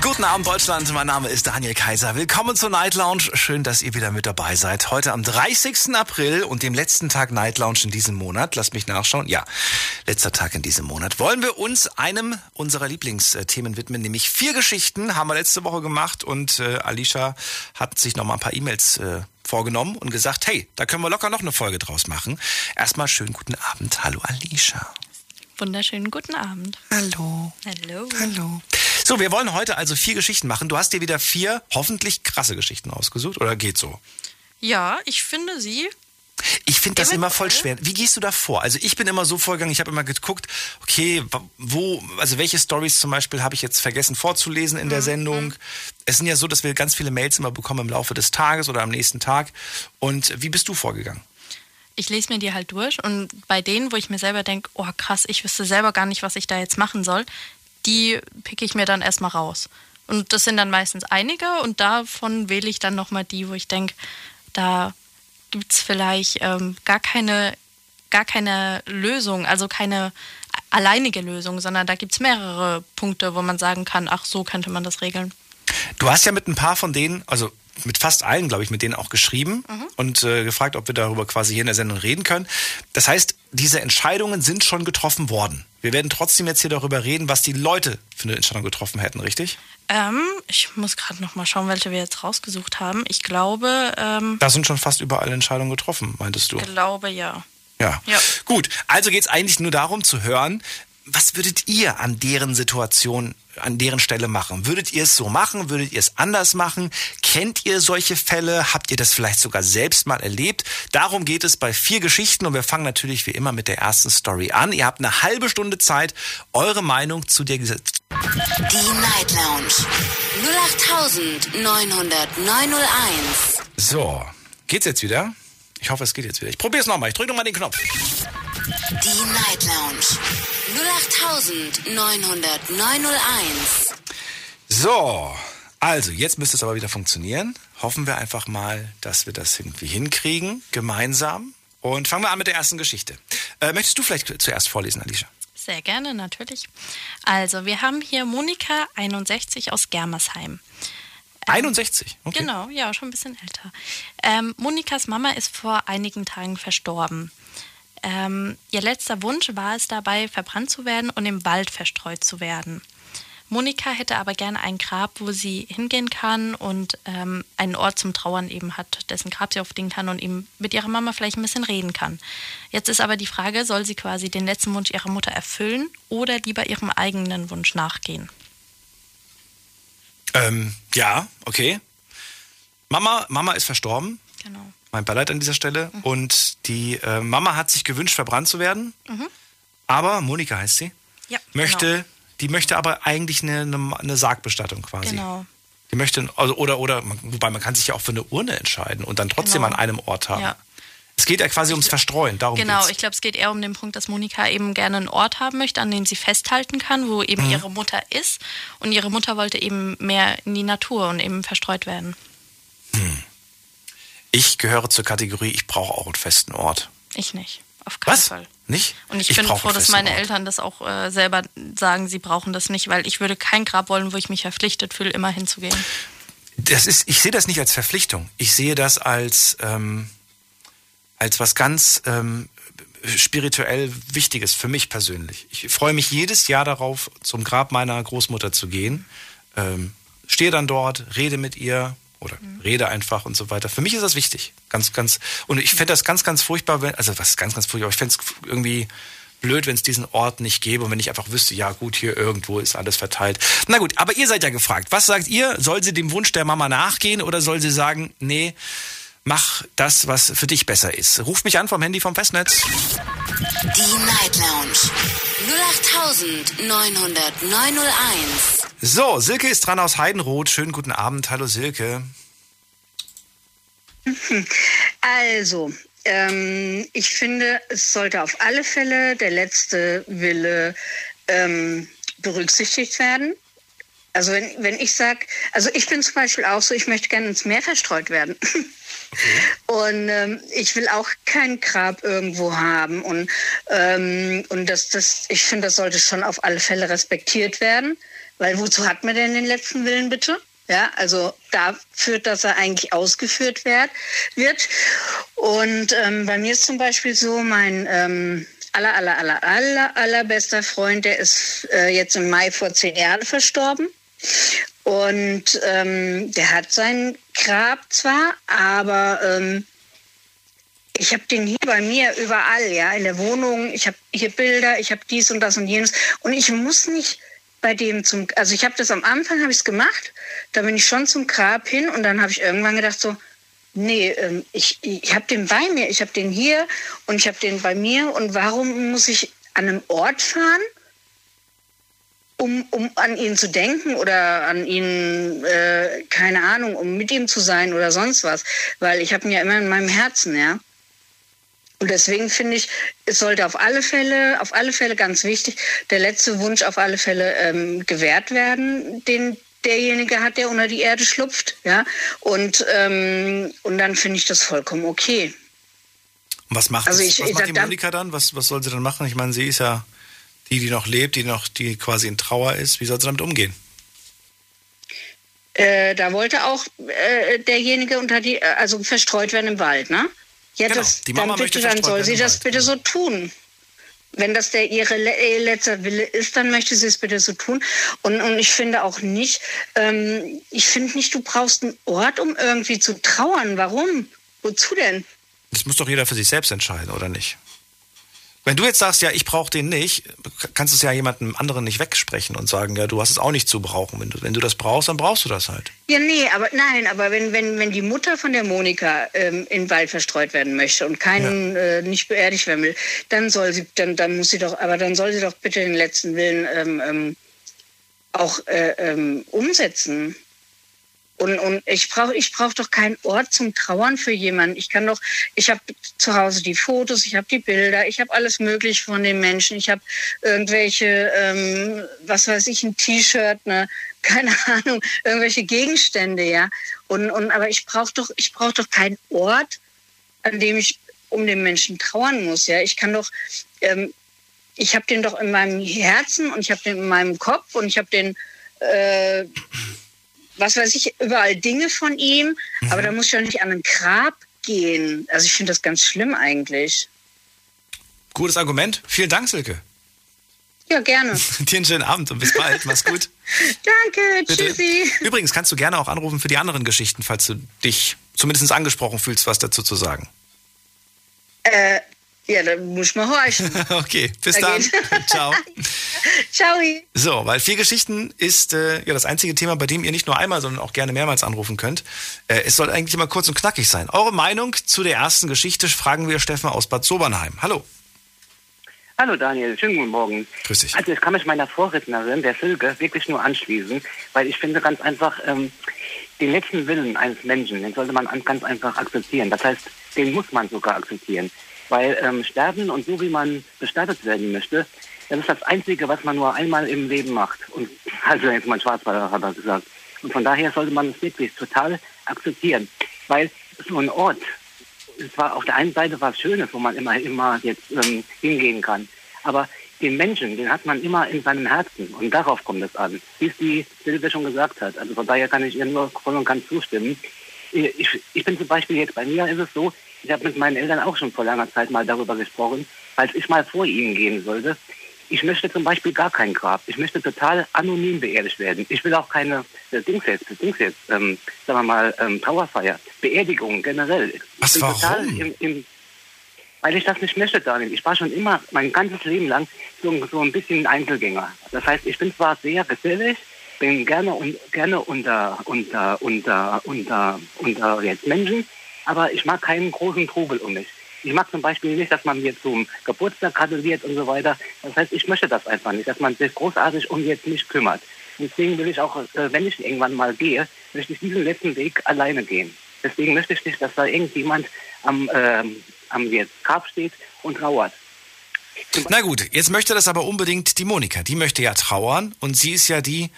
Guten Abend Deutschland, mein Name ist Daniel Kaiser. Willkommen zur Night Lounge. Schön, dass ihr wieder mit dabei seid. Heute am 30. April und dem letzten Tag Night Lounge in diesem Monat. Lasst mich nachschauen. Ja, letzter Tag in diesem Monat. Wollen wir uns einem unserer Lieblingsthemen widmen, nämlich vier Geschichten haben wir letzte Woche gemacht und äh, Alicia hat sich noch mal ein paar E-Mails äh, vorgenommen und gesagt, hey, da können wir locker noch eine Folge draus machen. Erstmal schönen guten Abend. Hallo Alicia. Wunderschönen guten Abend. Hallo. Hallo. Hallo. So, wir wollen heute also vier Geschichten machen. Du hast dir wieder vier hoffentlich krasse Geschichten ausgesucht oder geht so? Ja, ich finde sie. Ich finde das immer voll schwer. Wie gehst du da vor? Also ich bin immer so vorgegangen, ich habe immer geguckt, okay, wo, also welche Stories zum Beispiel habe ich jetzt vergessen vorzulesen in der Mhm, Sendung. Es sind ja so, dass wir ganz viele Mails immer bekommen im Laufe des Tages oder am nächsten Tag. Und wie bist du vorgegangen? Ich lese mir die halt durch und bei denen, wo ich mir selber denke, oh krass, ich wüsste selber gar nicht, was ich da jetzt machen soll, die picke ich mir dann erstmal raus. Und das sind dann meistens einige und davon wähle ich dann nochmal die, wo ich denke, da gibt es vielleicht ähm, gar keine gar keine Lösung, also keine alleinige Lösung, sondern da gibt es mehrere Punkte, wo man sagen kann, ach, so könnte man das regeln. Du hast ja mit ein paar von denen, also mit fast allen, glaube ich, mit denen auch geschrieben und äh, gefragt, ob wir darüber quasi hier in der Sendung reden können. Das heißt, diese Entscheidungen sind schon getroffen worden. Wir werden trotzdem jetzt hier darüber reden, was die Leute für eine Entscheidung getroffen hätten, richtig? Ähm, ich muss gerade noch mal schauen, welche wir jetzt rausgesucht haben. Ich glaube, ähm, Da sind schon fast überall Entscheidungen getroffen, meintest du? glaube ja. Ja. Ja. Gut, also geht es eigentlich nur darum zu hören, was würdet ihr an deren Situation, an deren Stelle machen? Würdet ihr es so machen? Würdet ihr es anders machen? Kennt ihr solche Fälle? Habt ihr das vielleicht sogar selbst mal erlebt? Darum geht es bei vier Geschichten und wir fangen natürlich wie immer mit der ersten Story an. Ihr habt eine halbe Stunde Zeit, eure Meinung zu der Ges- Die Night Lounge. 08901. So, geht's jetzt wieder? Ich hoffe, es geht jetzt wieder. Ich probiere es nochmal. Ich drücke nochmal den Knopf. Die Night Lounge. 08901. So, also jetzt müsste es aber wieder funktionieren. Hoffen wir einfach mal, dass wir das irgendwie hinkriegen, gemeinsam. Und fangen wir an mit der ersten Geschichte. Äh, möchtest du vielleicht zuerst vorlesen, Alicia? Sehr gerne, natürlich. Also, wir haben hier Monika 61 aus Germersheim. 61. Okay. Genau, ja, schon ein bisschen älter. Ähm, Monikas Mama ist vor einigen Tagen verstorben. Ähm, ihr letzter Wunsch war es dabei, verbrannt zu werden und im Wald verstreut zu werden. Monika hätte aber gerne ein Grab, wo sie hingehen kann und ähm, einen Ort zum Trauern eben hat, dessen Grab sie auflegen kann und eben mit ihrer Mama vielleicht ein bisschen reden kann. Jetzt ist aber die Frage, soll sie quasi den letzten Wunsch ihrer Mutter erfüllen oder lieber ihrem eigenen Wunsch nachgehen? Ähm, ja, okay. Mama, Mama ist verstorben. Genau. Mein Beileid an dieser Stelle. Und die äh, Mama hat sich gewünscht, verbrannt zu werden. Aber Monika heißt sie. Ja, Möchte, die möchte aber eigentlich eine, eine, eine Sargbestattung quasi. Genau. Die möchte, also, oder, oder, wobei man kann sich ja auch für eine Urne entscheiden und dann trotzdem Genau. an einem Ort haben. Ja. Es geht ja quasi ums Verstreuen, darum Genau, geht's. ich glaube, es geht eher um den Punkt, dass Monika eben gerne einen Ort haben möchte, an dem sie festhalten kann, wo eben ihre Mutter ist. Und ihre Mutter wollte eben mehr in die Natur und eben verstreut werden. Ich gehöre zur Kategorie, ich brauche auch einen festen Ort. Ich nicht. Auf keinen Was? Fall. Nicht? Und ich, bin brauche froh, dass meine Ort. Eltern das auch äh, selber sagen, sie brauchen das nicht, weil ich würde kein Grab wollen, wo ich mich verpflichtet fühle, immer hinzugehen. Das ist, ich sehe das nicht als Verpflichtung. Ich sehe das als, ähm, als was ganz ähm, spirituell Wichtiges für mich persönlich. Ich freue mich jedes Jahr darauf, zum Grab meiner Großmutter zu gehen. Ähm, stehe dann dort, rede mit ihr oder rede einfach und so weiter. Für mich ist das wichtig. Ganz, ganz. Und ich fände das ganz, ganz furchtbar, wenn, also was ist ganz, ganz furchtbar, ich fände es irgendwie blöd, wenn es diesen Ort nicht gäbe und wenn ich einfach wüsste, ja gut, hier irgendwo ist alles verteilt. Na gut, aber ihr seid ja gefragt. Was sagt ihr? Soll sie dem Wunsch der Mama nachgehen oder soll sie sagen, nee, mach das, was für dich besser ist? Ruf mich an vom Handy vom Festnetz. Die Night Lounge. 08901. So, Silke ist dran aus Heidenroth. Schönen guten Abend. Hallo Silke. Also, ähm, ich finde, es sollte auf alle Fälle der letzte Wille ähm, berücksichtigt werden. Also wenn, wenn ich sag, also ich bin zum Beispiel auch so, ich möchte gerne ins Meer verstreut werden. Und ähm, ich will auch kein Grab irgendwo haben. Und, ähm, und das, das, ich finde, das sollte schon auf alle Fälle respektiert werden. Weil wozu hat man denn den letzten Willen bitte? Ja, also dafür, dass er eigentlich ausgeführt werd, wird. Und ähm, bei mir ist zum Beispiel so, mein ähm, aller, aller, aller, aller, allerbester Freund, der ist äh, jetzt im Mai vor zehn Jahren verstorben. Und ähm, der hat sein Grab zwar, aber ähm, ich habe den hier bei mir überall, ja, in der Wohnung. Ich habe hier Bilder, ich habe dies und das und jenes. Und ich muss nicht bei dem zum, also ich habe das am Anfang habe ich es gemacht, da bin ich schon zum Grab hin und dann habe ich irgendwann gedacht so, nee, ähm, ich, ich habe den bei mir, ich habe den hier und ich habe den bei mir und warum muss ich an einem Ort fahren? Um, um an ihn zu denken oder an ihn, äh, keine Ahnung, um mit ihm zu sein oder sonst was. Weil ich habe ihn ja immer in meinem Herzen, ja. Und deswegen finde ich, es sollte auf alle Fälle, auf alle Fälle ganz wichtig, der letzte Wunsch auf alle Fälle ähm, gewährt werden, den derjenige hat, der unter die Erde schlupft, ja. Und ähm, und dann finde ich das vollkommen okay. Und was macht, Also das, ich- was ich macht sag die da- Monika dann? Was, was soll sie dann machen? Ich meine, sie ist ja die, die noch lebt, die noch, die quasi in Trauer ist. Wie soll sie damit umgehen? Äh, da wollte auch äh, derjenige unter die, äh, also verstreut werden im Wald, ne? Ja, Genau, das, die Mama dann möchte bitte, dann soll sie das Wald. bitte so tun. Wenn das der ihre le ihr letzter Wille ist, dann möchte sie es bitte so tun. Und, und ich finde auch nicht, ähm, ich finde nicht, du brauchst einen Ort, um irgendwie zu trauern. Warum? Wozu denn? Das muss doch jeder für sich selbst entscheiden, oder nicht? Wenn du jetzt sagst, ja, ich brauche den nicht, kannst du es ja jemandem anderen nicht wegsprechen und sagen, ja, du hast es auch nicht zu brauchen. Wenn du, wenn du das brauchst, dann brauchst du das halt. Ja, nee, aber nein, aber wenn, wenn, wenn die Mutter von der Monika ähm, in den Wald verstreut werden möchte und keinen äh, nicht beerdigt werden will, dann soll sie, dann, dann muss sie doch, aber dann soll sie doch bitte den letzten Willen ähm, ähm, auch äh, ähm, umsetzen. Und, und ich brauche ich brauch doch keinen Ort zum Trauern für jemanden. Ich kann doch, ich habe zu Hause die Fotos, ich habe die Bilder, ich habe alles Mögliche von den Menschen. Ich habe irgendwelche, ähm, was weiß ich, ein T-Shirt, ne, keine Ahnung, irgendwelche Gegenstände, ja. Und, und aber ich brauche doch, ich brauche doch keinen Ort, an dem ich um den Menschen trauern muss, ja. Ich kann doch, ähm, ich habe den doch in meinem Herzen und ich habe den in meinem Kopf und ich habe den äh, was weiß ich, überall Dinge von ihm, aber da muss ich ja nicht an ein Grab gehen. Also ich finde das ganz schlimm eigentlich. Gutes Argument. Vielen Dank, Silke. Ja, gerne. Dir einen schönen Abend und bis bald. Mach's gut. Danke, Bitte. tschüssi. Übrigens kannst du gerne auch anrufen für die anderen Geschichten, falls du dich zumindest angesprochen fühlst, was dazu zu sagen. Äh, ja, da muss ich mal horchen. Okay, bis Na dann. Ciao. Ciao. So, weil vier Geschichten ist äh, ja das einzige Thema, bei dem ihr nicht nur einmal, sondern auch gerne mehrmals anrufen könnt. Äh, es soll eigentlich immer kurz und knackig sein. Eure Meinung zu der ersten Geschichte fragen wir Steffen aus Bad Sobernheim. Hallo. Hallo Daniel, schönen guten Morgen. Grüß dich. Also ich kann mich meiner Vorrednerin, der Silke, wirklich nur anschließen, weil ich finde ganz einfach, ähm, den letzten Willen eines Menschen, den sollte man an- ganz einfach akzeptieren. Das heißt, den muss man sogar akzeptieren. Weil ähm, sterben und so wie man bestattet werden möchte, das ist das Einzige, was man nur einmal im Leben macht. Und also jetzt mal Schwarzwälder hat er gesagt. Und von daher sollte man es wirklich total akzeptieren. Weil so ein Ort, es war auf der einen Seite was Schönes, wo man immer, immer jetzt ähm, hingehen kann. Aber den Menschen, den hat man immer in seinem Herzen. Und darauf kommt es an. Wie es die Silke schon gesagt hat. Also von daher kann ich ihr nur voll und ganz zustimmen. Ich, ich bin zum Beispiel jetzt bei mir ist es so, ich habe mit meinen Eltern auch schon vor langer Zeit mal darüber gesprochen, als ich mal vor ihnen gehen sollte. Ich möchte zum Beispiel gar kein Grab. Ich möchte total anonym beerdigt werden. Ich will auch keine äh, Dings jetzt, Dings jetzt, ähm, sagen wir mal, ähm, Trauerfeier, Beerdigung generell. Was, ich bin warum? im, im, weil ich das nicht möchte, Daniel. Ich war schon immer mein ganzes Leben lang so, so ein bisschen Einzelgänger. Das heißt, ich bin zwar sehr gesellig, bin gerne und gerne unter unter unter unter unter jetzt Menschen, aber ich mag keinen großen Trubel um mich. Ich mag zum Beispiel nicht, dass man mir zum Geburtstag gratuliert und so weiter. Das heißt, ich möchte das einfach nicht, dass man sich großartig um jetzt mich kümmert. Deswegen will ich auch, äh, wenn ich irgendwann mal gehe, möchte ich diesen letzten Weg alleine gehen. Deswegen möchte ich nicht, dass da irgendjemand am, ähm, am jetzt Grab steht und trauert. Na gut, jetzt möchte das aber unbedingt die Monika. Die möchte ja trauern und sie ist ja die,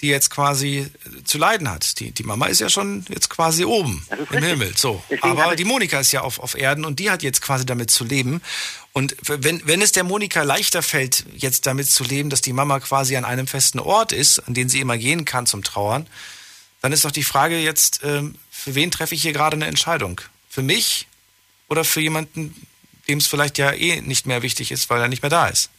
die jetzt quasi äh, zu leiden hat. Die, die Mama ist ja schon jetzt quasi oben im richtig. Himmel. So. Deswegen Aber die Monika ist ja auf, auf Erden und die hat jetzt quasi damit zu leben. Und wenn, wenn es der Monika leichter fällt, jetzt damit zu leben, dass die Mama quasi an einem festen Ort ist, an den sie immer gehen kann zum Trauern, dann ist doch die Frage jetzt, ähm, für wen treffe ich hier gerade eine Entscheidung? Für mich oder für jemanden, dem es vielleicht ja eh nicht mehr wichtig ist, weil er nicht mehr da ist?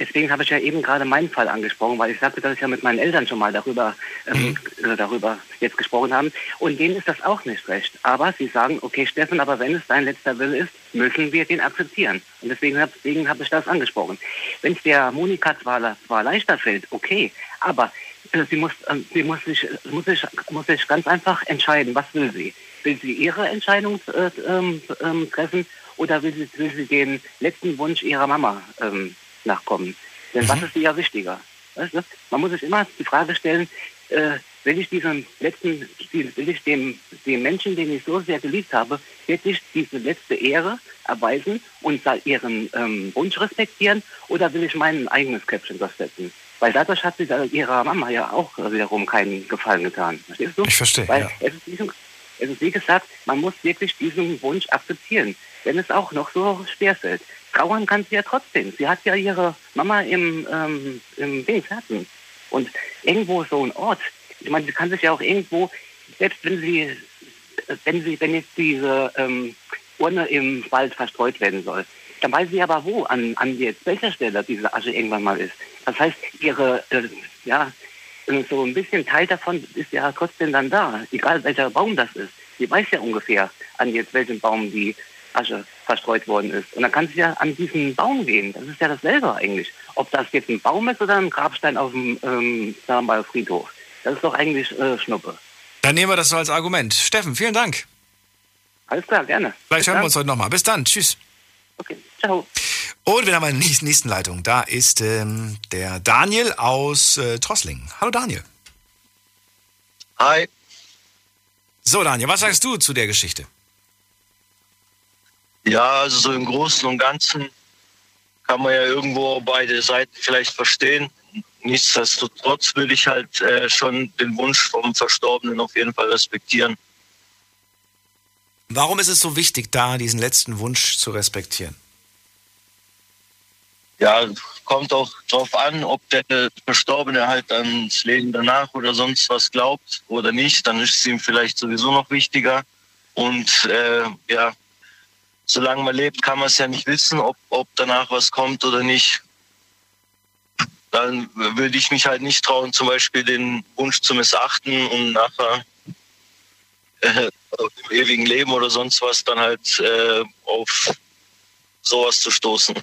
Deswegen habe ich ja eben gerade meinen Fall angesprochen, weil ich sagte, dass ich ja mit meinen Eltern schon mal darüber, ähm, äh, darüber jetzt gesprochen haben. Und denen ist das auch nicht recht. Aber sie sagen, okay, Steffen, aber wenn es dein letzter Wille ist, müssen wir den akzeptieren. Und deswegen habe deswegen hab ich das angesprochen. Wenn es der Monika zwar, zwar leichter fällt, okay, aber äh, sie, muss, äh, sie muss, sich, muss, sich, muss sich ganz einfach entscheiden, was will sie. Will sie ihre Entscheidung äh, ähm, ähm, treffen oder will sie, will sie den letzten Wunsch ihrer Mama ähm, nachkommen? Denn was ist ja wichtiger? Weißt du? Man muss sich immer die Frage stellen, äh, will ich diesem letzten, will ich dem, dem Menschen, den ich so sehr geliebt habe, wirklich diese letzte Ehre erweisen und ihren ähm, Wunsch respektieren oder will ich mein eigenes Käppchen durchsetzen? Weil dadurch hat sie da ihrer Mama ja auch wiederum keinen Gefallen getan. Verstehst du? Ich verstehe, Weil ja. es, ist es ist wie gesagt, man muss wirklich diesen Wunsch akzeptieren, wenn es auch noch so schwer fällt. Trauern kann sie ja trotzdem. Sie hat ja ihre Mama im, ähm, im Herzen. Und irgendwo so ein Ort, ich meine, sie kann sich ja auch irgendwo, selbst wenn sie, wenn sie, wenn jetzt diese ähm, Urne im Wald verstreut werden soll, dann weiß sie aber wo, an, an jetzt welcher Stelle diese Asche irgendwann mal ist. Das heißt, ihre, äh, ja, äh, so ein bisschen Teil davon ist ja trotzdem dann da, egal welcher Baum das ist. Sie weiß ja ungefähr, an jetzt welchem Baum die Asche verstreut worden ist. Und dann kann sie ja an diesen Baum gehen. Das ist ja dasselbe eigentlich. Ob das jetzt ein Baum ist oder ein Grabstein auf dem ähm, Friedhof. Das ist doch eigentlich äh, Schnuppe. Dann nehmen wir das so als Argument. Steffen, vielen Dank. Alles klar, gerne. Vielleicht Bis hören wir uns heute nochmal. Bis dann. Tschüss. Okay, ciao. Und wir haben eine nächste, nächsten Leitung. Da ist ähm, der Daniel aus äh, Trosslingen. Hallo Daniel. Hi. So Daniel, was sagst du zu der Geschichte? Ja, also so im Großen und Ganzen kann man ja irgendwo beide Seiten vielleicht verstehen. Nichtsdestotrotz will ich halt äh, schon den Wunsch vom Verstorbenen auf jeden Fall respektieren. Warum ist es so wichtig, da diesen letzten Wunsch zu respektieren? Ja, kommt auch drauf an, ob der Verstorbene halt ans Leben danach oder sonst was glaubt oder nicht. Dann ist es ihm vielleicht sowieso noch wichtiger. Und äh, ja, solange man lebt, kann man es ja nicht wissen, ob, ob danach was kommt oder nicht. Dann würde ich mich halt nicht trauen, zum Beispiel den Wunsch zu missachten und nachher äh, im ewigen Leben oder sonst was dann halt äh, auf sowas zu stoßen.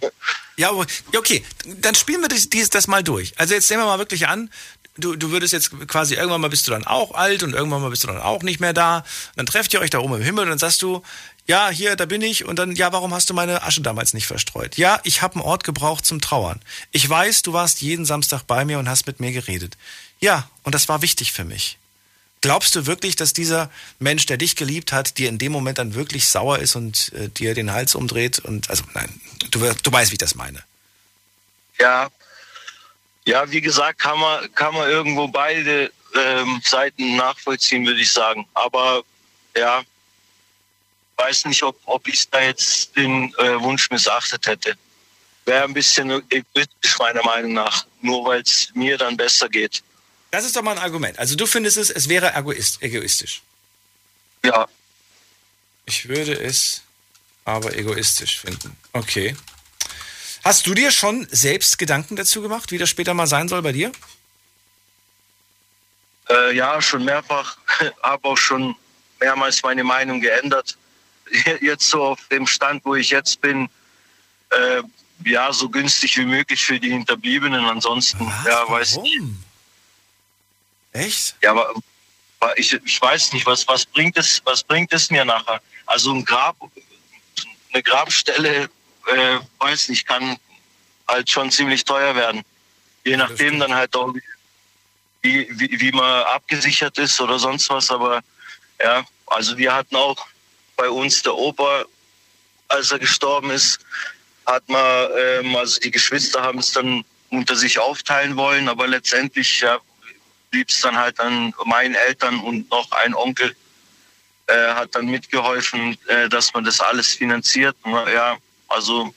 Ja, okay, dann spielen wir das, das mal durch. Also jetzt nehmen wir mal wirklich an, du, du würdest jetzt quasi, irgendwann mal bist du dann auch alt und irgendwann mal bist du dann auch nicht mehr da. Dann trefft ihr euch da oben im Himmel und dann sagst du, ja, hier, da bin ich. Und dann, ja, warum hast du meine Asche damals nicht verstreut? Ja, ich habe einen Ort gebraucht zum Trauern. Ich weiß, du warst jeden Samstag bei mir und hast mit mir geredet. Ja, und das war wichtig für mich. Glaubst du wirklich, dass dieser Mensch, der dich geliebt hat, dir in dem Moment dann wirklich sauer ist und äh, dir den Hals umdreht? Und also nein, du, du weißt, wie ich das meine. Ja, ja, wie gesagt, kann man, kann man irgendwo beide ähm, Seiten nachvollziehen, würde ich sagen. Aber ja, weiß nicht, ob, ob ich da jetzt den äh, Wunsch missachtet hätte. Wäre ein bisschen egoistisch meiner Meinung nach, nur weil es mir dann besser geht. Das ist doch mal ein Argument. Also du findest es, es wäre egoist, egoistisch. Ja, Ich würde es aber egoistisch finden. Okay. Hast du dir schon selbst Gedanken dazu gemacht, wie das später mal sein soll bei dir? äh, ja, schon mehrfach, habe auch schon mehrmals meine Meinung geändert. Jetzt so auf dem Stand, wo ich jetzt bin, äh, ja, so günstig wie möglich für die Hinterbliebenen. Ansonsten, ja, weiß nicht. Warum? Echt? Ja, aber aber ich, ich weiß nicht, was, was bringt es, was bringt es mir nachher? Also ein Grab, eine Grabstelle, äh, weiß nicht, kann halt schon ziemlich teuer werden. Je nachdem dann halt auch, wie, wie, wie man abgesichert ist oder sonst was. Aber ja, also wir hatten auch bei uns der Opa, als er gestorben ist, hat man, ähm, also die Geschwister haben es dann unter sich aufteilen wollen, aber letztendlich ja, blieb es dann halt an meinen Eltern und noch ein Onkel äh, hat dann mitgeholfen, äh, dass man das alles finanziert. Ja, also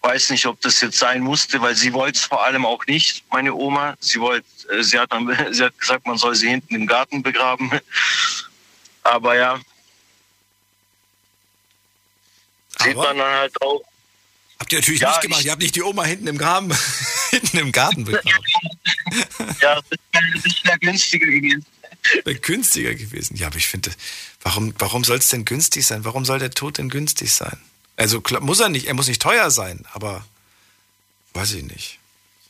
weiß nicht, ob das jetzt sein musste, weil sie wollte es vor allem auch nicht, meine Oma. Sie wollte, äh, sie hat dann, sie hat gesagt, man soll sie hinten im Garten begraben. Aber ja, sieht man dann halt auch. Habt ihr natürlich Ja, nicht gemacht. ich- Ihr habt nicht die Oma hinten im Graben, hinten im Garten begraben. Ja, das wäre günstiger gewesen. Wäre günstiger gewesen. Ja, aber ich finde, warum, warum soll es denn günstig sein? Warum soll der Tod denn günstig sein? Also klar, muss er nicht, er muss nicht teuer sein, aber weiß ich nicht.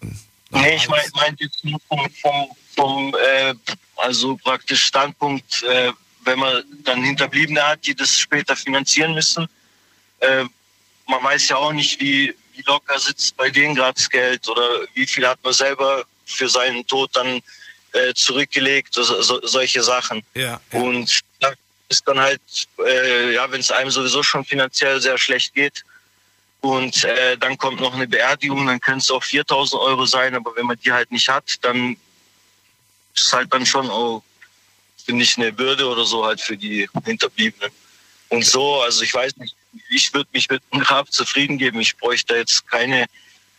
So ein Nee, ich meine mein jetzt nur vom, vom, vom äh, also praktisch Standpunkt, äh, wenn man dann Hinterbliebene hat, die das später finanzieren müssen. Äh, man weiß ja auch nicht, wie, wie locker sitzt bei denen gerade das Geld oder wie viel hat man selber für seinen Tod dann äh, zurückgelegt, so, so, solche Sachen. ja, ja. Und da ist dann halt, äh, ja, wenn es einem sowieso schon finanziell sehr schlecht geht und äh, dann kommt noch eine Beerdigung, dann können es auch 4000 Euro sein, aber wenn man die halt nicht hat, dann ist halt dann schon auch, finde ich, eine Bürde oder so halt für die Hinterbliebenen. Und so, also ich weiß nicht, ich würde mich mit einem Grab zufrieden geben. Ich bräuchte jetzt keine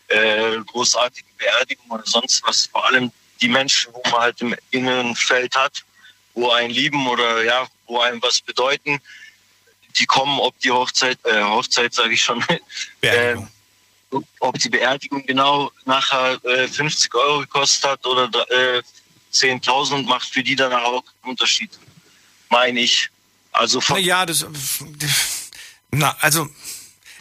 äh, großartige Beerdigung oder sonst was. Vor allem die Menschen, wo man halt im Innenfeld hat, wo einen lieben oder ja, wo einem was bedeuten, die kommen, ob die Hochzeit, äh, Hochzeit sage ich schon, Beerdigung. äh, ob die Beerdigung genau nachher äh, 50 Euro gekostet hat oder äh, 10.000 macht für die dann auch einen Unterschied, meine ich. Also von, ja, das. Na, also.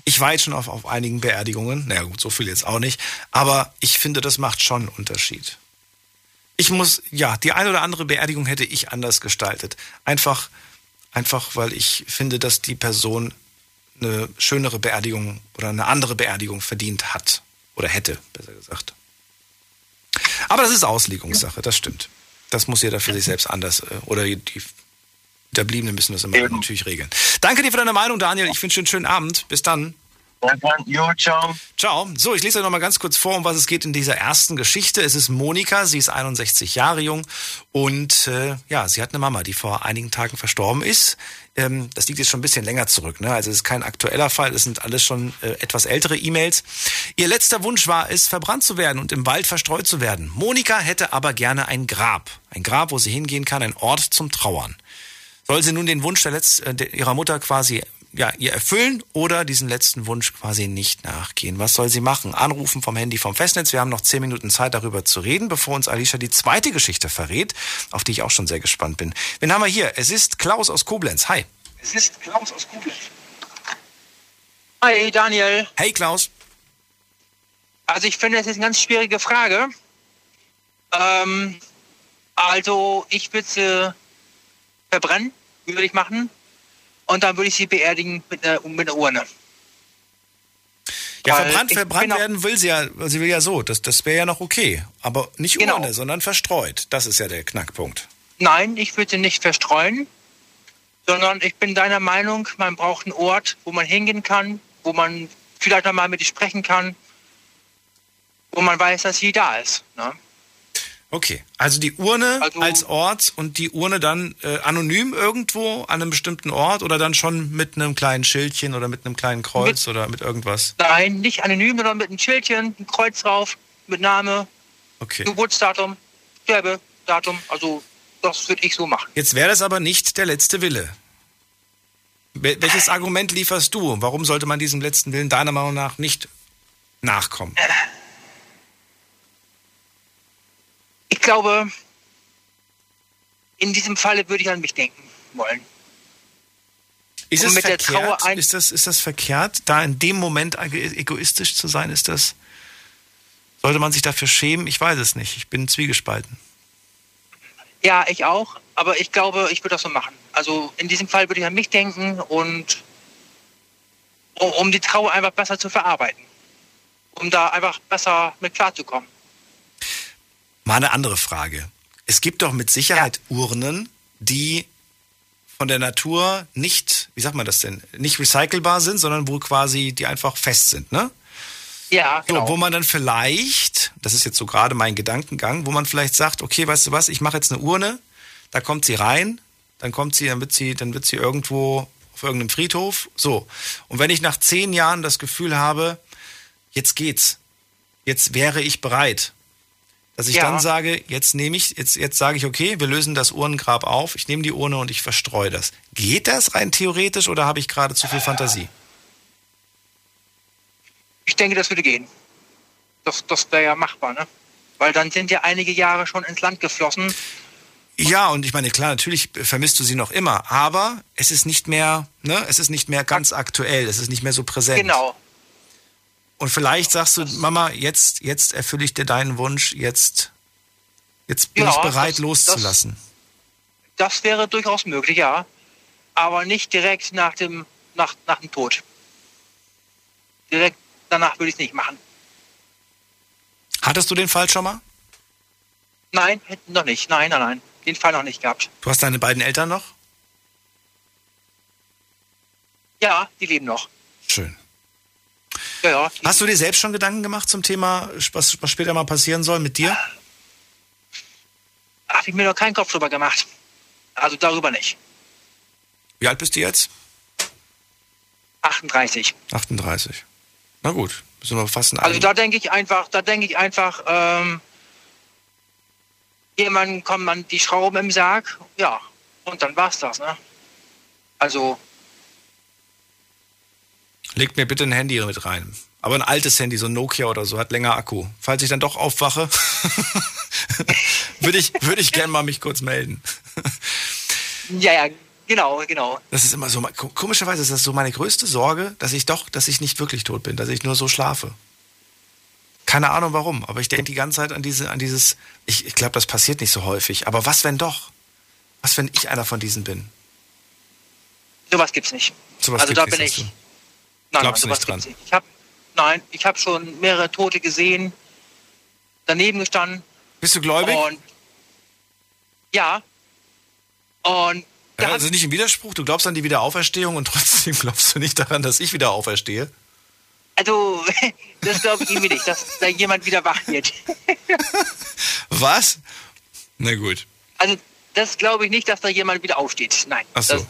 Ich war jetzt schon auf, auf einigen Beerdigungen. Naja, gut, so viel jetzt auch nicht. Aber ich finde, das macht schon einen Unterschied. Ich muss, ja, die eine oder andere Beerdigung hätte ich anders gestaltet. Einfach, einfach, weil ich finde, dass die Person eine schönere Beerdigung oder eine andere Beerdigung verdient hat. Oder hätte, besser gesagt. Aber das ist Auslegungssache, das stimmt. Das muss jeder für sich selbst anders, äh, oder die Hinterbliebenen müssen das immer Eben. natürlich regeln. Danke dir für deine Meinung, Daniel. Ich wünsche dir einen schönen Abend. Bis dann. jo, ciao. Ciao. So, ich lese euch noch mal ganz kurz vor, um was es geht in dieser ersten Geschichte. Es ist Monika, sie ist 61 Jahre jung und äh, ja, sie hat eine Mama, die vor einigen Tagen verstorben ist. Ähm, das liegt jetzt schon ein bisschen länger zurück, ne? Also es ist kein aktueller Fall, es sind alles schon äh, etwas ältere E-Mails. Ihr letzter Wunsch war es, verbrannt zu werden und im Wald verstreut zu werden. Monika hätte aber gerne ein Grab, ein Grab, wo sie hingehen kann, ein Ort zum Trauern. Soll sie nun den Wunsch der Letz äh, der, ihrer Mutter quasi ja, ihr erfüllen oder diesen letzten Wunsch quasi nicht nachgehen? Was soll sie machen? Anrufen vom Handy vom Festnetz. Wir haben noch zehn Minuten Zeit, darüber zu reden, bevor uns Alicia die zweite Geschichte verrät, auf die ich auch schon sehr gespannt bin. Wen haben wir hier? Es ist Klaus aus Koblenz. Hi. Es ist Klaus aus Koblenz. Hi, Daniel. Hey Klaus. Also ich finde, das ist eine ganz schwierige Frage. Ähm, also ich sie verbrennen, würde ich machen. Und dann würde ich sie beerdigen mit einer, mit einer Urne. Ja, Weil verbrannt, verbrannt werden will sie ja, sie will ja so. Das, das wäre ja noch okay. Aber nicht Genau. Urne, sondern verstreut. Das ist ja der Knackpunkt. Nein, ich würde sie nicht verstreuen, sondern ich bin deiner Meinung, man braucht einen Ort, wo man hingehen kann, wo man vielleicht noch mal mit ihr sprechen kann, wo man weiß, dass sie da ist. Ne? Okay, also die Urne Also- als Ort und die Urne dann äh, anonym irgendwo an einem bestimmten Ort oder dann schon mit einem kleinen Schildchen oder mit einem kleinen Kreuz oder mit irgendwas? Nein, nicht anonym, sondern mit einem Schildchen, ein Kreuz drauf, mit Name, Okay. Geburtsdatum, Sterbedatum. Also das würde ich so machen. Jetzt wäre das aber nicht der letzte Wille. Wel welches Argument lieferst du? Warum sollte man diesem letzten Willen deiner Meinung nach nicht nachkommen? Ich glaube, in diesem Falle würde ich an mich denken wollen. Ist es verkehrt? Trauer ein- ist, das, ist das verkehrt, da in dem Moment egoistisch zu sein? Ist das. Sollte man sich dafür schämen? Ich weiß es nicht. Ich bin zwiegespalten. Ja, ich auch. Aber ich glaube, ich würde das so machen. Also in diesem Fall würde ich an mich denken und um, um die Trauer einfach besser zu verarbeiten. Um da einfach besser mit klarzukommen. Mal eine andere Frage. Es gibt doch mit Sicherheit Urnen, die von der Natur nicht, wie sagt man das denn, nicht recycelbar sind, sondern wo quasi die einfach fest sind, ne? Ja, genau. So, wo man dann vielleicht, das ist jetzt so gerade mein Gedankengang, wo man vielleicht sagt, okay, weißt du was, ich mache jetzt eine Urne, da kommt sie rein, dann kommt sie, dann wird sie, dann wird sie irgendwo auf irgendeinem Friedhof. So. Und wenn ich nach zehn Jahren das Gefühl habe, jetzt geht's, jetzt wäre ich bereit, dass ich Ja. dann sage, jetzt nehme ich, jetzt, jetzt sage ich, okay, wir lösen das Urnengrab auf, ich nehme die Urne und ich verstreue das. Geht das rein theoretisch oder habe ich gerade zu viel Fantasie? Ich denke, das würde gehen. Das, das wäre ja machbar, ne? Weil dann sind ja einige Jahre schon ins Land geflossen. Ja, und ich meine, klar, natürlich vermisst du sie noch immer, aber es ist nicht mehr, ne, es ist nicht mehr ganz aktuell, es ist nicht mehr so präsent. Genau. Und vielleicht sagst du, Mama, jetzt, jetzt erfülle ich dir deinen Wunsch, jetzt, jetzt bin Ja, ich bereit das- loszulassen. Das wäre durchaus möglich, ja. Aber nicht direkt nach dem, nach, nach dem Tod. Direkt danach würde ich es nicht machen. Hattest du den Fall schon mal? Nein, noch nicht. Nein, nein, nein. Den Fall noch nicht gehabt. Du hast deine beiden Eltern noch? Ja, die leben noch. Schön. Ja, ja. Hast du dir selbst schon Gedanken gemacht zum Thema, was, was später mal passieren soll mit dir? habe ich mir noch keinen Kopf drüber gemacht. Also darüber nicht. Wie alt bist du jetzt? 38. 38. Na gut, müssen wir fast ein Also da denke ich einfach, da denke ich einfach, ähm, jemand kommt man die Schrauben im Sarg, ja, und dann war's das, ne? Also, Legt mir bitte ein Handy mit rein. Aber ein altes Handy, so ein Nokia oder so, hat länger Akku. Falls ich dann doch aufwache, würde ich, würde ich gerne mal mich kurz melden. ja, ja, genau, genau. Das ist immer so, ko- komischerweise ist das so meine größte Sorge, dass ich doch, dass ich nicht wirklich tot bin, dass ich nur so schlafe. Keine Ahnung warum, aber ich denke die ganze Zeit an diese, an dieses, ich, ich glaube, das passiert nicht so häufig, aber was wenn doch? Was wenn ich einer von diesen bin? Sowas gibt's nicht. Sowas also da bin nicht, ich. sagst Nein, Glaubst du nicht nicht. Ich hab, nein, ich habe schon mehrere Tote gesehen, daneben gestanden Bist du gläubig? und ja. Und Ja, also nicht im Widerspruch, du glaubst an die Wiederauferstehung und trotzdem glaubst du nicht daran, dass ich wieder auferstehe? also das glaube ich irgendwie nicht, dass da jemand wieder wach wird. Was? Na gut. Also das glaube ich nicht, dass da jemand wieder aufsteht. Nein. Ach so. Das,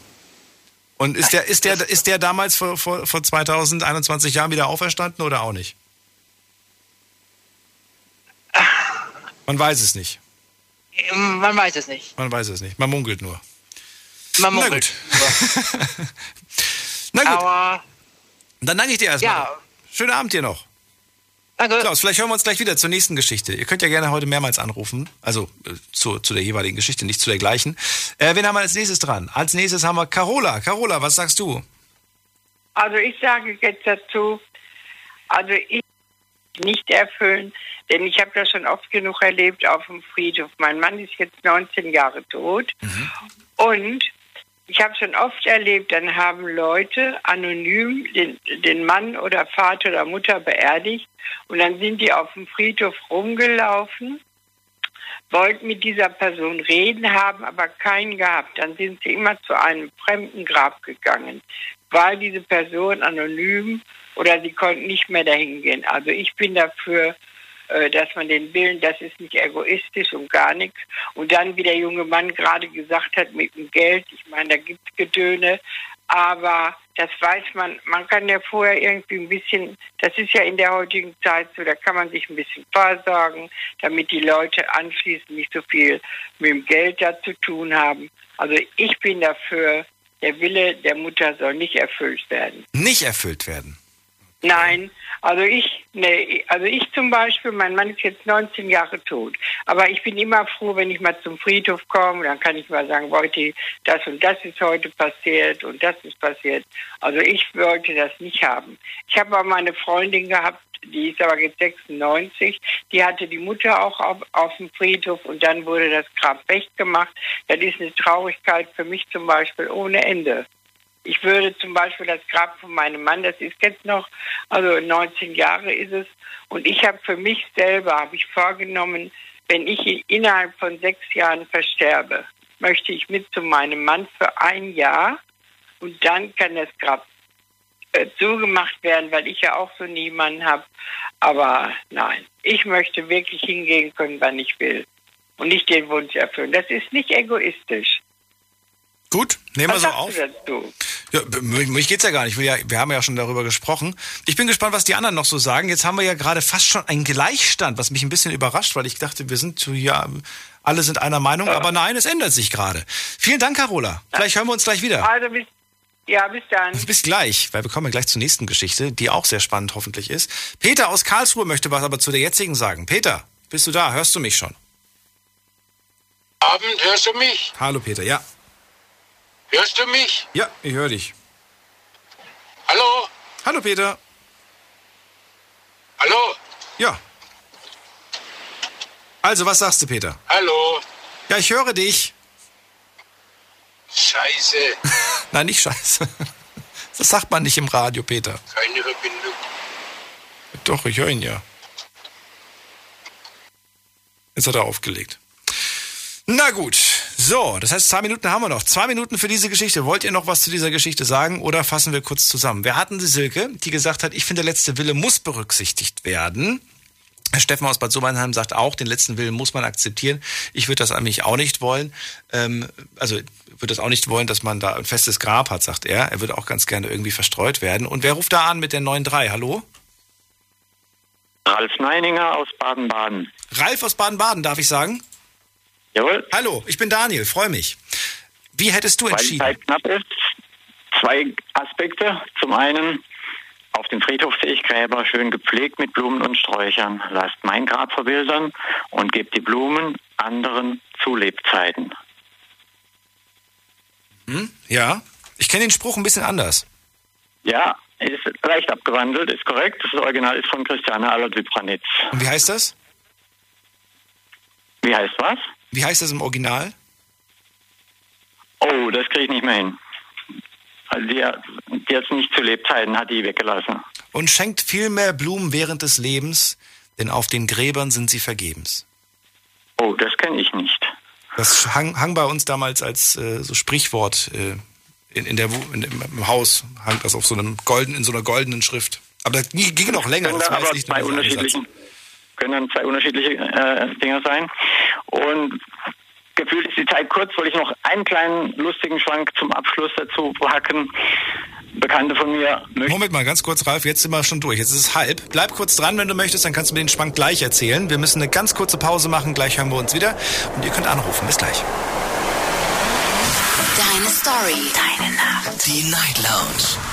Und ist der, ist der, ist der damals vor, vor, vor 2021 Jahren wieder auferstanden oder auch nicht? Man weiß es nicht. man weiß es nicht. Man weiß es nicht. Man munkelt nur. Man Na munkelt. Na gut, Aber dann danke ich dir erstmal. ja, Schönen Abend dir noch. Danke. Klaus, vielleicht hören wir uns gleich wieder zur nächsten Geschichte. Ihr könnt ja gerne heute mehrmals anrufen. Also äh, zu, zu der jeweiligen Geschichte, nicht zu der gleichen. Äh, wen haben wir als nächstes dran? Als nächstes haben wir Carola. Carola, was sagst du? Also ich sage jetzt dazu, also ich nicht erfüllen, denn ich habe das schon oft genug erlebt auf dem Friedhof. Mein Mann ist jetzt 19 Jahre tot und ich habe schon oft erlebt, dann haben Leute anonym den, den Mann oder Vater oder Mutter beerdigt und dann sind die auf dem Friedhof rumgelaufen, wollten mit dieser Person reden, haben aber keinen gehabt. Dann sind sie immer zu einem fremden Grab gegangen, weil diese Person anonym oder sie konnten nicht mehr dahin gehen. Also ich bin dafür, dass man den Willen, das ist nicht egoistisch und gar nichts. Und dann, wie der junge Mann gerade gesagt hat, mit dem Geld, ich meine, da gibt es Gedöne, aber das weiß man, man kann ja vorher irgendwie ein bisschen, das ist ja in der heutigen Zeit so, da kann man sich ein bisschen vorsorgen, damit die Leute anschließend nicht so viel mit dem Geld da zu tun haben. Also ich bin dafür, der Wille der Mutter soll nicht erfüllt werden. Nicht erfüllt werden. Nein, also ich, nee, also ich zum Beispiel, mein Mann ist jetzt 19 Jahre tot, aber ich bin immer froh, wenn ich mal zum Friedhof komme, dann kann ich mal sagen, heute das und das ist heute passiert und das ist passiert. Also ich wollte das nicht haben. Ich habe auch meine Freundin gehabt, die ist aber jetzt 96, die hatte die Mutter auch auf, auf dem Friedhof und dann wurde das Grab weggemacht. Das ist eine Traurigkeit für mich zum Beispiel ohne Ende. Ich würde zum Beispiel das Grab von meinem Mann, das ist jetzt noch, also 19 Jahre ist es, und ich habe für mich selber, habe ich vorgenommen, wenn ich innerhalb von sechs Jahren versterbe, möchte ich mit zu meinem Mann für ein Jahr und dann kann das Grab äh, zugemacht werden, weil ich ja auch so niemanden habe. Aber nein, ich möchte wirklich hingehen können, wann ich will. Und nicht den Wunsch erfüllen. Das ist nicht egoistisch. Gut, nehmen wir Was so auf. Ja, mich mich geht's ja gar nicht. Ich will ja, wir haben ja schon darüber gesprochen. Ich bin gespannt, was die anderen noch so sagen. Jetzt haben wir ja gerade fast schon einen Gleichstand, was mich ein bisschen überrascht, weil ich dachte, wir sind so, ja, alle sind einer Meinung, aber nein, es ändert sich gerade. Vielen Dank, Carola. Vielleicht hören wir uns gleich wieder. Also bis, ja, bis dann. Bis gleich, weil wir kommen ja gleich zur nächsten Geschichte, die auch sehr spannend hoffentlich ist. Peter aus Karlsruhe möchte was aber zu der jetzigen sagen. Peter, bist du da? Hörst du mich schon? Abend, hörst du mich? Hallo Peter, ja. Hörst du mich? Ja, ich höre dich. Hallo? Hallo Peter. Hallo? Ja. Also, was sagst du, Peter? Hallo? Ja, ich höre dich. Scheiße, Nein, nicht scheiße. Das sagt man nicht im Radio, Peter. keine Verbindung. Doch, ich höre ihn ja. Jetzt hat er aufgelegt. Na gut. So, das heißt, zwei Minuten haben wir noch. Zwei Minuten für diese Geschichte. Wollt ihr noch was zu dieser Geschichte sagen oder fassen wir kurz zusammen? Wir hatten die Silke, die gesagt hat, ich finde, der letzte Wille muss berücksichtigt werden. Herr Steffen aus Bad Sobernheim sagt auch, den letzten Willen muss man akzeptieren. Ich würde das eigentlich auch nicht wollen. Ähm, also würde das auch nicht wollen, dass man da ein festes Grab hat, sagt er. Er würde auch ganz gerne irgendwie verstreut werden. Und wer ruft da an mit der 9.3? Hallo? Ralf Neininger aus Baden-Baden. Ralf aus Baden-Baden, darf ich sagen? Jawohl. Hallo, ich bin Daniel, freue mich. Wie hättest du Weil die entschieden? Zeit knapp ist. Zwei Aspekte. Zum einen, auf dem Friedhof sehe ich Gräber schön gepflegt mit Blumen und Sträuchern. Lasst mein Grab verbildern und gebt die Blumen anderen zu Lebzeiten. Hm? Ja, ich kenne den Spruch ein bisschen anders. Ja, ist leicht abgewandelt, ist korrekt. Das Original ist von Christiane Aller-Dypranitz. Und wie heißt das? Wie heißt was? Wie heißt das im Original? Oh, das kriege ich nicht mehr hin. Also die, die jetzt nicht zu Lebzeiten hat die weggelassen. Und schenkt viel mehr Blumen während des Lebens, denn auf den Gräbern sind sie vergebens. Oh, das kenne ich nicht. Das hang, hang bei uns damals als äh, so Sprichwort äh, in, in der, in, im Haus, hang das auf so einem golden, in so einer goldenen Schrift. Aber das ging noch länger. Das da aber nicht zwei nur ein Satz. unterschiedliche, können dann zwei unterschiedliche äh, Dinge sein. Und gefühlt ist die Zeit kurz, weil ich noch einen kleinen lustigen Schwank zum Abschluss dazu hacken. Bekannte von mir möchten. Moment mal, ganz kurz, Ralf, jetzt sind wir schon durch. Jetzt ist es halb. Bleib kurz dran, wenn du möchtest, dann kannst du mir den Schwank gleich erzählen. Wir müssen eine ganz kurze Pause machen, gleich hören wir uns wieder. Und ihr könnt anrufen. Bis gleich. Deine Story. Deine Nacht. Die Night Lounge.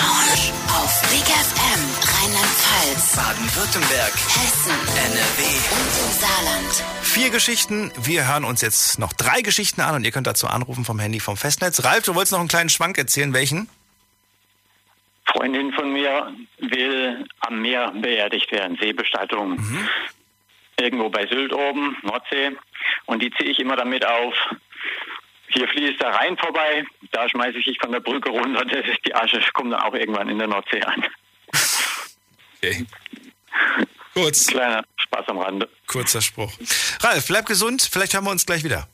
Lounge. Auf Big FM Rheinland-Pfalz, Baden-Württemberg, Hessen, NRW. und im Saarland. Vier Geschichten. Wir hören uns jetzt noch drei Geschichten an und ihr könnt dazu anrufen vom Handy vom Festnetz. Ralf, du wolltest noch einen kleinen Schwank erzählen. Welchen? Freundin von mir will am Meer beerdigt werden, Seebestattung. Irgendwo bei Sylt oben, Nordsee. Und die ziehe ich immer damit auf. Hier fließt der Rhein vorbei, da schmeiße ich dich von der Brücke runter, das ist die Asche, kommt dann auch irgendwann in der Nordsee an. Okay. Kurz. Kleiner Spaß am Rande. Kurzer Spruch. Ralf, bleib gesund. Vielleicht hören wir uns gleich wieder.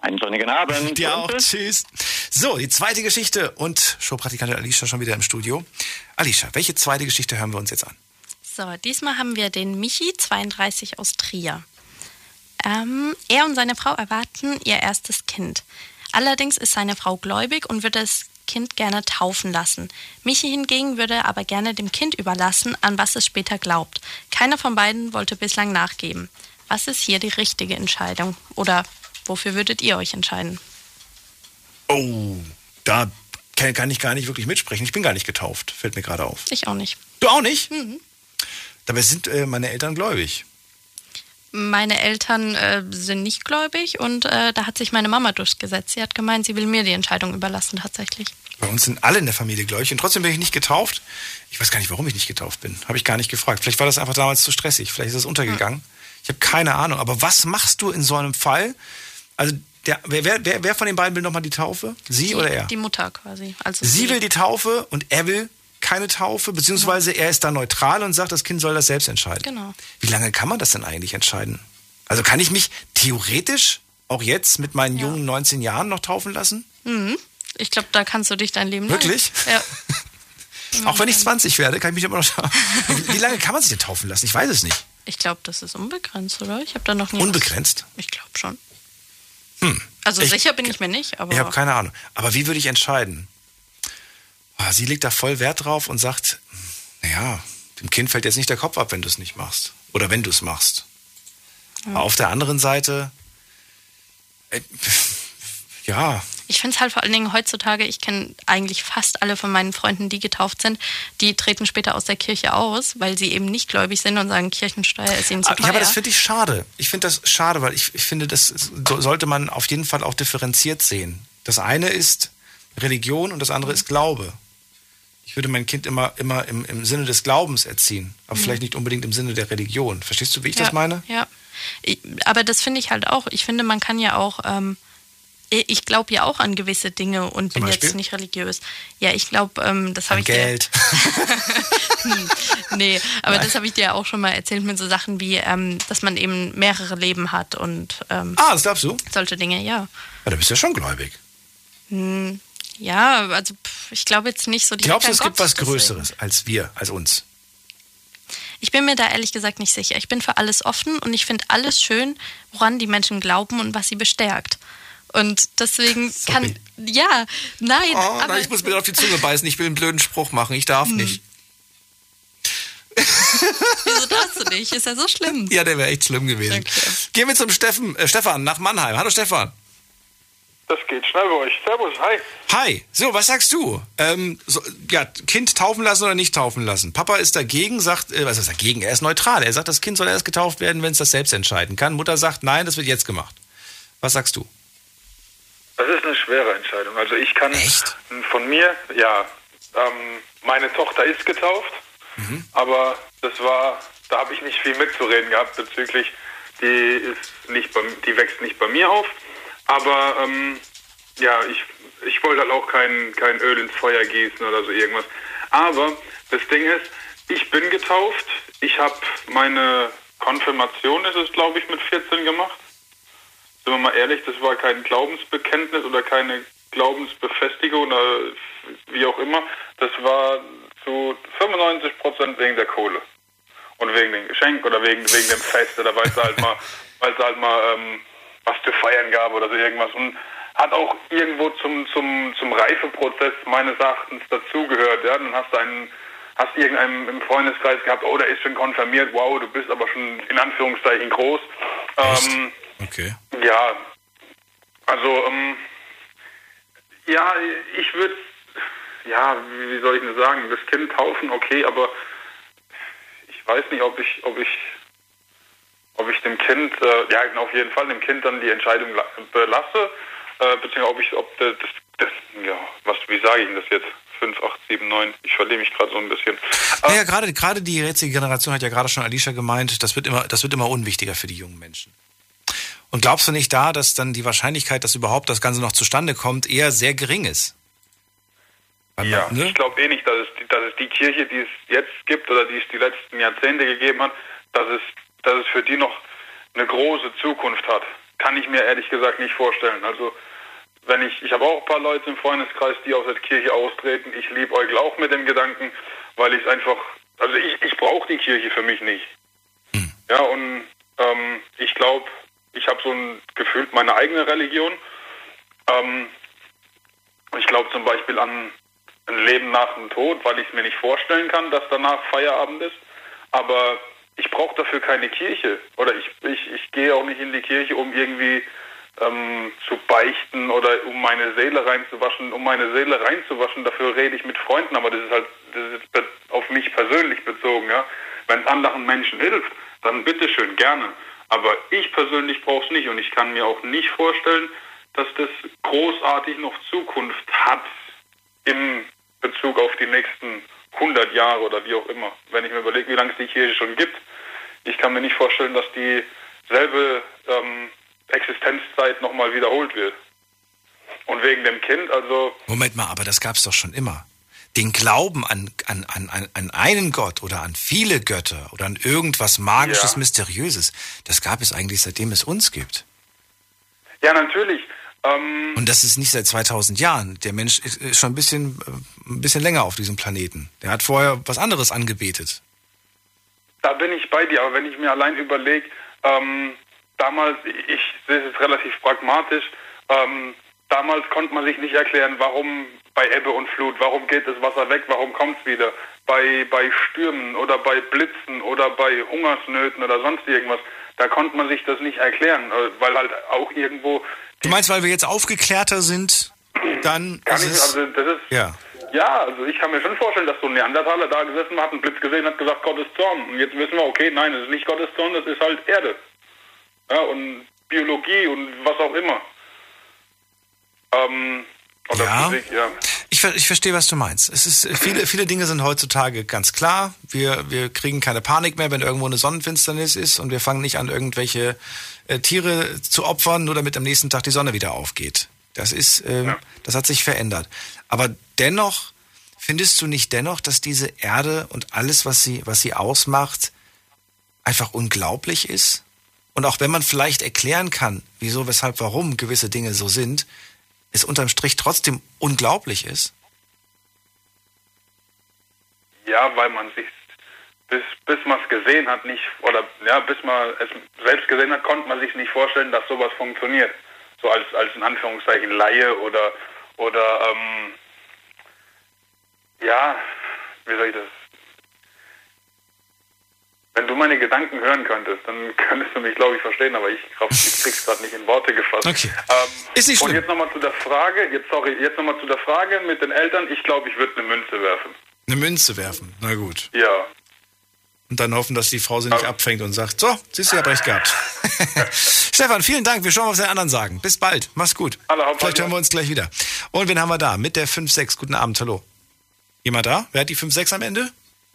Einen sonnigen Abend. Dir auch. Tschüss. So, die zweite Geschichte und Showpraktikantin Alicia schon wieder im Studio. Alicia, welche zweite Geschichte hören wir uns jetzt an? So, diesmal haben wir den Michi, 32 aus Trier. Ähm, er und seine Frau erwarten ihr erstes Kind. Allerdings ist seine Frau gläubig und würde das Kind gerne taufen lassen. Michi hingegen würde aber gerne dem Kind überlassen, an was es später glaubt. Keiner von beiden wollte bislang nachgeben. Was ist hier die richtige Entscheidung? Oder wofür würdet ihr euch entscheiden? Oh, da kann, ich gar nicht wirklich mitsprechen. Ich bin gar nicht getauft, fällt mir gerade auf. Ich auch nicht. Du auch nicht? Mhm. Dabei sind äh, meine Eltern gläubig. Meine Eltern äh, sind nicht gläubig und äh, da hat sich meine Mama durchgesetzt. Sie hat gemeint, sie will mir die Entscheidung überlassen tatsächlich. Bei uns sind alle in der Familie gläubig und trotzdem bin ich nicht getauft. Ich weiß gar nicht, warum ich nicht getauft bin. Habe ich gar nicht gefragt. Vielleicht war das einfach damals zu stressig. Vielleicht ist es untergegangen. Ich habe keine Ahnung. Aber was machst du in so einem Fall? Also, der, wer, wer, wer- von den beiden will nochmal die Taufe? Sie die, oder er? Die Mutter quasi. Also Sie will die Taufe und er will keine Taufe, beziehungsweise er ist da neutral und sagt, das Kind soll das selbst entscheiden. Genau. Wie lange kann man das denn eigentlich entscheiden? Also kann ich mich theoretisch auch jetzt mit meinen jungen 19 Jahren noch taufen lassen? Mhm. Ich glaube, da kannst du dich dein Leben lang- Wirklich? Ja. Auch wenn ich 20 werde, kann ich mich immer noch taufen. Wie lange kann man sich denn taufen lassen? Ich weiß es nicht. Ich glaube, das ist unbegrenzt, oder? Ich habe da noch nie. Unbegrenzt? Ich glaube schon. Hm. Also Ich- sicher bin ich mir nicht, aber. Ich habe keine Ahnung. Aber wie würde ich entscheiden? Ah, Sie legt da voll Wert drauf und sagt, naja, dem Kind fällt jetzt nicht der Kopf ab, wenn du es nicht machst. Oder wenn du es machst. Ja. Aber auf der anderen Seite, äh, ja, Ich finde es halt vor allen Dingen heutzutage, ich kenne eigentlich fast alle von meinen Freunden, die getauft sind, die treten später aus der Kirche aus, weil sie eben nicht gläubig sind und sagen, Kirchensteuer ist ihnen zu Ah, teuer. Ja, aber das finde ich schade. Ich finde das schade, weil ich, ich finde, das so- sollte man auf jeden Fall auch differenziert sehen. Das eine ist Religion und das andere ist Glaube. Ich würde mein Kind immer, immer im, im Sinne des Glaubens erziehen, aber Mhm. vielleicht nicht unbedingt im Sinne der Religion. Verstehst du, wie ich ja, das meine? Ja. Ich, aber das finde ich halt auch. Ich finde, man kann ja auch. Ähm, ich glaube ja auch an gewisse Dinge und Zum bin Beispiel? jetzt nicht religiös. Ja, ich glaube, ähm, das habe ich Geld. nee, aber Nein. das habe ich dir ja auch schon mal erzählt mit so Sachen wie, ähm, dass man eben mehrere Leben hat und ähm, Ah, das glaubst du? solche Dinge, ja. Ja, da bist du ja schon gläubig. Hm, ja, also ich glaube jetzt nicht so direkt Glaubst du, es gibt was. Größeres als wir, als uns? Ich bin mir da ehrlich gesagt nicht sicher. Ich bin für alles offen und ich finde alles schön, woran die Menschen glauben und was sie bestärkt. Und deswegen kann. Ja, nein. Oh, aber, nein, ich muss mir auf die Zunge beißen. Ich will einen blöden Spruch machen. Ich darf nicht. Wieso darfst du nicht? Ist ja so schlimm. Ja, der wäre echt schlimm gewesen. Gehen wir zum Steffen, äh, Stefan nach Mannheim. Hallo Stefan. Das geht schnell bei euch. Servus, hi. Hi, so, was sagst du? Ähm, so, ja, Kind taufen lassen oder nicht taufen lassen? Papa ist dagegen, sagt, äh, was ist dagegen? Er ist neutral. Er sagt, das Kind soll erst getauft werden, wenn es das selbst entscheiden kann. Mutter sagt, nein, das wird jetzt gemacht. Was sagst du? Das ist eine schwere Entscheidung. Also ich kann von mir, ja, ähm, meine Tochter ist getauft, aber das war, da habe ich nicht viel mitzureden gehabt bezüglich, die ist nicht bei, die wächst nicht bei mir auf, aber ähm, ja, ich, ich wollte halt auch kein, kein Öl ins Feuer gießen oder so irgendwas. Aber das Ding ist, ich bin getauft, ich habe meine Konfirmation, ist es glaube ich, mit 14 gemacht. Sind wir mal ehrlich, das war kein Glaubensbekenntnis oder keine Glaubensbefestigung oder wie auch immer. Das war zu 95 Prozent wegen der Kohle. Und wegen dem Geschenk oder wegen, wegen dem Fest oder weil es halt mal, weil es halt mal ähm, was zu feiern gab oder so irgendwas. Und hat auch irgendwo zum, zum, zum Reifeprozess meines Erachtens dazugehört. Ja? Dann hast du einen, hast irgendeinen im Freundeskreis gehabt, oh, der ist schon konfirmiert, wow, du bist aber schon in Anführungszeichen groß. Ähm, Okay. ja, also, ähm, ja, ich würde, ja, wie soll ich denn sagen, das Kind taufen, okay, aber ich weiß nicht, ob ich, ob ich, ob ich dem Kind, äh, ja, auf jeden Fall dem Kind dann die Entscheidung la- belasse, äh, beziehungsweise ob ich, ob das, das, ja, was, wie sage ich denn das jetzt? 5, 8, 7, 9, ich verliere mich gerade so ein bisschen. Naja, gerade, gerade die jetzige Generation hat ja gerade schon Alicia gemeint, das wird immer, das wird immer unwichtiger für die jungen Menschen. Und glaubst du nicht da, dass dann die Wahrscheinlichkeit, dass überhaupt das Ganze noch zustande kommt, eher sehr gering ist? Weil man- Ja, ne? ich glaube eh nicht, dass es, dass es die Kirche, die es jetzt gibt oder die es die letzten Jahrzehnte gegeben hat, dass es, dass es für die noch eine große Zukunft hat. Kann ich mir ehrlich gesagt nicht vorstellen. Also wenn ich, ich habe auch ein paar Leute im Freundeskreis, die aus der Kirche austreten. Ich liebe euch auch mit dem Gedanken, weil ich es einfach, also ich, ich brauche die Kirche für mich nicht. Ja, und ähm, ich glaube, ich habe so ein gefühlt meine eigene Religion. Ähm, ich glaube zum Beispiel an ein Leben nach dem Tod, weil ich es mir nicht vorstellen kann, dass danach Feierabend ist. Aber ich brauche dafür keine Kirche. Oder ich, ich, ich gehe auch nicht in die Kirche, um irgendwie ähm, zu beichten oder um meine Seele reinzuwaschen, um meine Seele reinzuwaschen. Dafür rede ich mit Freunden, aber das ist halt das ist auf mich persönlich bezogen. Ja? Wenn es anderen Menschen hilft, dann bitteschön, gerne. Aber ich persönlich brauche es nicht und ich kann mir auch nicht vorstellen, dass das großartig noch Zukunft hat im Bezug auf die nächsten 100 Jahre oder wie auch immer. Wenn ich mir überlege, wie lange es die Kirche schon gibt, ich kann mir nicht vorstellen, dass dieselbe ähm, Existenzzeit nochmal wiederholt wird. Und wegen dem Kind, also. Moment mal, aber das gab es doch schon immer. Den Glauben an, an, an, an einen Gott oder an viele Götter oder an irgendwas Magisches, Ja. Mysteriöses, das gab es eigentlich seitdem es uns gibt. Ja, natürlich. Ähm, Und das ist nicht seit 2000 Jahren. Der Mensch ist, schon ein bisschen, äh, ein bisschen länger auf diesem Planeten. Der hat vorher was anderes angebetet. Da bin ich bei dir, aber wenn ich mir allein überlege, ähm, damals, ich sehe es relativ pragmatisch, ähm, damals konnte man sich nicht erklären, warum bei Ebbe und Flut, warum geht das Wasser weg, warum kommt es wieder, bei, bei Stürmen oder bei Blitzen oder bei Hungersnöten oder sonst irgendwas, da konnte man sich das nicht erklären, äh, weil halt auch irgendwo, Du meinst, weil wir jetzt aufgeklärter sind, dann kann ist ich, also das ist, Ja. Ja, also ich kann mir schon vorstellen, dass so ein Neandertaler da gesessen hat, einen Blitz gesehen hat, gesagt, Gottes Zorn. Und jetzt wissen wir, okay, nein, das ist nicht Gottes Zorn, das ist halt Erde. Ja, und Biologie und was auch immer. Ähm, oder Ja. Physik, ja. Ich, ich verstehe, was du meinst. Es ist, äh, viele, viele Dinge sind heutzutage ganz klar. Wir, wir kriegen keine Panik mehr, wenn irgendwo eine Sonnenfinsternis ist und wir fangen nicht an, irgendwelche äh, Tiere zu opfern, nur damit am nächsten Tag die Sonne wieder aufgeht. Das ist, ähm, das hat sich verändert. Aber dennoch, findest du nicht dennoch, dass diese Erde und alles, was sie, was sie ausmacht, einfach unglaublich ist? Und auch wenn man vielleicht erklären kann, wieso, weshalb, warum gewisse Dinge so sind, es unterm Strich trotzdem unglaublich ist? Ja, weil man sich bis, bis man es gesehen hat, nicht, oder ja, bis man es selbst gesehen hat, konnte man sich nicht vorstellen, dass sowas funktioniert. So als, als in Anführungszeichen Laie oder, oder, ähm, ja, wie soll ich das? Wenn du meine Gedanken hören könntest, dann könntest du mich, glaube ich, verstehen, aber ich, glaub, ich krieg's gerade nicht in Worte gefasst. Okay. Ähm, Ist nicht Und schlimm. jetzt nochmal zu der Frage, jetzt sorry, jetzt nochmal zu der Frage mit den Eltern. Ich glaube, ich würde eine Münze werfen. Eine Münze werfen. Na gut. Ja. Und dann hoffen, dass die Frau sie nicht abfängt und sagt, so, siehst du, ich hab recht gehabt. Stefan, vielen Dank. Wir schauen, was die anderen sagen. Bis bald. Mach's gut. Vielleicht hören wir uns gleich wieder. Und wen haben wir da? Mit der 5-6. Guten Abend, hallo. Jemand da? Wer hat die 5-6 am Ende?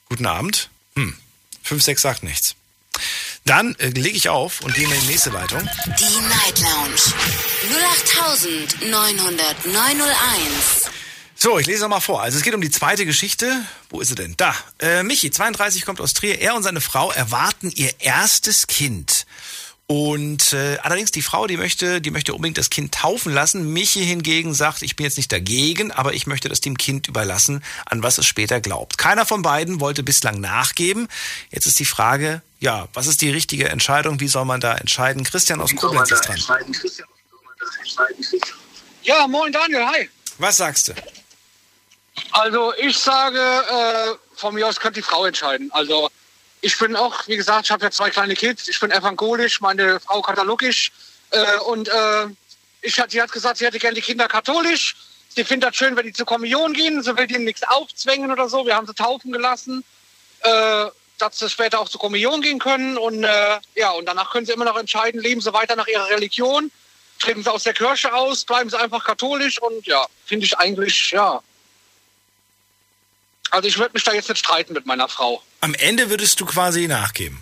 Guten Abend. Hm. 5-6 sagt nichts. Dann äh, lege ich auf und gehe in die nächste Leitung. Die Night Lounge 08901. So, ich lese noch mal vor. Also es geht um die zweite Geschichte. Wo ist sie denn? Da. Äh, Michi, 32, kommt aus Trier. Er und seine Frau erwarten ihr erstes Kind. Und äh, allerdings die Frau, die möchte, die möchte unbedingt das Kind taufen lassen. Michi hingegen sagt, ich bin jetzt nicht dagegen, aber ich möchte das dem Kind überlassen, an was es später glaubt. Keiner von beiden wollte bislang nachgeben. Jetzt ist die Frage, ja, was ist die richtige Entscheidung? Wie soll man da entscheiden? Christian aus Koblenz ist dran. Ja, moin Daniel, hi. Was sagst du? Also ich sage, äh, von mir aus könnte die Frau entscheiden. Also ich bin auch, wie gesagt, ich habe ja zwei kleine Kids. Ich bin evangelisch, meine Frau katholisch. Äh, und äh, ich, sie hat gesagt, sie hätte gerne die Kinder katholisch. Sie findet das schön, wenn die zur Kommunion gehen. Sie will denen nichts aufzwängen oder so. Wir haben sie taufen gelassen, äh, dass sie später auch zur Kommunion gehen können. Und äh, ja, und danach können sie immer noch entscheiden, leben sie weiter nach ihrer Religion, treten sie aus der Kirche aus, bleiben sie einfach katholisch. Und ja, finde ich eigentlich, ja. Also ich würde mich da jetzt nicht streiten mit meiner Frau. Am Ende würdest du quasi nachgeben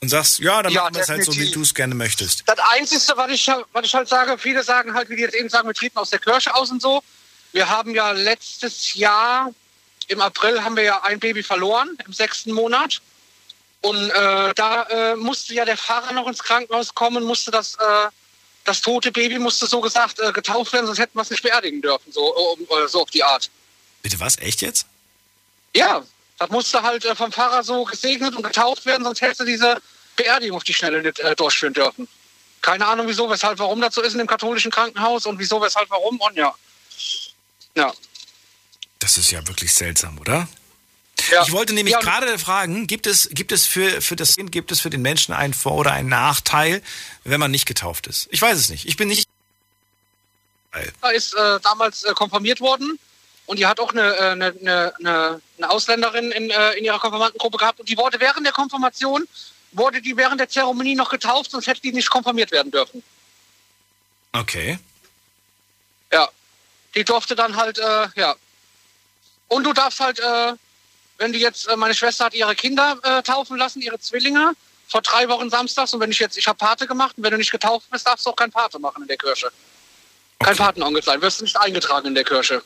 und sagst, ja, dann Ja, machen wir es halt so, wie du es gerne möchtest. Das Einzige, was ich, was ich halt sage, viele sagen halt, wie die jetzt eben sagen, wir treten aus der Kirche aus und so. Wir haben ja letztes Jahr, im April, haben wir ja ein Baby verloren, im sechsten Monat. Und äh, da äh, musste ja der Fahrer noch ins Krankenhaus kommen, musste das, äh, das tote Baby musste so gesagt äh, getauft werden, sonst hätten wir es nicht beerdigen dürfen, so, um, äh, so auf die Art. Bitte was? Echt jetzt? Ja, das musste halt äh, vom Pfarrer so gesegnet und getauft werden, sonst hätte diese Beerdigung auf die Schnelle nicht äh, durchführen dürfen. Keine Ahnung, wieso, weshalb, warum das so ist in dem katholischen Krankenhaus und wieso, weshalb, warum und ja. Ja. Das ist ja wirklich seltsam, oder? Ja. Ich wollte nämlich Ja, gerade fragen, gibt es, gibt es für, für das Kind, gibt es für den Menschen einen Vor- oder einen Nachteil, wenn man nicht getauft ist? Ich weiß es nicht. Ich bin nicht. Ist äh, damals äh, konfirmiert worden und die hat auch eine, äh, eine, eine, eine, eine Ausländerin in, äh, in ihrer Konfirmandengruppe gehabt und die wurde während der Konfirmation wurde die während der Zeremonie noch getauft, sonst hätte die nicht konfirmiert werden dürfen. Okay. Ja. Die durfte dann halt, äh, ja. Und du darfst halt, äh, wenn du jetzt, äh, meine Schwester hat ihre Kinder äh, taufen lassen, ihre Zwillinge, vor drei Wochen samstags. Und wenn ich jetzt, ich habe Pate gemacht und wenn du nicht getauft bist, darfst du auch kein Pate machen in der Kirche. Kein Patenonkel sein, wirst du nicht eingetragen in der Kirche.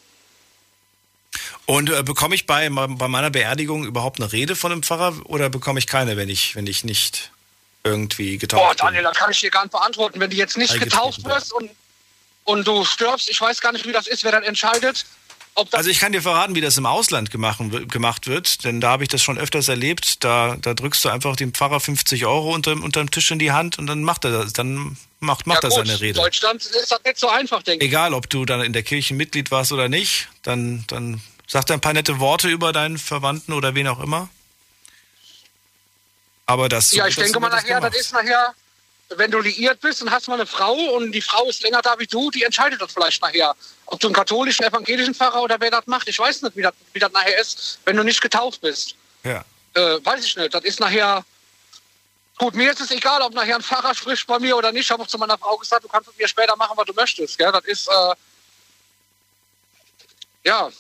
Und äh, bekomme ich bei, bei meiner Beerdigung überhaupt eine Rede von dem Pfarrer oder bekomme ich keine, wenn ich, wenn ich nicht irgendwie getauft Boah, Daniel, das kann ich dir gar nicht beantworten. Wenn du jetzt nicht getauft wirst und, und du stirbst, ich weiß gar nicht, wie das ist, wer dann entscheidet. Ob das Also ich kann dir verraten, wie das im Ausland gemacht, gemacht wird, denn da habe ich das schon öfters erlebt. Da, da drückst du einfach dem Pfarrer 50 Euro unterm, unterm Tisch in die Hand und dann macht er das, dann macht, macht ja, er gut, seine in Rede. Deutschland ist das nicht so einfach, denke ich. Egal, ob du dann in der Kirche Mitglied warst oder nicht, dann, dann sagt er ein paar nette Worte über deinen Verwandten oder wen auch immer. Aber das Ja, ich das denke mal wird nachher, gemacht. das ist nachher, wenn du liiert bist und hast mal eine Frau und die Frau ist länger da wie du, die entscheidet das vielleicht nachher. Ob du einen katholischen, evangelischen Pfarrer oder wer das macht, ich weiß nicht, wie das, wie das nachher ist, wenn du nicht getauft bist. Ja. Äh, weiß ich nicht, das ist nachher... Gut, mir ist es egal, ob nachher ein Pfarrer spricht bei mir oder nicht. Ich habe auch zu meiner Frau gesagt, du kannst mit mir später machen, was du möchtest. Gell? Das ist, äh, ja,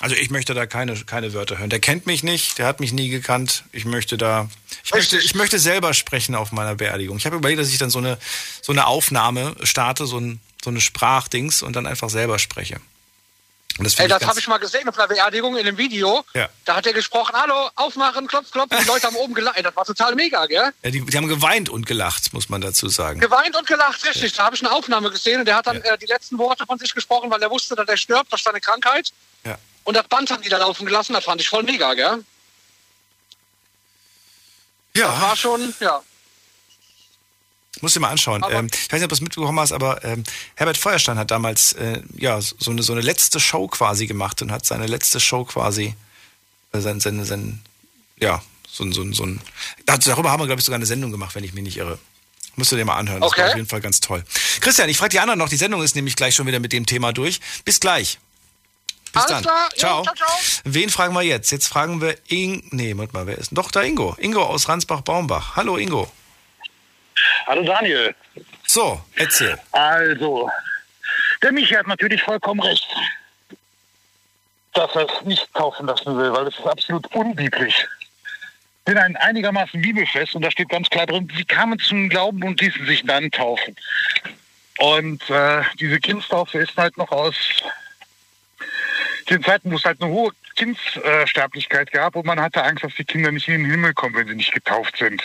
Also ich möchte da keine, keine Wörter hören. Der kennt mich nicht, der hat mich nie gekannt. Ich möchte da, ich möchte, ich möchte selber sprechen auf meiner Beerdigung. Ich habe überlegt, dass ich dann so eine, so eine Aufnahme starte, so, ein, so eine Sprachdings und dann einfach selber spreche. Und das Ey, das habe ich mal gesehen auf einer Beerdigung in einem Video. Ja. Da hat er gesprochen, hallo, aufmachen, klopf, klopf. Und die Leute haben oben gelacht. Ey, Das war total mega, gell? ja, die, die haben geweint und gelacht, muss man dazu sagen. Geweint und gelacht, richtig. Da habe ich eine Aufnahme gesehen und der hat dann äh, die letzten Worte von sich gesprochen, weil er wusste, dass er stirbt, das ist seine Krankheit. Ja. Und das Band haben die da laufen gelassen, das fand ich voll mega, gell? Ja. Das war schon, ja. Musst du dir mal anschauen. Ähm, ich weiß nicht, ob du es mitbekommen hast, aber ähm, Herbert Feuerstein hat damals äh, ja, so, eine, so eine letzte Show quasi gemacht und hat seine letzte Show quasi, äh, sein, sein, sein, ja, so ein, so ein, so ein, darüber haben wir, glaube ich, sogar eine Sendung gemacht, wenn ich mich nicht irre. Musst du dir mal anhören, das Okay. war auf jeden Fall ganz toll. Christian, ich frage die anderen noch, die Sendung ist nämlich gleich schon wieder mit dem Thema durch. Bis gleich. Bis Alles dann. klar. Jo, ciao. ciao, ciao. Wen fragen wir jetzt? Jetzt fragen wir Ing. Nee, warte mal, wer ist? Doch, da Ingo. Ingo aus Ransbach-Baumbach. Hallo Ingo. Hallo Daniel. So, erzähl. Also, der Michi hat natürlich vollkommen recht, dass er es nicht kaufen lassen will, weil es ist absolut unbiblisch. Ich bin ein einigermaßen bibelfest und da steht ganz klar drin, sie kamen zum Glauben und ließen sich dann taufen. Und äh, diese Kindstaufe ist halt noch aus den Zeiten, wo es halt eine hohe Kindsterblichkeit gab und man hatte Angst, dass die Kinder nicht in den Himmel kommen, wenn sie nicht getauft sind.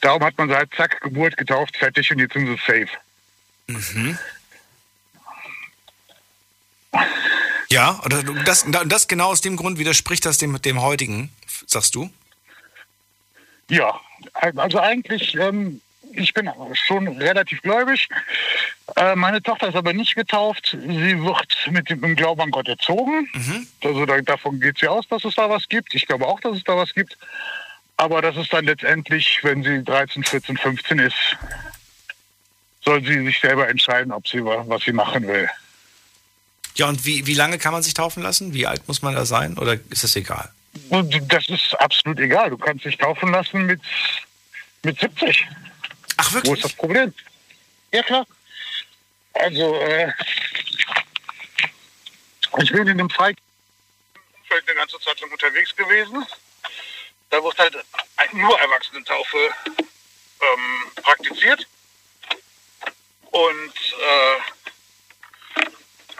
Darum hat man sie halt zack, Geburt, getauft, fertig und jetzt sind sie safe. Mhm. Ja, oder das, das genau aus dem Grund widerspricht das dem, dem heutigen, sagst du? Ja, also eigentlich, ähm, ich bin schon relativ gläubig. Äh, meine Tochter ist aber nicht getauft. Sie wird mit dem Glauben an Gott erzogen. Also da, davon geht sie aus, dass es da was gibt. Ich glaube auch, dass es da was gibt. Aber das ist dann letztendlich, wenn sie 13, 14, 15 ist, soll sie sich selber entscheiden, ob sie wa- was sie machen will. Ja, und wie, wie lange kann man sich taufen lassen? Wie alt muss man da sein? Oder ist das egal? Und das ist absolut egal. Du kannst dich taufen lassen mit, mit 70. Ach, wirklich? Wo ist das Problem? Ja, klar. Also, äh, ich bin in dem Umfeld eine ganze Zeit lang unterwegs gewesen. Da wird halt nur Erwachsenentaufe ähm, praktiziert. Und äh,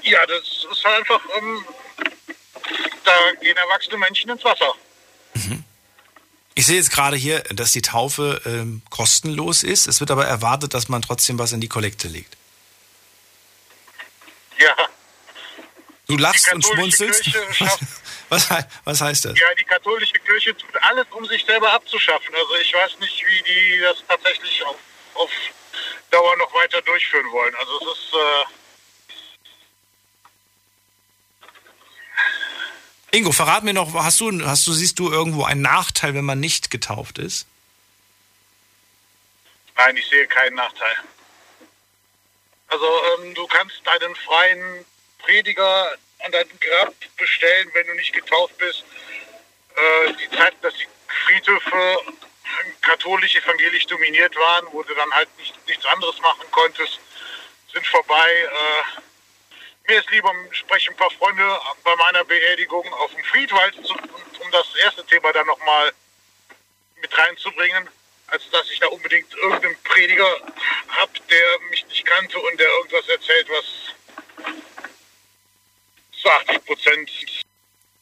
ja, das ist halt einfach, ähm, da gehen erwachsene Menschen ins Wasser. Ich sehe jetzt gerade hier, dass die Taufe ähm, kostenlos ist. Es wird aber erwartet, dass man trotzdem was in die Kollekte legt. Ja, Du lachst und schmunzelst. Schafft- was, was heißt das? Ja, die katholische Kirche tut alles, um sich selber abzuschaffen. Also ich weiß nicht, wie die das tatsächlich auf, auf Dauer noch weiter durchführen wollen. Also es ist äh, Ingo, verrat mir noch, hast du, hast du, siehst du irgendwo einen Nachteil, wenn man nicht getauft ist? nein, ich sehe keinen Nachteil. Also ähm, du kannst deinen freien Prediger an dein Grab bestellen, wenn du nicht getauft bist. Äh, die Zeit, dass die Friedhöfe katholisch, evangelisch dominiert waren, wo du dann halt nicht, nichts anderes machen konntest, sind vorbei. Äh, mir ist lieber, spreche ein paar Freunde bei meiner Beerdigung auf dem Friedwald, um das erste Thema dann nochmal mit reinzubringen, als dass ich da unbedingt irgendeinen Prediger habe, der mich nicht kannte und der irgendwas erzählt, was zu 80 Prozent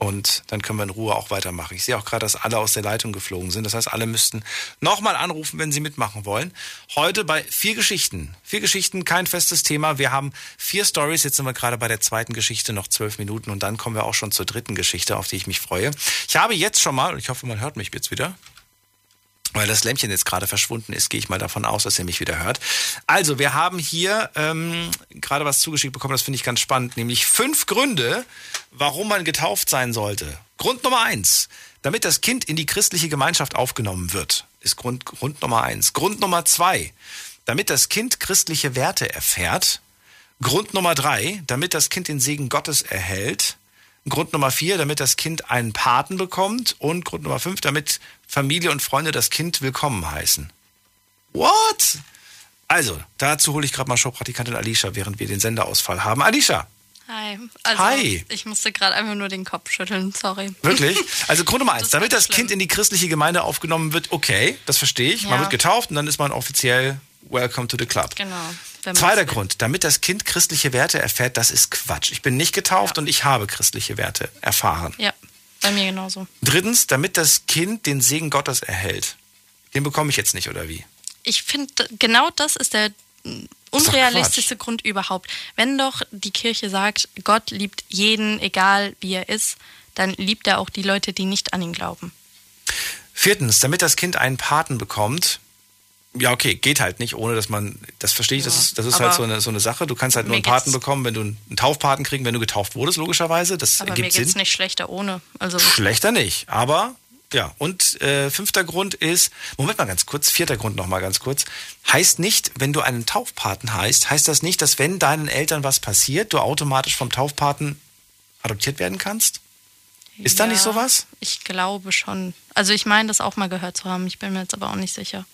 und dann können wir in Ruhe auch weitermachen. Ich sehe auch gerade, dass alle aus der Leitung geflogen sind. Das heißt, alle müssten nochmal anrufen, wenn sie mitmachen wollen. Heute bei vier Geschichten. Vier Geschichten, kein festes Thema. Wir haben vier Stories. Jetzt sind wir gerade bei der zweiten Geschichte, noch zwölf Minuten. Und dann kommen wir auch schon zur dritten Geschichte, auf die ich mich freue. Ich habe jetzt schon mal, ich hoffe, man hört mich jetzt wieder weil das Lämpchen jetzt gerade verschwunden ist, gehe ich mal davon aus, dass ihr mich wieder hört. Also, wir haben hier ähm, gerade was zugeschickt bekommen, das finde ich ganz spannend, nämlich fünf Gründe, warum man getauft sein sollte. Grund Nummer eins, damit das Kind in die christliche Gemeinschaft aufgenommen wird, ist Grund, Grund Nummer eins. Grund Nummer zwei, damit das Kind christliche Werte erfährt. Grund Nummer drei, damit das Kind den Segen Gottes erhält. Grund Nummer vier, damit das Kind einen Paten bekommt. Und Grund Nummer fünf, damit Familie und Freunde das Kind willkommen heißen. What? Also, dazu hole ich gerade mal Showpraktikantin Alicia, während wir den Senderausfall haben. Alicia! Hi. Also, Hi. Ich musste gerade einfach nur den Kopf schütteln, sorry. Wirklich? Also Grund Nummer eins, Das damit das schlimm. Kind in die christliche Gemeinde aufgenommen wird, okay, das verstehe ich. Man Ja. wird getauft und dann ist man offiziell Welcome to the Club. Genau. Zweiter. Grund, damit das Kind christliche Werte erfährt, das ist Quatsch. Ich bin nicht getauft und ich habe christliche Werte erfahren. Ja, bei mir genauso. Drittens, damit das Kind den Segen Gottes erhält. Den bekomme ich jetzt nicht, oder wie? Ich finde, genau das ist der unrealistischste Grund überhaupt. Wenn doch die Kirche sagt, Gott liebt jeden, egal wie er ist, dann liebt er auch die Leute, die nicht an ihn glauben. Viertens, damit das Kind einen Paten bekommt. Ja, okay, geht halt nicht, ohne dass man, das verstehe ich, das ist, das ist halt so eine, so eine Sache. Du kannst halt nur mir einen Paten geht's- bekommen, wenn du einen Taufpaten kriegen, wenn du getauft wurdest, logischerweise. Das Aber mir ergibt geht es Sinn. nicht schlechter ohne. Also Schlechter nicht, aber ja. Und äh, fünfter Grund ist, Moment mal ganz kurz, vierter Grund noch mal ganz kurz. Heißt nicht, wenn du einen Taufpaten heißt, heißt das nicht, dass wenn deinen Eltern was passiert, du automatisch vom Taufpaten adoptiert werden kannst? Ist da ja, nicht sowas? Ich glaube schon. Also ich meine, das auch mal gehört zu haben. Ich bin mir jetzt aber auch nicht sicher.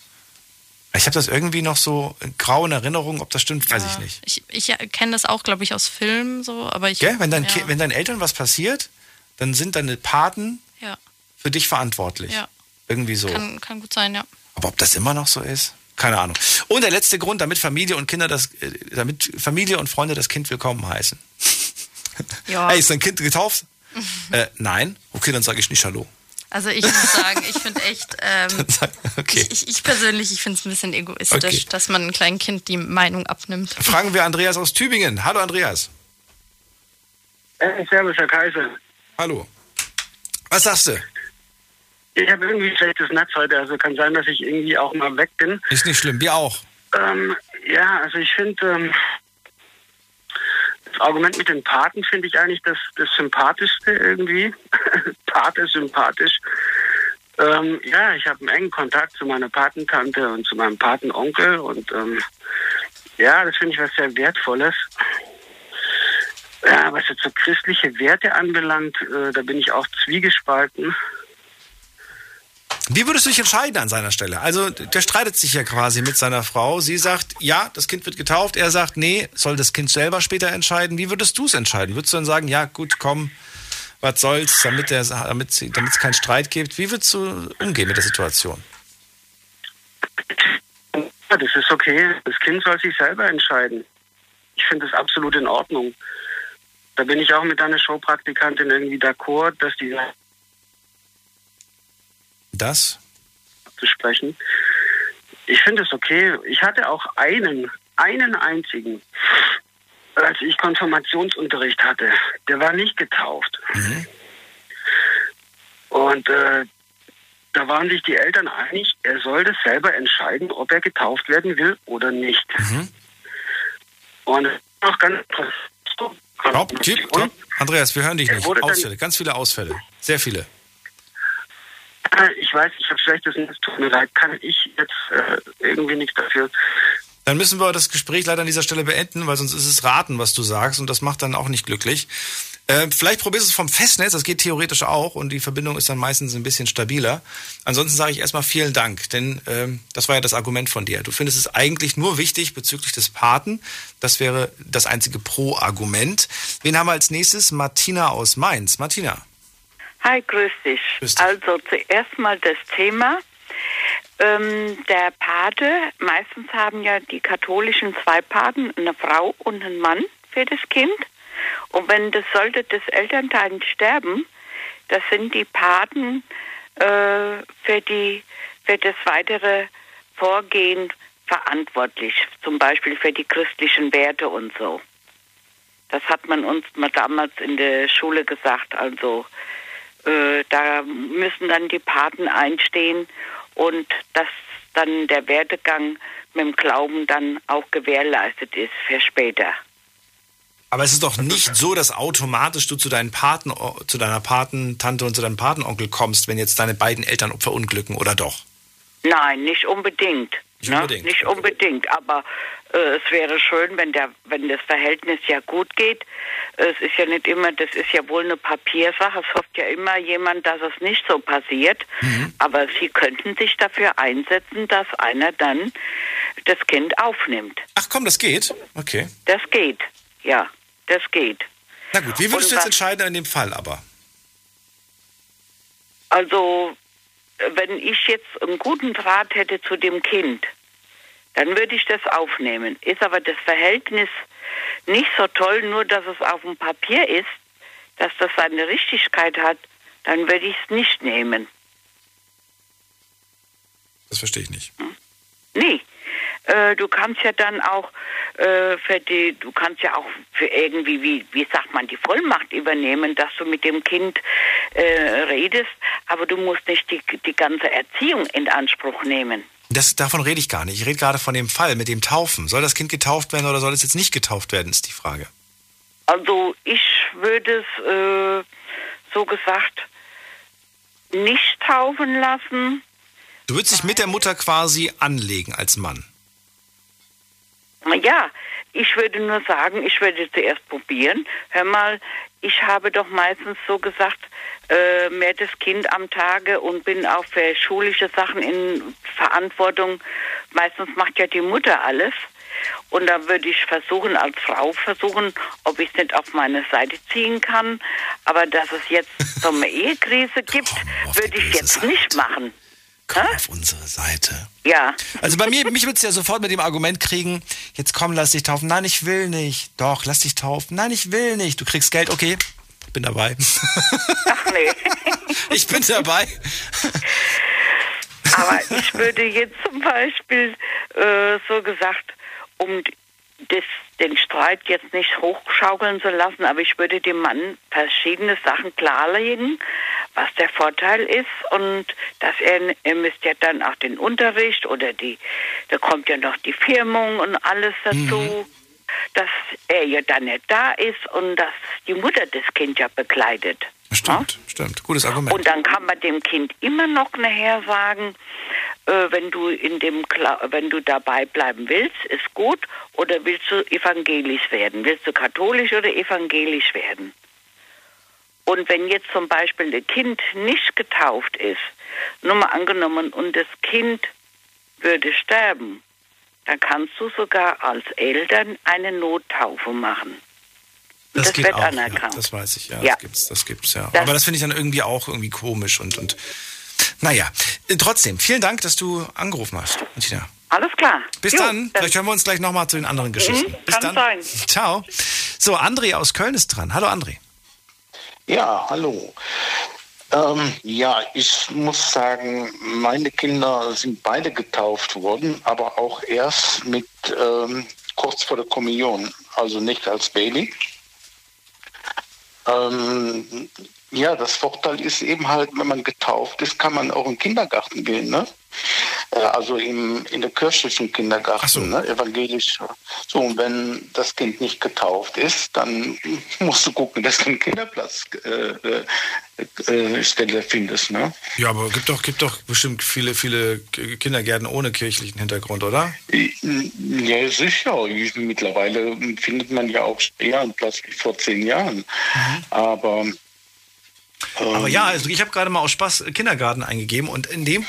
Ich habe das irgendwie noch so grau in Erinnerung, ob das stimmt, weiß ich nicht. Ich, ich kenne das auch, glaube ich, aus Filmen so, aber ich. Gell? Wenn, dein ja, wenn deinen Eltern was passiert, dann sind deine Paten ja, für dich verantwortlich. ja. Irgendwie so. Kann, kann gut sein, ja. Aber ob das immer noch so ist? Keine Ahnung. Und der letzte Grund, damit Familie und Kinder das, äh, damit Familie und Freunde das Kind willkommen heißen. Ja. Hey, ist dein Kind getauft? äh, nein. Okay, dann sage ich nicht Hallo. Also ich muss sagen, ich finde echt, ähm, Okay. ich, ich persönlich, ich finde es ein bisschen egoistisch, Okay. dass man einem kleinen Kind die Meinung abnimmt. Fragen wir Andreas aus Tübingen. Hallo Andreas. Äh, servus, Herr Kaiser. Hallo. Was sagst du? Ich habe irgendwie schlechtes Netz heute, also kann sein, dass ich irgendwie auch mal weg bin. Ist nicht schlimm, wir auch. Ähm, ja, also ich finde, ähm, Argument mit den Paten finde ich eigentlich das, das Sympathischste irgendwie. Pate, sympathisch. Ähm, ja, ich habe einen engen Kontakt zu meiner Patentante und zu meinem Patenonkel und ähm, ja, das finde ich was sehr Wertvolles. Ja, was jetzt so christliche Werte anbelangt, äh, da bin ich auch zwiegespalten. Wie würdest du dich entscheiden an seiner Stelle? Also, der streitet sich ja quasi mit seiner Frau. Sie sagt, ja, das Kind wird getauft. Er sagt, nee, soll das Kind selber später entscheiden. Wie würdest du es entscheiden? Würdest du dann sagen, ja, gut, komm, was soll's, damit der, damit sie- damit es keinen Streit gibt? Wie würdest du umgehen mit der Situation? Ja, das ist okay. Das Kind soll sich selber entscheiden. Ich finde das absolut in Ordnung. Da bin ich auch mit einer Showpraktikantin irgendwie d'accord, dass die Das? zu sprechen. Ich finde es okay. Ich hatte auch einen, einen einzigen, als ich Konfirmationsunterricht hatte. Der war nicht getauft. Und äh, da waren sich die Eltern einig, er soll das selber entscheiden, ob er getauft werden will oder nicht. Und es ist noch ganz Stopp, gib, stopp. Andreas, wir hören dich nicht. Ausfälle, ganz viele Ausfälle. Sehr viele. Äh, Ich weiß, ich habe schlechtes Netz, tut mir leid, kann ich jetzt äh, irgendwie nichts dafür. Dann müssen wir das Gespräch leider an dieser Stelle beenden, weil sonst ist es raten, was du sagst und das macht dann auch nicht glücklich. Äh, vielleicht probierst du es vom Festnetz, das geht theoretisch auch und die Verbindung ist dann meistens ein bisschen stabiler. Ansonsten sage ich erstmal vielen Dank, denn ähm, das war ja das Argument von dir. Du findest es eigentlich nur wichtig bezüglich des Paten. Das wäre das einzige Pro-Argument. Wen haben wir als nächstes? Martina aus Mainz. Martina. Hi, grüß dich. Grüß dich. Also zuerst mal das Thema. Ähm, der Pate, meistens haben ja die katholischen zwei Paten, eine Frau und einen Mann für das Kind. Und wenn das sollte das Elternteil sterben, das sind die Paten äh, für die für das weitere Vorgehen verantwortlich, zum Beispiel für die christlichen Werte und so. Das hat man uns mal damals in der Schule gesagt. Also da müssen dann die Paten einstehen und dass dann der Werdegang mit dem Glauben dann auch gewährleistet ist für später. Aber es ist doch nicht so, dass automatisch du zu deinen Paten, zu deiner Patentante und zu deinem Patenonkel kommst, wenn jetzt deine beiden Eltern verunglücken, oder doch? Nein, nicht unbedingt. Nicht ne? unbedingt. Nicht unbedingt, aber es wäre schön, wenn der, wenn das Verhältnis ja gut geht. Es ist ja nicht immer, das ist ja wohl eine Papiersache. Es hofft ja immer jemand, dass es nicht so passiert. Mhm. Aber sie könnten sich dafür einsetzen, dass einer dann das Kind aufnimmt. Ach komm, das geht? Okay. Das geht, ja, das geht. Na gut, wie würdest du jetzt entscheiden in dem Fall aber? Also, äh, wenn ich jetzt einen guten Draht hätte zu dem Kind, dann würde ich das aufnehmen. Ist aber das Verhältnis nicht so toll, nur dass es auf dem Papier ist, dass das seine Richtigkeit hat, dann würde ich es nicht nehmen. Das verstehe ich nicht. Nee. Äh, du kannst ja dann auch äh, für die, du kannst ja auch für irgendwie, wie, wie sagt man, die Vollmacht übernehmen, dass du mit dem Kind äh, redest, aber du musst nicht die, die ganze Erziehung in Anspruch nehmen. Das, davon rede ich gar nicht. Ich rede gerade von dem Fall mit dem Taufen. Soll das Kind getauft werden oder soll es jetzt nicht getauft werden, ist die Frage. Also ich würde es äh, so gesagt nicht taufen lassen. Du würdest dich mit der Mutter quasi anlegen als Mann. Ja, ich würde nur sagen, ich würde zuerst probieren. Hör mal, ich habe doch meistens so gesagt, äh, mehr das Kind am Tage und bin auch für schulische Sachen in Verantwortung. Meistens macht ja die Mutter alles. Und da würde ich versuchen, als Frau versuchen, ob ich es nicht auf meine Seite ziehen kann. Aber dass es jetzt so eine Ehekrise gibt, würde ich jetzt nicht machen. Komm auf unsere Seite. Ja. Also bei mir, mich würdest du ja sofort mit dem Argument kriegen, jetzt komm, lass dich taufen. Nein, ich will nicht. Doch, lass dich taufen. Nein, ich will nicht. Du kriegst Geld, okay. Bin dabei. Ach nee. ich bin dabei. Aber ich würde jetzt zum Beispiel äh, so gesagt, um das, den Streit jetzt nicht hochschaukeln zu lassen, aber ich würde dem Mann verschiedene Sachen klarlegen, was der Vorteil ist und dass er, er müsste ja dann auch den Unterricht oder die, da kommt ja noch die Firmung und alles dazu, dass er ja dann nicht da ist und dass die Mutter das Kind ja begleitet. Stimmt, stimmt. Gutes Argument. Und dann kann man dem Kind immer noch nachher sagen, äh, wenn du in dem Kla wenn du dabei bleiben willst, ist gut, oder willst du evangelisch werden? Willst du katholisch oder evangelisch werden? Und wenn jetzt zum Beispiel ein Kind nicht getauft ist, nur mal angenommen, und das Kind würde sterben, dann kannst du sogar als Eltern eine Nottaufe machen. Und das, geht wird auch, ja, anerkannt. das weiß ich, ja. Ja. Das gibt's, das gibt's, ja. Das- Aber das finde ich dann irgendwie auch irgendwie komisch und, und naja. Äh, Trotzdem, vielen Dank, dass du angerufen hast, Martina. Alles klar. Bis Jo, dann. Vielleicht hören wir uns gleich nochmal zu den anderen Geschichten. Mhm, Bis kann dann. sein. Ciao. So, André aus Köln ist dran. Hallo, André. Ja, hallo. Ähm, ja, ich muss sagen, meine Kinder sind beide getauft worden, aber auch erst mit ähm, kurz vor der Kommunion, also nicht als Baby. Ähm, ja, das Vorteil ist eben halt, wenn man getauft ist, kann man auch in den Kindergarten gehen. Ne? Äh, äh, also im, in der kirchlichen Kindergarten, so. ne, evangelisch. So, und wenn das Kind nicht getauft ist, dann musst du gucken, dass du einen Kinderplatz äh, äh, Stelle findest. Ne? Ja, aber gibt doch, gibt doch bestimmt viele, viele Kindergärten ohne kirchlichen Hintergrund, oder? Ja, sicher. Mittlerweile findet man ja auch eher einen Platz wie vor zehn Jahren. Mhm. Aber aber ja, also ich habe gerade mal aus Spaß Kindergarten eingegeben und in dem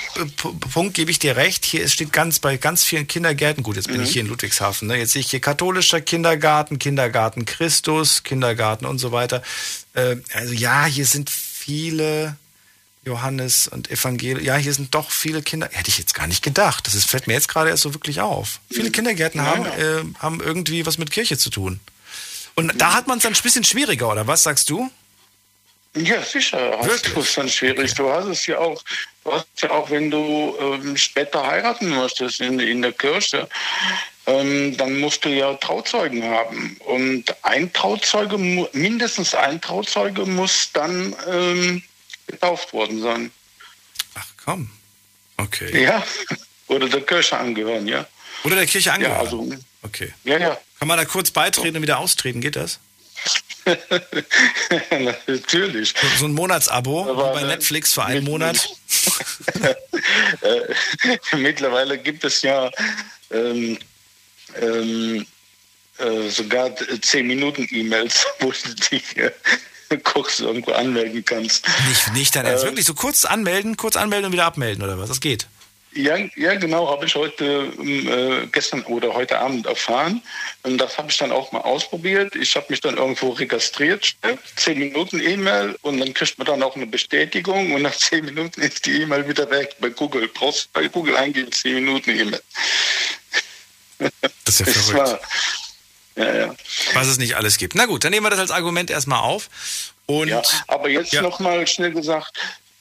Punkt gebe ich dir recht. Hier steht ganz bei ganz vielen Kindergärten. Gut, jetzt bin mhm. ich hier in Ludwigshafen. Ne? Jetzt sehe ich hier katholischer Kindergarten, Kindergarten Christus, Kindergarten und so weiter. Äh, also ja, hier sind viele Johannes und Evangel. Ja, hier sind doch viele Kinder. Hätte ich jetzt gar nicht gedacht. Das ist, fällt mir jetzt gerade erst so wirklich auf. Viele Kindergärten ja, haben, Äh, haben irgendwie was mit Kirche zu tun. Und da hat man es dann ein bisschen schwieriger, oder was sagst du? Ja, sicher hast dann schwierig. Du hast es ja auch, du hast ja auch, wenn du ähm, später heiraten möchtest in, in der Kirche, ähm, dann musst du ja Trauzeugen haben. Und ein Trauzeuge, mindestens ein Trauzeuge muss dann ähm, getauft worden sein. Ach komm. Okay. Ja. Oder der Kirche angehören, ja. Oder der Kirche angehören. Ja, also, okay. Ja, ja. Kann man da kurz beitreten und wieder austreten? Geht das? Natürlich. So ein Monatsabo Aber, bei Netflix für einen Monat. Äh, mittlerweile gibt es ja ähm, ähm, äh, sogar 10 Minuten E-Mails, wo du dich äh, kurz irgendwo anmelden kannst. Nicht, nicht dein Ernst. Äh, Wirklich so kurz anmelden, kurz anmelden und wieder abmelden oder was? Das geht. Ja, ja genau, habe ich heute, ähm, äh, gestern oder heute Abend erfahren. Und das habe ich dann auch mal ausprobiert. Ich habe mich dann irgendwo registriert, zehn Minuten E-Mail und dann kriegt man dann auch eine Bestätigung und nach zehn Minuten ist die E-Mail wieder weg. Bei Google brauchst bei Google eingeben, zehn Minuten E-Mail. Das ist ja verrückt. War, ja, ja. Was es nicht alles gibt. Na gut, dann nehmen wir das als Argument erstmal auf. Und ja, aber jetzt ja. nochmal schnell gesagt,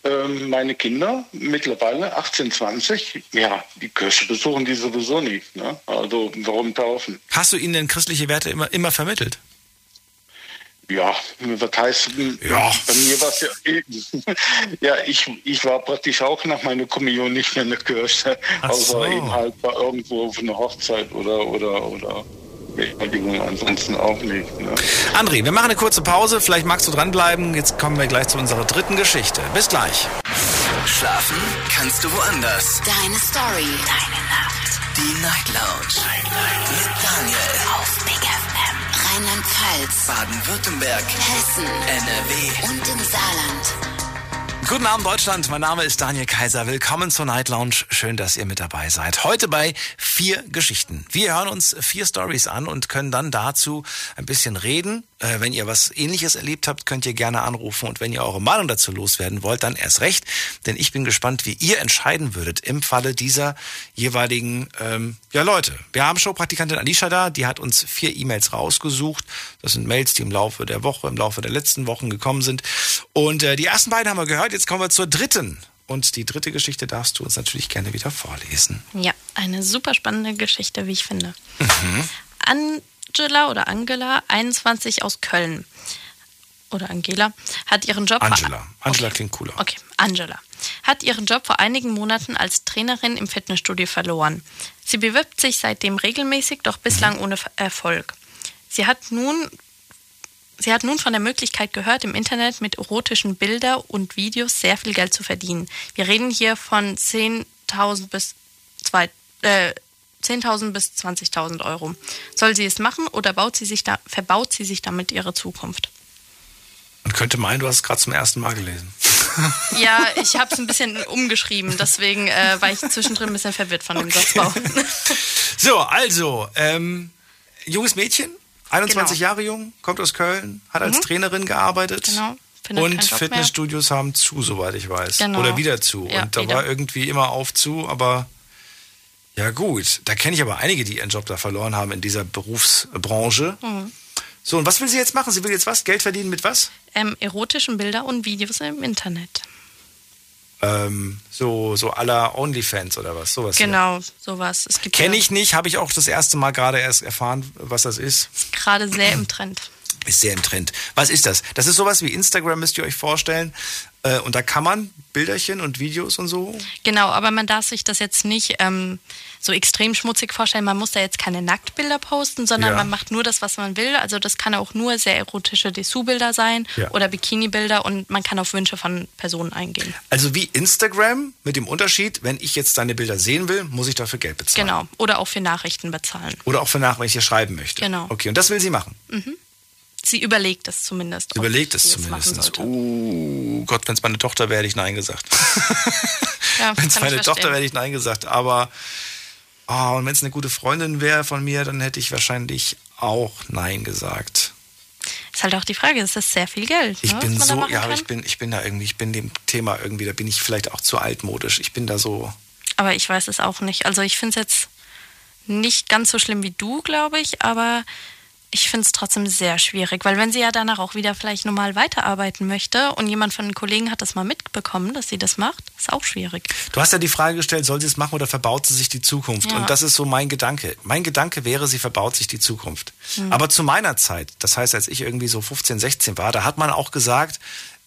ähm, meine Kinder mittlerweile 18, 20, ja, die Kirche besuchen die sowieso nicht. Ne? Also warum taufen? Hast du ihnen denn christliche Werte immer, immer vermittelt? Ja, was heißt, ja. bei mir war es ja, ja, ich, ich war praktisch auch nach meiner Kommunion nicht mehr in der Kirche, Ach außer so. eben halt bei irgendwo auf einer Hochzeit oder, oder, oder Beerdigung ansonsten auch nicht. Ne? André, wir machen eine kurze Pause. Vielleicht magst du dranbleiben. Jetzt kommen wir gleich zu unserer dritten Geschichte. Bis gleich. Schlafen kannst du woanders. Deine Story. Deine Nacht. Die Night Lounge. Night, Night. Mit Daniel. Auf Big FM. Rheinland-Pfalz. Baden-Württemberg. Hessen. NRW. Und im Saarland. Guten Abend Deutschland, mein Name ist Daniel Kaiser. Willkommen zur Night Lounge. Schön, dass ihr mit dabei seid. Heute bei vier Geschichten. Wir hören uns vier Stories an und können dann dazu ein bisschen reden. Äh, wenn ihr was ähnliches erlebt habt, könnt ihr gerne anrufen und wenn ihr eure Meinung dazu loswerden wollt, dann erst recht. Denn ich bin gespannt, wie ihr entscheiden würdet im Falle dieser jeweiligen ähm, ja, Leute. Wir haben Showpraktikantin Alicia da, die hat uns vier E-Mails rausgesucht. Das sind Mails, die im Laufe der Woche, im Laufe der letzten Wochen gekommen sind. Und äh, die ersten beiden haben wir gehört jetzt kommen wir zur dritten. Und die dritte Geschichte darfst du uns natürlich gerne wieder vorlesen. Ja, eine super spannende Geschichte, wie ich finde. Mhm. Angela oder Angela, 21 aus Köln. Oder Angela, hat ihren Job. Angela. Angela okay. klingt cooler. Okay, Angela. Hat ihren Job vor einigen Monaten als Trainerin im Fitnessstudio verloren. Sie bewirbt sich seitdem regelmäßig, doch bislang mhm. ohne Erfolg. Sie hat nun Sie hat nun von der Möglichkeit gehört, im Internet mit erotischen Bildern und Videos sehr viel Geld zu verdienen. Wir reden hier von 10.000 bis, äh, 10 bis 20.000 Euro. Soll sie es machen oder baut sie sich da, verbaut sie sich damit ihre Zukunft? Man könnte meinen, du hast es gerade zum ersten Mal gelesen. Ja, ich habe es ein bisschen umgeschrieben, deswegen äh, war ich zwischendrin ein bisschen verwirrt von dem okay. Satzbau. So, also, ähm, junges Mädchen, 21 genau. Jahre jung, kommt aus Köln, hat als mhm. Trainerin gearbeitet. Genau. Findet und Fitnessstudios mehr. haben zu, soweit ich weiß. Genau. Oder wieder zu. Ja, und da wieder. war irgendwie immer auf zu, aber ja gut. Da kenne ich aber einige, die ihren Job da verloren haben in dieser Berufsbranche. Mhm. So, und was will sie jetzt machen? Sie will jetzt was? Geld verdienen mit was? Ähm, erotischen Bilder und Videos im Internet. Ähm, so so aller OnlyFans oder was? Sowas genau hier. sowas kenne ich nicht habe ich auch das erste Mal gerade erst erfahren was das ist. Gerade sehr im Trend. Ist sehr im Trend. Was ist das? Das ist sowas wie Instagram müsst ihr euch vorstellen. Äh, und da kann man Bilderchen und Videos und so. Genau, aber man darf sich das jetzt nicht ähm, so extrem schmutzig vorstellen. Man muss da jetzt keine Nacktbilder posten, sondern Ja. man macht nur das, was man will. Also das kann auch nur sehr erotische Dessous-Bilder sein Ja. oder Bikini-Bilder und man kann auf Wünsche von Personen eingehen. Also wie Instagram mit dem Unterschied, wenn ich jetzt deine Bilder sehen will, muss ich dafür Geld bezahlen. Genau. Oder auch für Nachrichten bezahlen. Oder auch für nach, wenn ich dir schreiben möchte. Genau. Okay, und das will sie machen. Mhm. Sie überlegt es zumindest. ob Überlegt es sie zumindest. Oh Gott, wenn es meine Tochter wäre, hätte ich Nein gesagt. Ja, wenn es meine Tochter wäre, hätte ich Nein gesagt. Aber oh, und wenn es eine gute Freundin wäre von mir, dann hätte ich wahrscheinlich auch Nein gesagt. Ist halt auch die Frage, ist das sehr viel Geld? Ich ne, bin so, ja, aber ich bin, ich bin da irgendwie, ich bin dem Thema irgendwie, da bin ich vielleicht auch zu altmodisch. Ich bin da so. Aber ich weiß es auch nicht. Also ich finde es jetzt nicht ganz so schlimm wie du, glaube ich, aber ich finde es trotzdem sehr schwierig, weil wenn sie ja danach auch wieder vielleicht normal weiterarbeiten möchte und jemand von den Kollegen hat das mal mitbekommen, dass sie das macht, ist auch schwierig. Du hast ja die Frage gestellt, soll sie es machen oder verbaut sie sich die Zukunft? Ja. Und das ist so mein Gedanke. Mein Gedanke wäre, sie verbaut sich die Zukunft. Mhm. Aber zu meiner Zeit, das heißt, als ich irgendwie so 15, 16 war, da hat man auch gesagt,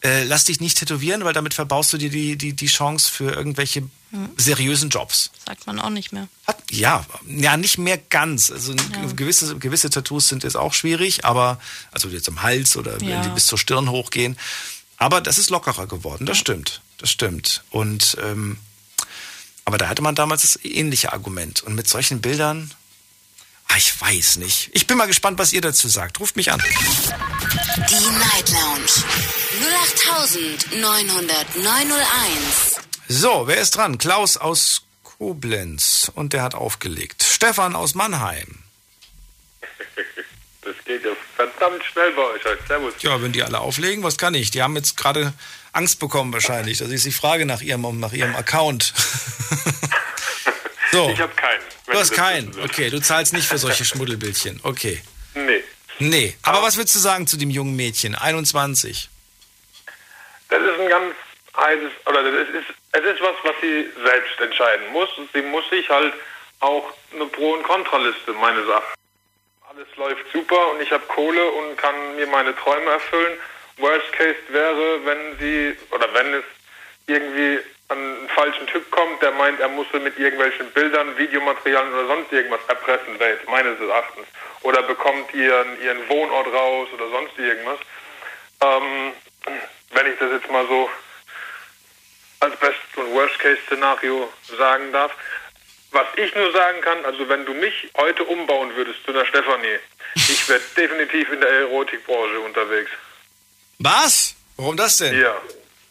äh, lass dich nicht tätowieren, weil damit verbaust du dir die, die, die Chance für irgendwelche Mhm. seriösen Jobs. Sagt man auch nicht mehr. Ja, ja, nicht mehr ganz. Also gewisse, gewisse Tattoos sind jetzt auch schwierig, aber also jetzt am Hals oder wenn Ja. die bis zur Stirn hochgehen. Aber das ist lockerer geworden, das stimmt. Das stimmt. Und ähm, aber da hatte man damals das ähnliche Argument. Und mit solchen Bildern, ich weiß nicht. Ich bin mal gespannt, was ihr dazu sagt. Ruft mich an. Die Night Lounge 0890901. So, wer ist dran? Klaus aus Koblenz und der hat aufgelegt. Stefan aus Mannheim. Das geht ja verdammt schnell bei euch heute. Servus. Ja, wenn die alle auflegen, was kann ich? Die haben jetzt gerade Angst bekommen wahrscheinlich. Das ist die Frage nach ihrem, nach ihrem Account. so. Ich habe keinen. Du hast keinen. Okay, du zahlst nicht für solche Schmuddelbildchen. Okay. Nee. Nee. Aber was würdest du sagen zu dem jungen Mädchen? 21. Das ist ein ganz heißes, oder das ist, es ist was, was sie selbst entscheiden muss. Und sie muss sich halt auch eine Pro- und Kontraliste, meine Sache. Alles läuft super und ich habe Kohle und kann mir meine Träume erfüllen. Worst case wäre, wenn sie, oder wenn es irgendwie an einen falschen Typ kommt, der meint, er muss sie mit irgendwelchen Bildern, Videomaterialien oder sonst irgendwas erpressen, wäre jetzt meines Erachtens. Oder bekommt ihren, ihren Wohnort raus oder sonst irgendwas. Ähm, wenn ich das jetzt mal so als Best- und Worst-Case-Szenario sagen darf. Was ich nur sagen kann, also wenn du mich heute umbauen würdest zu einer Stefanie, ich wäre definitiv in der Erotikbranche unterwegs. Was? Warum das denn? Ja,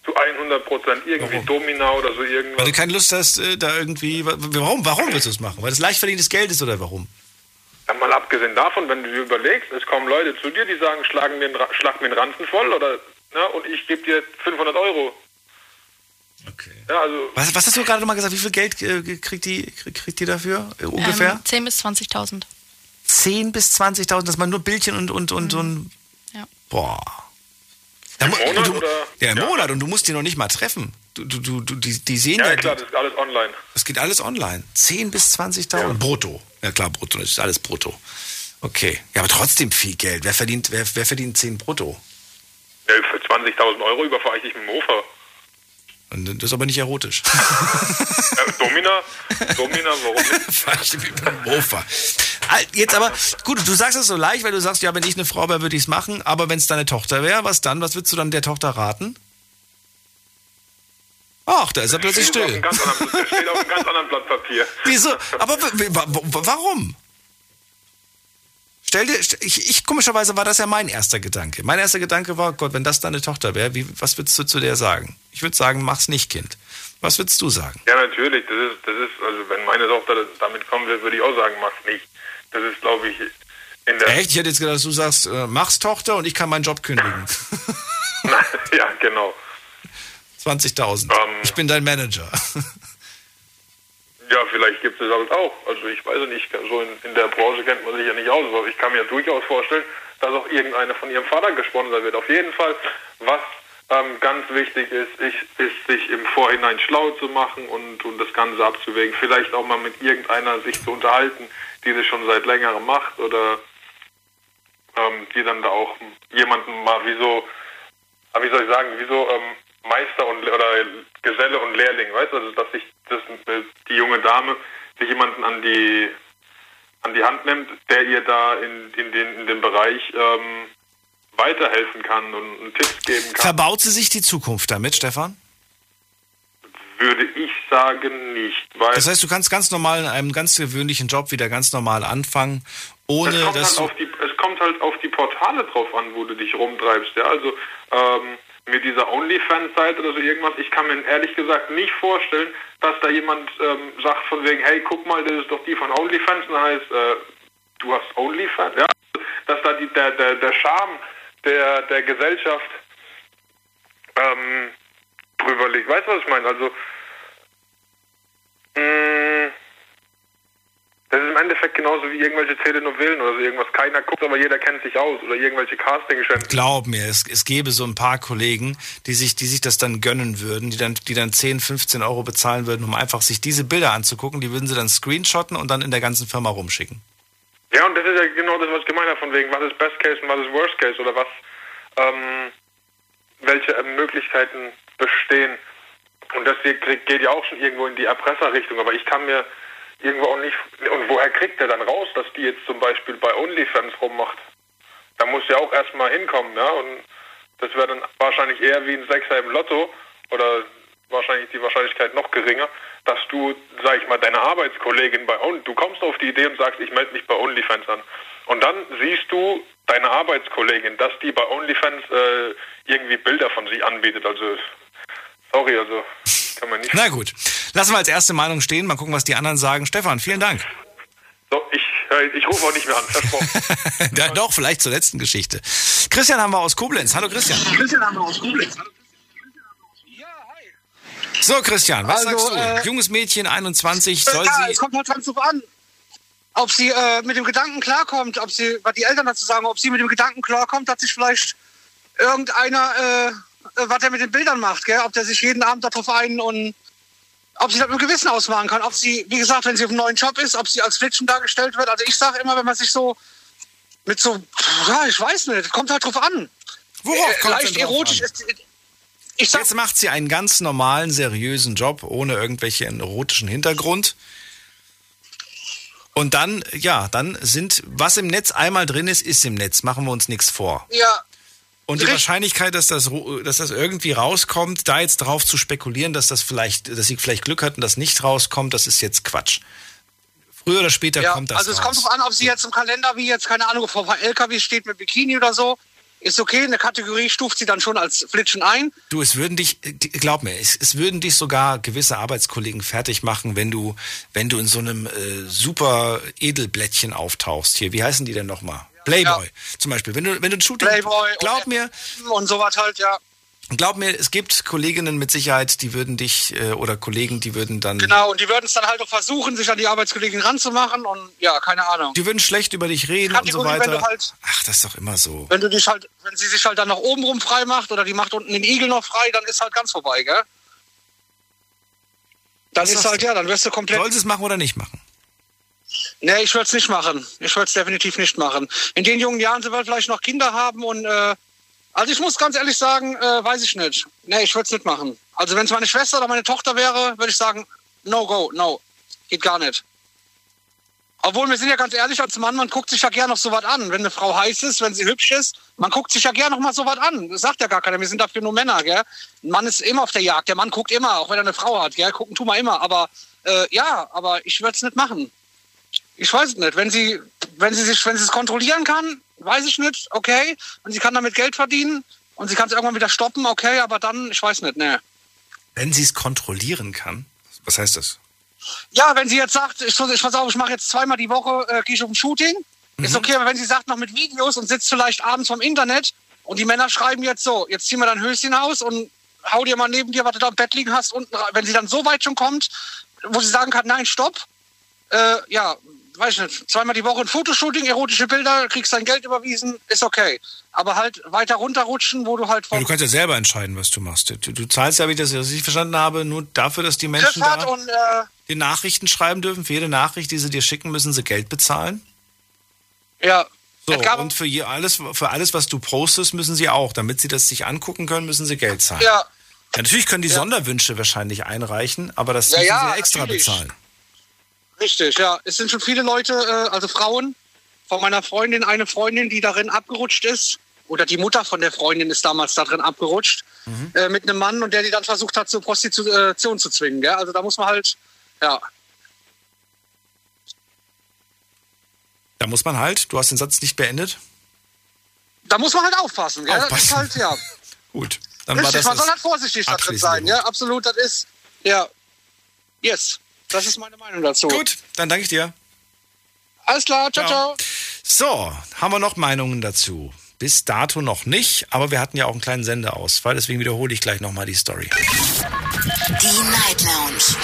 zu 100 Prozent. Irgendwie Domina oder so irgendwas. Weil du keine Lust hast, äh, da irgendwie. wa- Warum? Warum willst du es machen? Weil das leicht verdientes Geld ist oder warum? Ja, mal abgesehen davon, wenn du dir überlegst, es kommen Leute zu dir, die sagen, schlagen mir, einen Ra- schlag mir einen Ranzen voll oder, ne, und ich gebe dir 500 Euro. Okay. Ja, also, Was, was hast du gerade mal gesagt? Wie viel Geld äh, kriegt, die, kriegt, die dafür? Äh, ungefähr? Ähm, 10.000 bis 20.000. 10 bis 20.000, dass man nur Bildchen und, und, und, und Ja. boah. Mu- Monat du, oder? Ja, im Monat und du musst die noch nicht mal treffen. Du, du, du, du, die, die sehen ja, ja klar, das ist alles online. das geht alles online. 10 bis 20.000 brutto. Ja klar, brutto, das ist alles brutto. Okay. Ja, aber trotzdem viel Geld. Wer verdient, wer, wer verdient 10 brutto? Ja, für 20.000 Euro überfahre ich dich mit dem Mofa. Und das ist aber nicht erotisch. Äh, Domina? Domina, warum nicht? Mit dem Mofa. Jetzt aber, gut, du sagst es so leicht, weil du sagst, ja, wenn ich eine Frau wäre, würde ich es machen. Aber wenn es deine Tochter wäre, was dann? Was würdest du dann der Tochter raten? Ach, da ist er plötzlich auf still. einem ganz anderen, das steht auf einem ganz anderen Blatt Papier. Wieso? Aber warum? Stell dir, ich, ich komischerweise war das ja mein erster Gedanke. Mein erster Gedanke war, Gott, wenn das deine Tochter wäre, was würdest du zu der sagen? Ich würde sagen, mach's nicht, Kind. Was würdest du sagen? Ja, natürlich. Das ist, das ist, also wenn meine Tochter damit kommen will, würde ich auch sagen, mach's nicht. Das ist, glaube ich, in der. Echt? Ich hätte jetzt gedacht, dass du sagst, äh, mach's Tochter und ich kann meinen Job kündigen. ja, genau. 20.000. ich bin dein Manager. Ja, vielleicht gibt es halt auch. Also ich weiß nicht, so in, in der Branche kennt man sich ja nicht aus, aber ich kann mir durchaus vorstellen, dass auch irgendeine von ihrem Vater gesponsert wird. Auf jeden Fall, was ähm, ganz wichtig ist, ist, ist, sich im Vorhinein schlau zu machen und, und das Ganze abzuwägen. Vielleicht auch mal mit irgendeiner sich zu unterhalten, die das schon seit längerem macht oder ähm, die dann da auch jemanden mal wie so, wie soll ich sagen, wie so ähm, Meister und oder Geselle und Lehrling, weißt du, also dass sich das, die junge Dame sich jemanden an die an die Hand nimmt, der ihr da in, in, den, in dem Bereich ähm, weiterhelfen kann und, Tipps geben kann. Verbaut sie sich die Zukunft damit, Stefan? Würde ich sagen nicht. Weil das heißt, du kannst ganz normal in einem ganz gewöhnlichen Job wieder ganz normal anfangen, ohne es dass halt die, es kommt halt auf die Portale drauf an, wo du dich rumtreibst. Ja? Also ähm, mit dieser OnlyFans-Seite oder so irgendwas, ich kann mir ehrlich gesagt nicht vorstellen, dass da jemand ähm, sagt von wegen, hey, guck mal, das ist doch die von OnlyFans, und heißt, äh, du hast OnlyFans, ja, dass da die, der, der, der Charme der, der Gesellschaft ähm, drüber liegt. Weißt du, was ich meine? Also, mh, mm, das ist im Endeffekt genauso wie irgendwelche Telenovellen oder so irgendwas. Keiner guckt, aber jeder kennt sich aus oder irgendwelche Casting-Shows. Glaub mir, es, es gäbe so ein paar Kollegen, die sich, die sich das dann gönnen würden, die dann, die dann 10, 15 Euro bezahlen würden, um einfach sich diese Bilder anzugucken. Die würden sie dann screenshotten und dann in der ganzen Firma rumschicken. Ja, und das ist ja genau das, was ich gemeint habe, von wegen, was ist Best Case und was ist Worst Case oder was, ähm, welche äh, Möglichkeiten bestehen. Und das geht ja auch schon irgendwo in die Erpresserrichtung, aber ich kann mir irgendwo auch nicht. Und woher kriegt er dann raus, dass die jetzt zum Beispiel bei OnlyFans rummacht? Da muss ja auch erstmal hinkommen, ja. Und das wäre dann wahrscheinlich eher wie ein Sechser im Lotto oder wahrscheinlich die Wahrscheinlichkeit noch geringer, dass du, sag ich mal, deine Arbeitskollegin bei On du kommst auf die Idee und sagst, ich melde mich bei OnlyFans an. Und dann siehst du deine Arbeitskollegin, dass die bei OnlyFans äh, irgendwie Bilder von sich anbietet. Also sorry, also kann man nicht. Na gut. Lassen wir als erste Meinung stehen, mal gucken, was die anderen sagen. Stefan, vielen Dank. So, ich, ich rufe auch nicht mehr an, versprochen. ja, doch, vielleicht zur letzten Geschichte. Christian haben wir aus Koblenz. Hallo Christian. Christian haben wir aus Koblenz. So, Christian, was also, sagst du? Äh, Junges Mädchen, 21, soll ja, sie... es kommt halt ganz drauf an, ob sie äh, mit dem Gedanken klarkommt, ob sie, was die Eltern dazu sagen, ob sie mit dem Gedanken klarkommt, dass sich vielleicht irgendeiner, äh, äh was er mit den Bildern macht, gell? ob der sich jeden Abend darauf ein und ob sie das mit dem Gewissen ausmachen kann, ob sie, wie gesagt, wenn sie auf einem neuen Job ist, ob sie als Flitschen dargestellt wird. Also ich sage immer, wenn man sich so mit so, ja, ich weiß nicht, kommt halt drauf an. Worauf äh, kommt leicht erotisch an? ist. Ich sag, Jetzt macht sie einen ganz normalen, seriösen Job, ohne irgendwelchen erotischen Hintergrund. Und dann, ja, dann sind, was im Netz einmal drin ist, ist im Netz. Machen wir uns nichts vor. Ja, und die Wahrscheinlichkeit, dass das, dass das irgendwie rauskommt, da jetzt drauf zu spekulieren, dass das vielleicht, dass sie vielleicht Glück hatten, dass nicht rauskommt, das ist jetzt Quatsch. Früher oder später ja, kommt das Also es raus. kommt drauf an, ob sie jetzt im Kalender, wie jetzt, keine Ahnung, vor LKW steht mit Bikini oder so, ist okay, eine Kategorie stuft sie dann schon als Flitschen ein. Du, es würden dich, glaub mir, es, es würden dich sogar gewisse Arbeitskollegen fertig machen, wenn du, wenn du in so einem äh, super Edelblättchen auftauchst. Hier, wie heißen die denn nochmal? Playboy ja. zum Beispiel. Wenn du, wenn du ein Shooting, Playboy glaub mir, und sowas halt, ja. Glaub mir, es gibt Kolleginnen mit Sicherheit, die würden dich äh, oder Kollegen, die würden dann. Genau, und die würden es dann halt auch versuchen, sich an die Arbeitskollegin ranzumachen und ja, keine Ahnung. Die würden schlecht über dich reden und so weiter. Halt, Ach, das ist doch immer so. Wenn du dich halt, wenn sie sich halt dann nach oben rum frei macht oder die macht unten den Igel noch frei, dann ist halt ganz vorbei, gell? Dann Was ist halt, ja, dann wirst du komplett. Soll sie es machen oder nicht machen? Nee, ich würde es nicht machen. Ich würde es definitiv nicht machen. In den jungen Jahren, sie wird vielleicht noch Kinder haben und äh, also ich muss ganz ehrlich sagen, äh, weiß ich nicht. Nee, ich würde es nicht machen. Also wenn es meine Schwester oder meine Tochter wäre, würde ich sagen, no go, no. Geht gar nicht. Obwohl, wir sind ja ganz ehrlich als Mann, man guckt sich ja gerne noch so was an. Wenn eine Frau heiß ist, wenn sie hübsch ist, man guckt sich ja gerne noch mal so was an. Das sagt ja gar keiner, wir sind dafür nur Männer, gell? Ein Mann ist immer auf der Jagd, der Mann guckt immer, auch wenn er eine Frau hat, gell? Gucken tun wir immer. Aber äh, ja, aber ich würde es nicht machen. Ich weiß es nicht. Wenn sie, wenn sie sich, wenn sie es kontrollieren kann, weiß ich nicht, okay. Und sie kann damit Geld verdienen und sie kann es irgendwann wieder stoppen, okay, aber dann, ich weiß nicht, ne. Wenn sie es kontrollieren kann, was heißt das? Ja, wenn sie jetzt sagt, ich, ich pass auf, ich mache jetzt zweimal die Woche, äh, gehe ich auf ein Shooting, mhm. ist okay, aber wenn sie sagt, noch mit Videos und sitzt vielleicht abends vom Internet und die Männer schreiben jetzt so, jetzt ziehen wir dein Höschen aus und hau dir mal neben dir, was du da im Bett liegen hast, unten Wenn sie dann so weit schon kommt, wo sie sagen kann, nein, stopp, äh, ja, weiß nicht, zweimal die Woche ein Fotoshooting, erotische Bilder, kriegst dein Geld überwiesen, ist okay. Aber halt weiter runterrutschen, wo du halt... Ja, du kannst ja selber entscheiden, was du machst. Du, du zahlst ja, wie ich das richtig verstanden habe, nur dafür, dass die Menschen da und, äh, die Nachrichten schreiben dürfen. Für jede Nachricht, die sie dir schicken, müssen sie Geld bezahlen. Ja. So, und für alles, für alles, was du postest, müssen sie auch. Damit sie das sich angucken können, müssen sie Geld zahlen. Ja. Ja, natürlich können die ja. Sonderwünsche wahrscheinlich einreichen, aber das müssen ja, sie extra natürlich. bezahlen. Richtig, ja. Es sind schon viele Leute, äh, also Frauen, von meiner Freundin, eine Freundin, die darin abgerutscht ist. Oder die Mutter von der Freundin ist damals darin abgerutscht. Mhm. Äh, mit einem Mann und der die dann versucht hat, zur Prostitution zu zwingen. Gell? Also da muss man halt, ja. Da muss man halt, du hast den Satz nicht beendet. Da muss man halt aufpassen. Gell? aufpassen. Das ist halt, ja. Gut. Dann Richtig, war das man soll halt vorsichtig da drin sein. Ja, absolut, das ist, ja. Yes. Das ist meine Meinung dazu. Gut, dann danke ich dir. Alles klar, ciao, ciao. So, haben wir noch Meinungen dazu? Bis dato noch nicht, aber wir hatten ja auch einen kleinen Sendeausfall, deswegen wiederhole ich gleich nochmal die Story. Die Night Lounge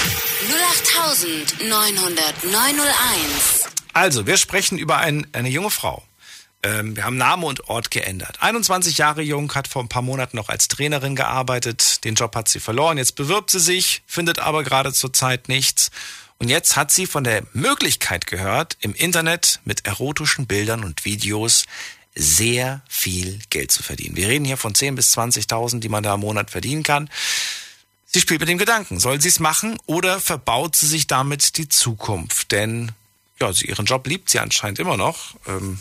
0890901. Also, wir sprechen über ein, eine junge Frau. Ähm, wir haben Name und Ort geändert. 21 Jahre jung, hat vor ein paar Monaten noch als Trainerin gearbeitet. Den Job hat sie verloren. Jetzt bewirbt sie sich, findet aber gerade zurzeit nichts. Und jetzt hat sie von der Möglichkeit gehört, im Internet mit erotischen Bildern und Videos sehr viel Geld zu verdienen. Wir reden hier von 10.000 bis 20.000, die man da im Monat verdienen kann. Sie spielt mit dem Gedanken, soll sie es machen oder verbaut sie sich damit die Zukunft? Denn ja, ihren Job liebt sie anscheinend immer noch. Ähm,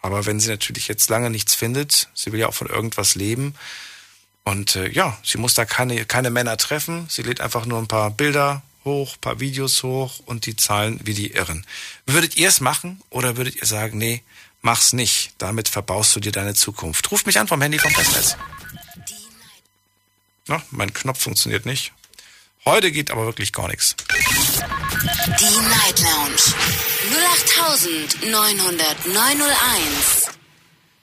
aber wenn sie natürlich jetzt lange nichts findet, sie will ja auch von irgendwas leben. Und äh, ja, sie muss da keine, keine Männer treffen. Sie lädt einfach nur ein paar Bilder hoch, ein paar Videos hoch und die zahlen wie die Irren. Würdet ihr es machen oder würdet ihr sagen, nee, mach's nicht. Damit verbaust du dir deine Zukunft. Ruf mich an vom Handy vom Festnetz. Na, mein Knopf funktioniert nicht. Heute geht aber wirklich gar nichts. Die Night Lounge 0890901.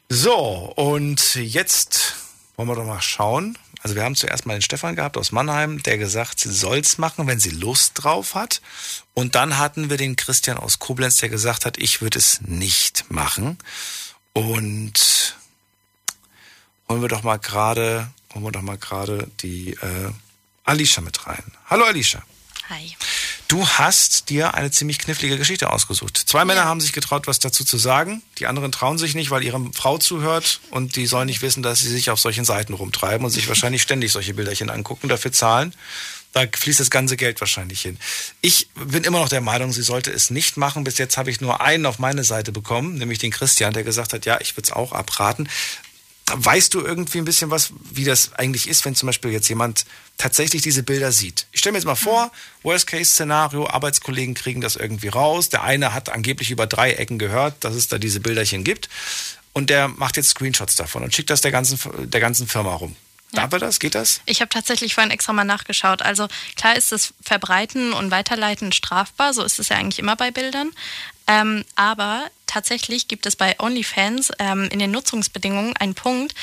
So, und jetzt wollen wir doch mal schauen. Also wir haben zuerst mal den Stefan gehabt aus Mannheim, der gesagt, sie soll's machen, wenn sie Lust drauf hat. Und dann hatten wir den Christian aus Koblenz, der gesagt hat, ich würde es nicht machen. Und holen wir doch mal gerade, holen wir doch mal gerade die äh, Alicia mit rein. Hallo Alicia. Hi. Du hast dir eine ziemlich knifflige Geschichte ausgesucht. Zwei ja. Männer haben sich getraut, was dazu zu sagen. Die anderen trauen sich nicht, weil ihre Frau zuhört und die sollen nicht wissen, dass sie sich auf solchen Seiten rumtreiben und sich wahrscheinlich ständig solche Bilderchen angucken, dafür zahlen. Da fließt das ganze Geld wahrscheinlich hin. Ich bin immer noch der Meinung, sie sollte es nicht machen. Bis jetzt habe ich nur einen auf meine Seite bekommen, nämlich den Christian, der gesagt hat, ja, ich würde es auch abraten. Weißt du irgendwie ein bisschen was, wie das eigentlich ist, wenn zum Beispiel jetzt jemand tatsächlich diese Bilder sieht? Ich stelle mir jetzt mal vor, Worst-Case-Szenario, Arbeitskollegen kriegen das irgendwie raus. Der eine hat angeblich über drei Ecken gehört, dass es da diese Bilderchen gibt. Und der macht jetzt Screenshots davon und schickt das der ganzen, der ganzen Firma rum. Ja. Darf er das? Geht das? Ich habe tatsächlich vorhin extra mal nachgeschaut. Also klar ist das Verbreiten und Weiterleiten strafbar, so ist es ja eigentlich immer bei Bildern. Ähm, aber tatsächlich gibt es bei OnlyFans ähm, in den Nutzungsbedingungen einen Punkt,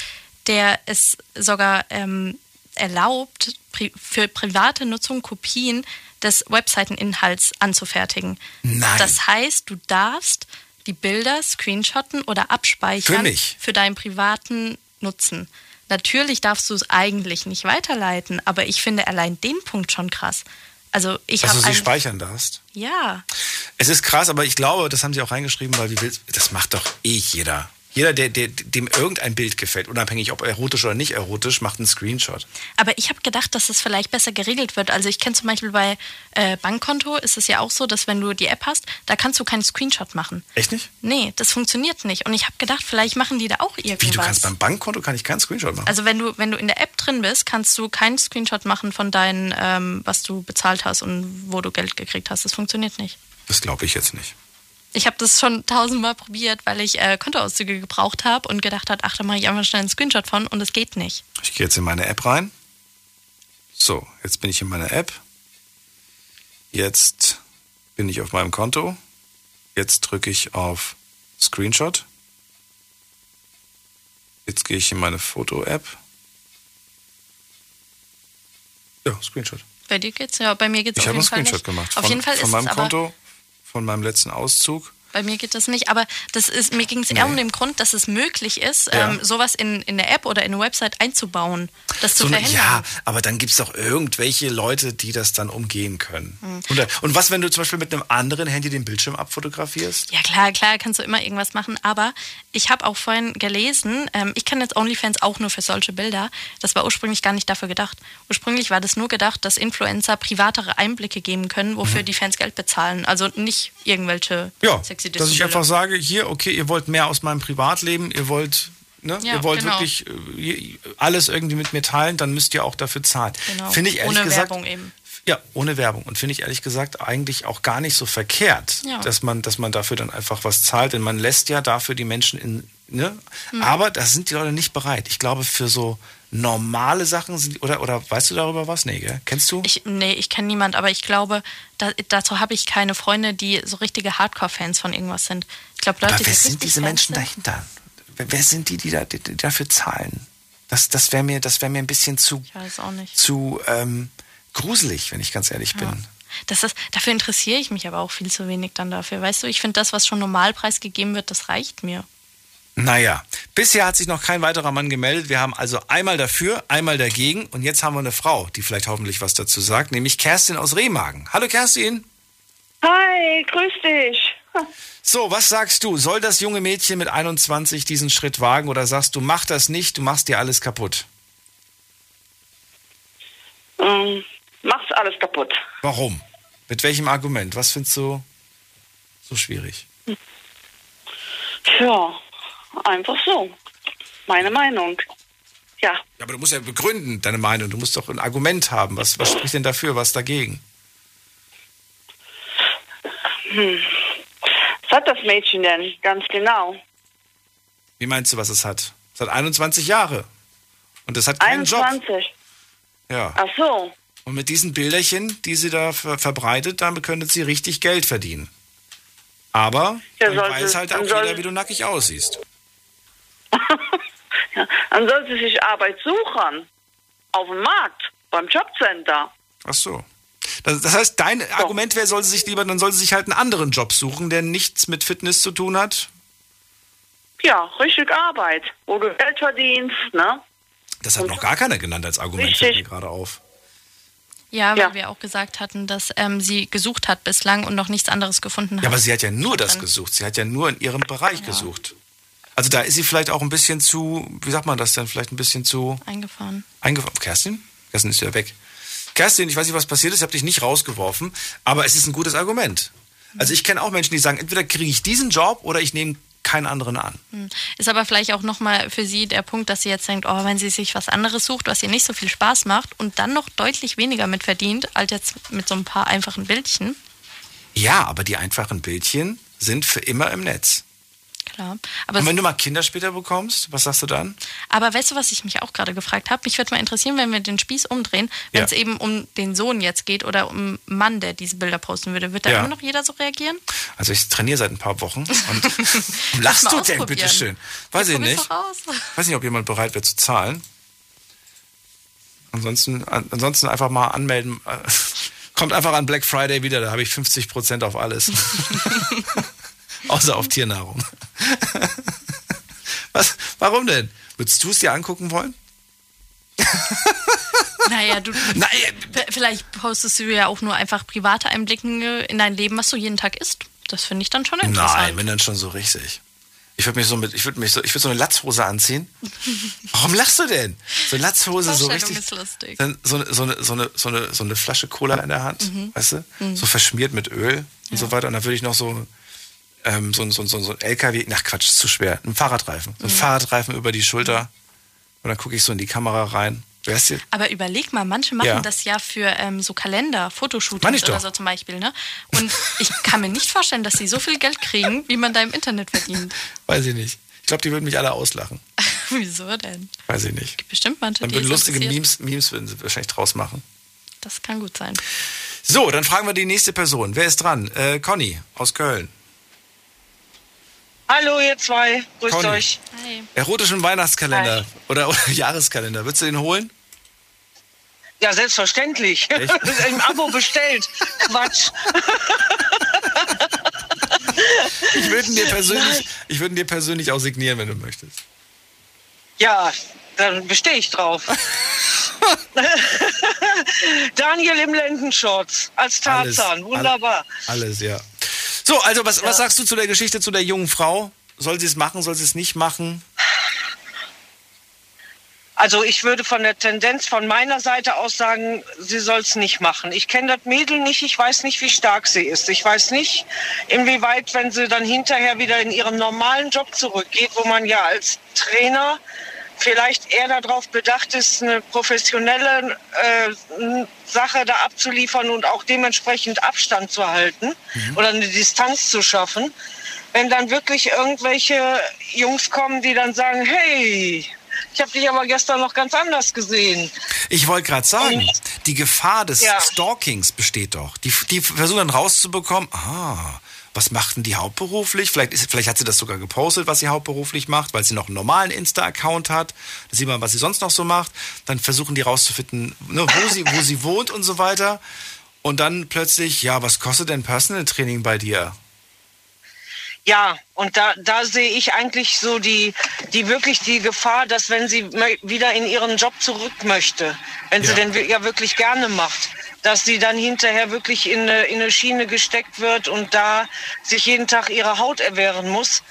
der es sogar ähm, erlaubt, pri für private Nutzung Kopien des Webseiteninhalts anzufertigen. Nein. Das heißt, du darfst die Bilder screenshotten oder abspeichern für, für deinen privaten Nutzen. Natürlich darfst du es eigentlich nicht weiterleiten, aber ich finde allein den Punkt schon krass. Also ich habe. Dass du sie speichern darfst? Ja. Es ist krass, aber ich glaube, das haben sie auch reingeschrieben, weil wie willst, das macht doch eh jeder. Jeder, der, der, dem irgendein Bild gefällt, unabhängig ob erotisch oder nicht erotisch, macht einen Screenshot. Aber ich habe gedacht, dass es vielleicht besser geregelt wird. Also ich kenne zum Beispiel bei äh, Bankkonto ist es ja auch so, dass wenn du die App hast, da kannst du keinen Screenshot machen. Echt nicht? Nee, das funktioniert nicht. Und ich habe gedacht, vielleicht machen die da auch irgendwas. Wie, du kannst beim Bankkonto kann ich keinen Screenshot machen? Also wenn du, wenn du in der App drin bist, kannst du keinen Screenshot machen von deinem, ähm, was du bezahlt hast und wo du Geld gekriegt hast. Das funktioniert nicht. Das glaube ich jetzt nicht. Ich habe das schon tausendmal probiert, weil ich äh, Kontoauszüge gebraucht habe und gedacht habe, ach, da mache ich einfach schnell einen Screenshot von und es geht nicht. Ich gehe jetzt in meine App rein. So, jetzt bin ich in meiner App. Jetzt bin ich auf meinem Konto. Jetzt drücke ich auf Screenshot. Jetzt gehe ich in meine Foto-App. Ja, Screenshot. Bei dir geht's ja, bei mir geht's ich auf jeden Fall. Ich habe einen Screenshot gemacht. Auf von, jeden Fall von ist meinem Konto von meinem letzten Auszug. Bei mir geht das nicht. Aber das ist, mir ging es eher nee. um den Grund, dass es möglich ist, ja. ähm, sowas in, in der App oder in eine Website einzubauen, das zu so, verhindern. Ja, aber dann gibt es doch irgendwelche Leute, die das dann umgehen können. Mhm. Und, und, was, wenn du zum Beispiel mit einem anderen Handy den Bildschirm abfotografierst? Ja, klar, klar, kannst du immer irgendwas machen. Aber ich habe auch vorhin gelesen, ähm, ich kann jetzt OnlyFans auch nur für solche Bilder. Das war ursprünglich gar nicht dafür gedacht. Ursprünglich war das nur gedacht, dass Influencer privatere Einblicke geben können, wofür mhm. die Fans Geld bezahlen. Also nicht irgendwelche ja, sexy Dass ich einfach sage, hier, okay, ihr wollt mehr aus meinem Privatleben, ihr wollt Ne? Ja, ihr wollt genau. wirklich äh, alles irgendwie mit mir teilen, dann müsst ihr auch dafür zahlen. Genau. Finde ich ehrlich ohne gesagt, Werbung eben. Ja, ohne Werbung. Und finde ich ehrlich gesagt eigentlich auch gar nicht so verkehrt, ja. dass, man, dass man dafür dann einfach was zahlt. Denn man lässt ja dafür die Menschen in. Ne? Mhm. Aber da sind die Leute nicht bereit. Ich glaube, für so normale Sachen sind, oder, oder weißt du darüber was? Nee, gell? Kennst du? Ich, nee, ich kenne niemand, aber ich glaube, da, dazu habe ich keine Freunde, die so richtige Hardcore-Fans von irgendwas sind. Ich glaube, Leute, aber wer sind diese Fans Menschen sind? dahinter? Wer, sind die, die, da, die, die dafür zahlen? Das, das wäre mir, wär mir ein bisschen zu, zu ähm, gruselig, wenn ich ganz ehrlich bin. Ja. Das ist, dafür interessiere ich mich aber auch viel zu wenig dann dafür. Weißt du, ich finde das, was schon Normalpreis gegeben wird, das reicht mir. Naja, bisher hat sich noch kein weiterer Mann gemeldet. Wir haben also einmal dafür, einmal dagegen und jetzt haben wir eine Frau, die vielleicht hoffentlich was dazu sagt, nämlich Kerstin aus Remagen. Hallo Kerstin. Hi, grüß dich. So, was sagst du? Soll das junge Mädchen mit 21 diesen Schritt wagen oder sagst du, mach das nicht, du machst dir alles kaputt? Ähm, mach's alles kaputt. Warum? Mit welchem Argument? Was findest du so schwierig? Ja, Einfach so. Meine Meinung. Ja. Aber du musst ja begründen, deine Meinung. Du musst doch ein Argument haben. Was, was spricht denn dafür, was dagegen? Hm. Was hat das Mädchen denn ganz genau? Wie meinst du, was es hat? Es hat 21 Jahre. Und es hat keinen 21. Job. Ja. Ach so. Und mit diesen Bilderchen, die sie da ver verbreitet, damit könnte sie richtig Geld verdienen. Aber ja, dann weiß halt auch jeder, wie du nackig aussiehst. Ja, dann soll sie sich Arbeit suchen. Auf dem Markt, beim Jobcenter. Ach so. Das, das heißt, dein so. Argument wäre, soll sie sich lieber, dann soll sie sich halt einen anderen Job suchen, der nichts mit Fitness zu tun hat? Ja, richtig Arbeit, wo du Geld verdienst, ne? Das hat Und noch gar keiner genannt als Argument, fällt mir gerade auf. Ja, weil ja. wir auch gesagt hatten, dass ähm, sie gesucht hat bislang und noch nichts anderes gefunden hat. Ja, aber sie hat ja nur das gesucht. Sie hat ja nur in ihrem Bereich ja. gesucht. Also da ist sie vielleicht auch ein bisschen zu, wie sagt man das denn, vielleicht ein bisschen zu... Eingefahren. Eingefahren. Kerstin? Kerstin ist ja weg. Kerstin, ich weiß nicht, was passiert ist, ich habe dich nicht rausgeworfen, aber es ist ein gutes Argument. Also ich kenne auch Menschen, die sagen, entweder kriege ich diesen Job oder ich nehme keinen anderen an. Hm. Ist aber vielleicht auch nochmal für sie der Punkt, dass sie jetzt denkt, oh, wenn sie sich was anderes sucht, was ihr nicht so viel Spaß macht und dann noch deutlich weniger mit verdient, als jetzt mit so ein paar einfachen Bildchen. Ja, aber die einfachen Bildchen sind für immer im Netz klar. Aber Und wenn du mal Kinder später bekommst, was sagst du dann? Aber weißt du, was ich mich auch gerade gefragt habe? Mich würde mal interessieren, wenn wir den Spieß umdrehen, wenn ja. es eben um den Sohn jetzt geht oder um einen Mann, der diese Bilder posten würde, wird da ja. immer noch jeder so reagieren? Also ich trainiere seit ein paar Wochen und lachst du denn bitte schön? Weiß ich nicht. Weiß nicht, ob jemand bereit wäre zu zahlen. Ansonsten, ansonsten einfach mal anmelden. Kommt einfach an Black Friday wieder, da habe ich 50% auf alles. Außer auf Tiernahrung. Was? Warum denn? Würdest du es dir angucken wollen? Naja, du. Naja. Vielleicht postest du ja auch nur einfach private Einblicke in dein Leben, was du jeden Tag isst. Das finde ich dann schon interessant. Nein, wenn dann schon so richtig. Ich würde mich so mit, ich würde mich so, ich würde so eine Latzhose anziehen. Warum lachst du denn? So eine Latzhose so richtig. Ist lustig. So, eine, so, eine, so, eine, so, eine, so eine Flasche Cola in der Hand, mhm. weißt du? Mhm. So verschmiert mit Öl und ja. so weiter. Und dann würde ich noch so ähm, so, so, so, so ein LKW, ach Quatsch, ist zu schwer, ein Fahrradreifen. So ein mhm. Fahrradreifen über die Schulter. Und dann gucke ich so in die Kamera rein. Wer ist Aber überleg mal, manche machen ja. das ja für ähm, so Kalender, Fotoshootings oder so zum Beispiel. Ne? Und ich kann mir nicht vorstellen, dass sie so viel Geld kriegen, wie man da im Internet verdient. Weiß ich nicht. Ich glaube, die würden mich alle auslachen. Wieso denn? Weiß ich nicht. Gibt bestimmt manche, Dann würden lustige Memes, Memes würden sie wahrscheinlich draus machen. Das kann gut sein. So, dann fragen wir die nächste Person. Wer ist dran? Äh, Conny aus Köln. Hallo, ihr zwei. Grüßt Conny. euch. Hi. Erotischen Weihnachtskalender Hi. oder, oder Jahreskalender. Würdest du den holen? Ja, selbstverständlich. Im Abo bestellt. Quatsch. ich würde dir persönlich, ich würde dir persönlich auch signieren, wenn du möchtest. Ja, dann bestehe ich drauf. Daniel im Lendenschurz als Tarzan, Alles, wunderbar. Alles, ja. So, also was, was sagst du zu der Geschichte zu der jungen Frau? Soll sie es machen, soll sie es nicht machen? Also ich würde von der Tendenz von meiner Seite aus sagen, sie soll es nicht machen. Ich kenne das Mädel nicht, ich weiß nicht, wie stark sie ist. Ich weiß nicht, inwieweit, wenn sie dann hinterher wieder in ihren normalen Job zurückgeht, wo man ja als Trainer vielleicht eher darauf bedacht ist, eine professionelle äh, Sache da abzuliefern und auch dementsprechend Abstand zu halten Mhm. oder eine Distanz zu schaffen. Wenn dann wirklich irgendwelche Jungs kommen, die dann sagen, hey, ich habe dich aber gestern noch ganz anders gesehen. Ich wollte gerade sagen, die Gefahr des Ja. Stalkings besteht doch. Die, die versuchen dann rauszubekommen, ah, was macht denn die hauptberuflich? Vielleicht, ist, vielleicht hat sie das sogar gepostet, was sie hauptberuflich macht, weil sie noch einen normalen Insta-Account hat. Da sieht man, was sie sonst noch so macht. Dann versuchen die rauszufinden, ne, wo, sie, wo sie wohnt und so weiter. Und dann plötzlich, ja, was kostet denn Personal Training bei dir? Ja, und da, da sehe ich eigentlich so die, die wirklich die Gefahr, dass wenn sie wieder in ihren Job zurück möchte, wenn sie Ja. den wi- ja wirklich gerne macht, dass sie dann hinterher wirklich in eine, in eine Schiene gesteckt wird und da sich jeden Tag ihre Haut erwehren muss.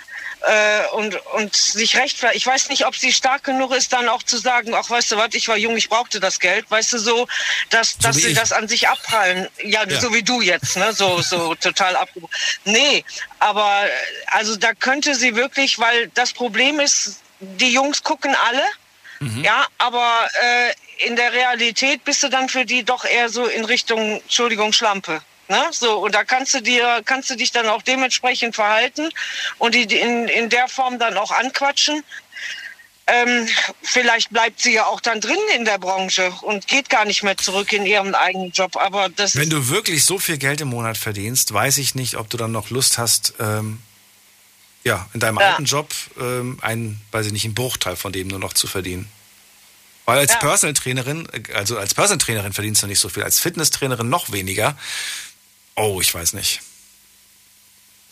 Äh, und, und sich rechtfertigt. Ich weiß nicht, ob sie stark genug ist, dann auch zu sagen, ach, weißt du was, ich war jung, ich brauchte das Geld, weißt du, so, dass, dass sie ich. das an sich abprallen. Ja, Ja. so wie du jetzt, ne, so, so total abgebrochen. Nee, aber, also da könnte sie wirklich, weil das Problem ist, die Jungs gucken alle, ja, aber äh, in der Realität bist du dann für die doch eher so in Richtung, Entschuldigung, Schlampe. Ne? So, und da kannst du dir, kannst du dich dann auch dementsprechend verhalten und die in, in der Form dann auch anquatschen. Ähm, vielleicht bleibt sie ja auch dann drin in der Branche und geht gar nicht mehr zurück in ihren eigenen Job. Aber das Wenn du wirklich so viel Geld im Monat verdienst, weiß ich nicht, ob du dann noch Lust hast, ähm, ja, in deinem Ja. alten Job ähm, einen, weiß ich nicht, einen Bruchteil von dem nur noch zu verdienen. Weil als Ja. Personal Trainerin, äh, also als Personal Trainerin verdienst du nicht so viel, als Fitnesstrainerin noch weniger. Oh, ich weiß nicht.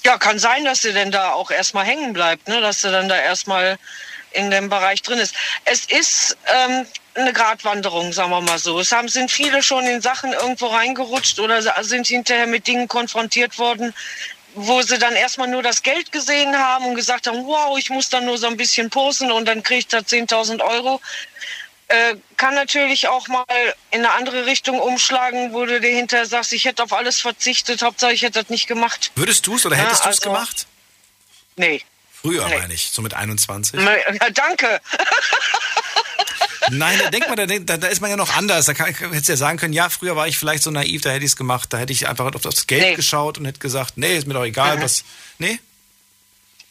ja, kann sein, dass sie denn da auch erstmal hängen bleibt, ne? dass sie dann da erstmal in dem Bereich drin ist. Es ist ähm, eine Gratwanderung, sagen wir mal so. Es haben, sind viele schon in Sachen irgendwo reingerutscht oder sind hinterher mit Dingen konfrontiert worden, wo sie dann erstmal nur das Geld gesehen haben und gesagt haben, wow, ich muss dann nur so ein bisschen posen und dann kriege ich da 10.000 Euro. Äh, kann natürlich auch mal in eine andere Richtung umschlagen, wo du dir hinterher sagst, ich hätte auf alles verzichtet, Hauptsache ich hätte das nicht gemacht. Würdest du es oder Ja, hättest du es also- gemacht? Nee. Früher Nee. meine ich, so mit 21. Ja, danke. Nein, da denkt man, da, da, ist man ja noch anders. Da kann, hättest du ja sagen können, ja, früher war ich vielleicht so naiv, da hätte ich es gemacht, da hätte ich einfach auf das Geld geschaut und hätte gesagt, nee, ist mir doch egal, Mhm. was. Nee?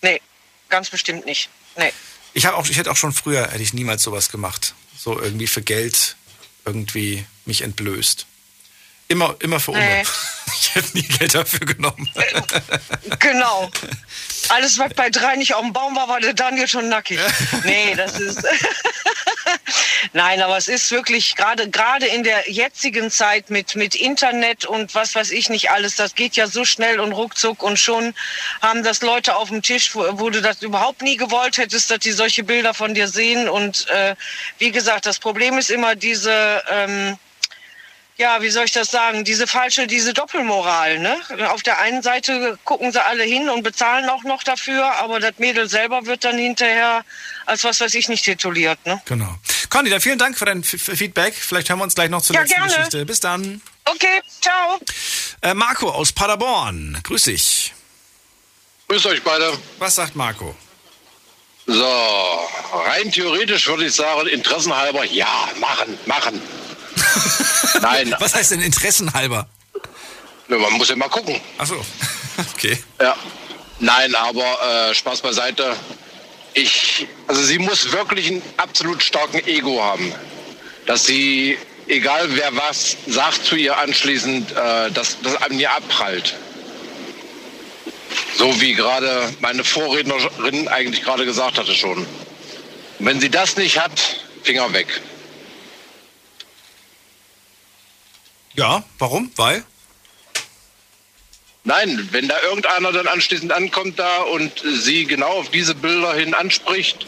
Nee, ganz bestimmt nicht. Nee. Ich, hab auch, ich hätte auch schon früher, hätte ich niemals sowas gemacht. So irgendwie für Geld irgendwie mich entblößt. Immer, immer für Umme. Nee. Ich hätte nie Geld dafür genommen. Genau. Alles, was bei drei nicht auf dem Baum war, war der Daniel schon nackig. Nee, das ist. Nein, aber es ist wirklich gerade gerade in der jetzigen Zeit mit mit Internet und was weiß ich nicht alles, das geht ja so schnell und ruckzuck und schon haben das Leute auf dem Tisch, wo, wo du das überhaupt nie gewollt hättest, dass die solche Bilder von dir sehen und äh, wie gesagt, das Problem ist immer diese ähm, ja, wie soll ich das sagen, diese falsche, diese Doppelmoral, ne? Auf der einen Seite gucken sie alle hin und bezahlen auch noch dafür, aber das Mädel selber wird dann hinterher als was weiß ich nicht tituliert, ne? Genau. Conny, dann vielen Dank für dein Feedback. Vielleicht hören wir uns gleich noch zur Ja, letzten gerne. Geschichte. Bis dann. Okay, ciao. Äh, Marco aus Paderborn. Grüß dich. Grüß euch beide. Was sagt Marco? So, rein theoretisch würde ich sagen, interessenhalber, ja, machen, machen. Nein. Was heißt denn interessenhalber? Ja, man muss ja mal gucken. Ach so. Okay. Ja. Nein, aber äh, Spaß beiseite. Ich, also sie muss wirklich einen absolut starken Ego haben. Dass sie, egal wer was sagt zu ihr anschließend, äh, dass das an ihr abprallt. So wie gerade meine Vorrednerin eigentlich gerade gesagt hatte schon. Und wenn sie das nicht hat, Finger weg. Ja, warum? Weil? Nein, wenn da irgendeiner dann anschließend ankommt da und sie genau auf diese Bilder hin anspricht,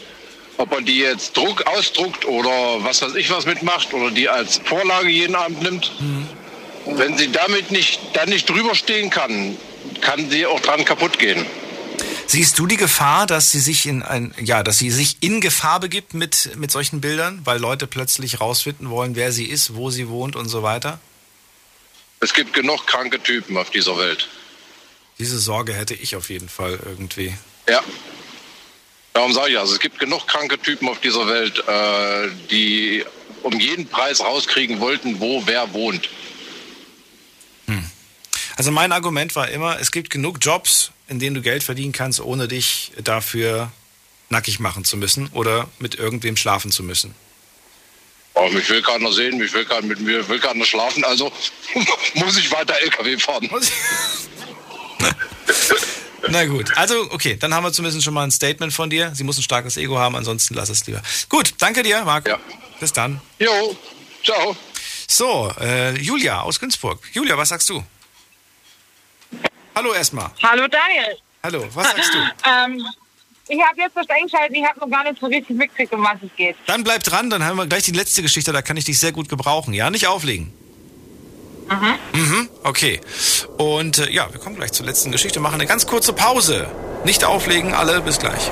ob er die jetzt Druck ausdruckt oder was weiß ich was mitmacht oder die als Vorlage jeden Abend nimmt. Mhm. Wenn sie damit nicht, dann nicht drüber stehen kann, kann sie auch dran kaputt gehen. Siehst du die Gefahr, dass sie sich in ein, ja, dass sie sich in Gefahr begibt mit, mit solchen Bildern, weil Leute plötzlich rausfinden wollen, wer sie ist, wo sie wohnt und so weiter? Es gibt genug kranke Typen auf dieser Welt. Diese Sorge hätte ich auf jeden Fall irgendwie. Ja. Darum sage ich also, es gibt genug kranke Typen auf dieser Welt, äh, die um jeden Preis rauskriegen wollten, wo wer wohnt. Hm. Also mein Argument war immer, es gibt genug Jobs, in denen du Geld verdienen kannst, ohne dich dafür nackig machen zu müssen oder mit irgendwem schlafen zu müssen. Oh, mich will keiner sehen, mich will keiner, mit mir will keiner schlafen, also muss ich weiter LKW fahren. Na gut, also okay, dann haben wir zumindest schon mal ein Statement von dir. Sie muss ein starkes Ego haben, ansonsten lass es lieber. Gut, danke dir, Marco. Ja. Bis dann. Jo, ciao. So, äh, Julia aus Günzburg. Julia, was sagst du? Hallo erstmal. Hallo Daniel. Hallo, was sagst du? ähm, ich habe jetzt das eingeschaltet, ich habe noch gar nicht so richtig mitgekriegt, um was es geht. Dann bleib dran, dann haben wir gleich die letzte Geschichte, da kann ich dich sehr gut gebrauchen. Ja, nicht auflegen. Mhm. Mhm, okay. Und äh, ja, wir kommen gleich zur letzten Geschichte, machen eine ganz kurze Pause. Nicht auflegen, alle, bis gleich.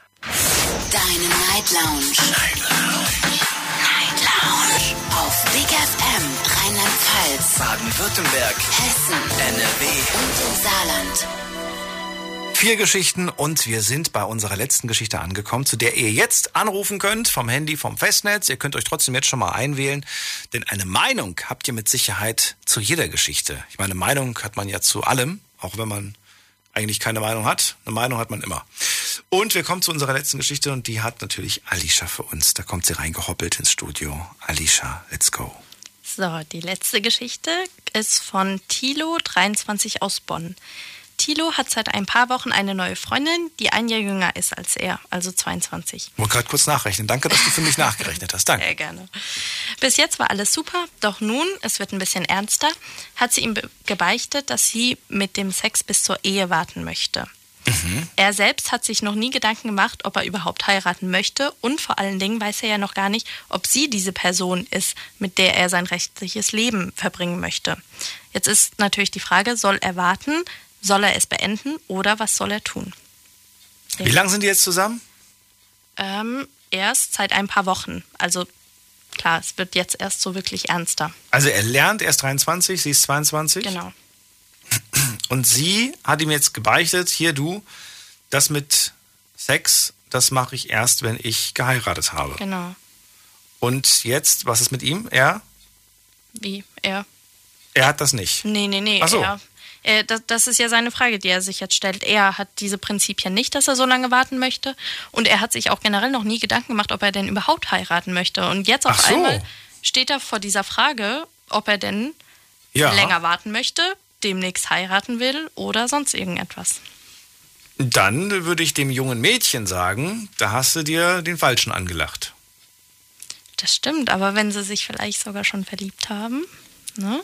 Deine Night Lounge. Night Lounge. Night Lounge. Auf Big FM. Rheinland-Pfalz. Baden-Württemberg. Hessen. NRW. Und im Saarland. Vier Geschichten und wir sind bei unserer letzten Geschichte angekommen, zu der ihr jetzt anrufen könnt vom Handy, vom Festnetz. Ihr könnt euch trotzdem jetzt schon mal einwählen, denn eine Meinung habt ihr mit Sicherheit zu jeder Geschichte. Ich meine, Meinung hat man ja zu allem, auch wenn man eigentlich keine Meinung hat. Eine Meinung hat man immer. Und wir kommen zu unserer letzten Geschichte und die hat natürlich Alicia für uns. Da kommt sie reingehoppelt ins Studio. Alicia, let's go. So, die letzte Geschichte ist von Thilo, 23 aus Bonn. Thilo hat seit ein paar Wochen eine neue Freundin, die ein Jahr jünger ist als er, also 22. Ich wollte gerade kurz nachrechnen. Danke, dass du für mich nachgerechnet hast. Danke. Sehr gerne. Bis jetzt war alles super, doch nun, es wird ein bisschen ernster, hat sie ihm be- gebeichtet, dass sie mit dem Sex bis zur Ehe warten möchte. Er selbst hat sich noch nie Gedanken gemacht, ob er überhaupt heiraten möchte und vor allen Dingen weiß er ja noch gar nicht, ob sie diese Person ist, mit der er sein rechtliches Leben verbringen möchte. Jetzt ist natürlich die Frage, soll er warten, soll er es beenden oder was soll er tun? Wie lange sind die jetzt zusammen? Ähm, erst seit ein paar Wochen. Also klar, es wird jetzt erst so wirklich ernster. Also er lernt, er ist 23, sie ist 22. Genau. Und sie hat ihm jetzt gebeichtet, hier du, das mit Sex, das mache ich erst, wenn ich geheiratet habe. Genau. Und jetzt, was ist mit ihm? Er? Wie? Er? Er hat das nicht. Nee, nee, nee. Ach so. Er, äh, das, das ist ja seine Frage, die er sich jetzt stellt. Er hat diese Prinzipien nicht, dass er so lange warten möchte. Und er hat sich auch generell noch nie Gedanken gemacht, ob er denn überhaupt heiraten möchte. Und jetzt auf so. einmal steht er vor dieser Frage, ob er denn Ja. länger warten möchte, demnächst heiraten will oder sonst irgendetwas. Dann würde ich dem jungen Mädchen sagen, da hast du dir den Falschen angelacht. Das stimmt, aber wenn sie sich vielleicht sogar schon verliebt haben, ne?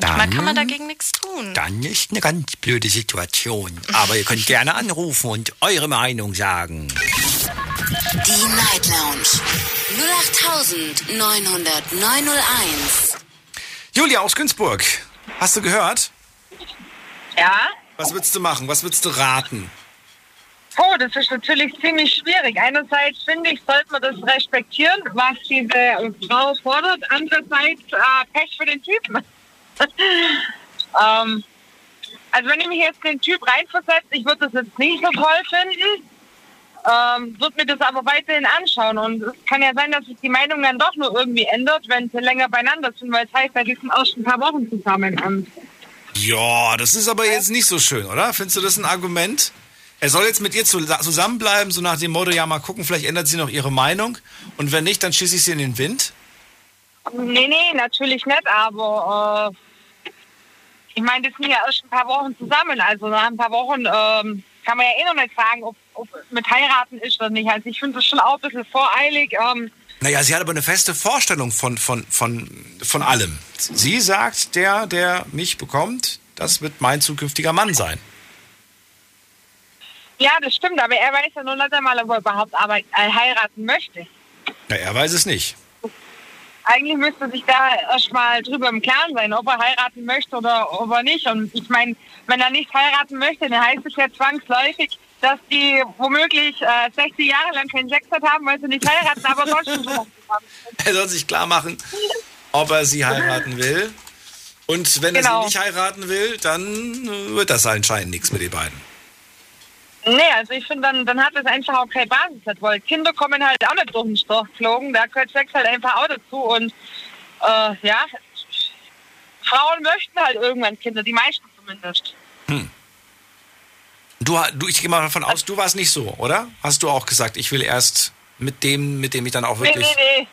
Manchmal Dann- kann man dagegen nichts tun. Dann ist eine ganz blöde Situation. Aber ihr könnt gerne anrufen und eure Meinung sagen. Die Night Lounge. 08901. Julia aus Günzburg, hast du gehört? Ja? Was würdest du machen? Was würdest du raten? Oh, das ist natürlich ziemlich schwierig. Einerseits finde ich, sollte man das respektieren, was diese Frau fordert. Andererseits äh, Pech für den Typen. ähm, also wenn ich mich jetzt den Typ reinversetze, ich würde das jetzt nicht so toll finden. ähm, wird mir das aber weiterhin anschauen. Und es kann ja sein, dass sich die Meinung dann doch nur irgendwie ändert, wenn sie länger beieinander sind, weil es heißt, ja, die sind auch schon ein paar Wochen zusammen. Und Ja, das ist aber jetzt nicht so schön, oder? Findest du das ein Argument? Er soll jetzt mit ihr zu- zusammenbleiben, so nach dem Motto, ja, mal gucken, vielleicht ändert sie noch ihre Meinung. Und wenn nicht, dann schieße ich sie in den Wind. nee, nee, natürlich nicht, aber äh, ich meine, das sind ja erst ein paar Wochen zusammen. Also nach ein paar Wochen ähm, kann man ja eh noch nicht sagen, ob, ob mit heiraten ist oder nicht. Also ich finde das schon auch ein bisschen voreilig. Ähm, Naja, sie hat aber eine feste Vorstellung von, von, von, von allem. Sie sagt, der, der mich bekommt, das wird mein zukünftiger Mann sein. ja, das stimmt, aber er weiß ja noch nicht einmal, ob er überhaupt arbeit, äh, heiraten möchte. Ja, er weiß es nicht. Eigentlich müsste sich da erstmal drüber im Klaren sein, ob er heiraten möchte oder ob er nicht. Und ich meine, wenn er nicht heiraten möchte, dann heißt es ja zwangsläufig, dass die womöglich äh, 60 Jahre lang keinen Sex hat haben, weil sie nicht heiraten, aber trotzdem so zusammen. Er soll sich klar machen, ob er sie heiraten will. Und wenn er Genau. sie nicht heiraten will, dann äh, wird das anscheinend nichts mit den beiden. Nee, also ich finde, dann, dann hat das einfach auch keine Basis, nicht, weil Kinder kommen halt auch nicht durch den Stoff geflogen, da gehört Sex halt einfach auch dazu und äh, ja, Frauen möchten halt irgendwann Kinder, die meisten zumindest. Du, du, ich gehe mal davon aus, du warst nicht so, oder? Hast du auch gesagt, ich will erst mit dem, mit dem ich dann auch wirklich. Nee, nee, nee.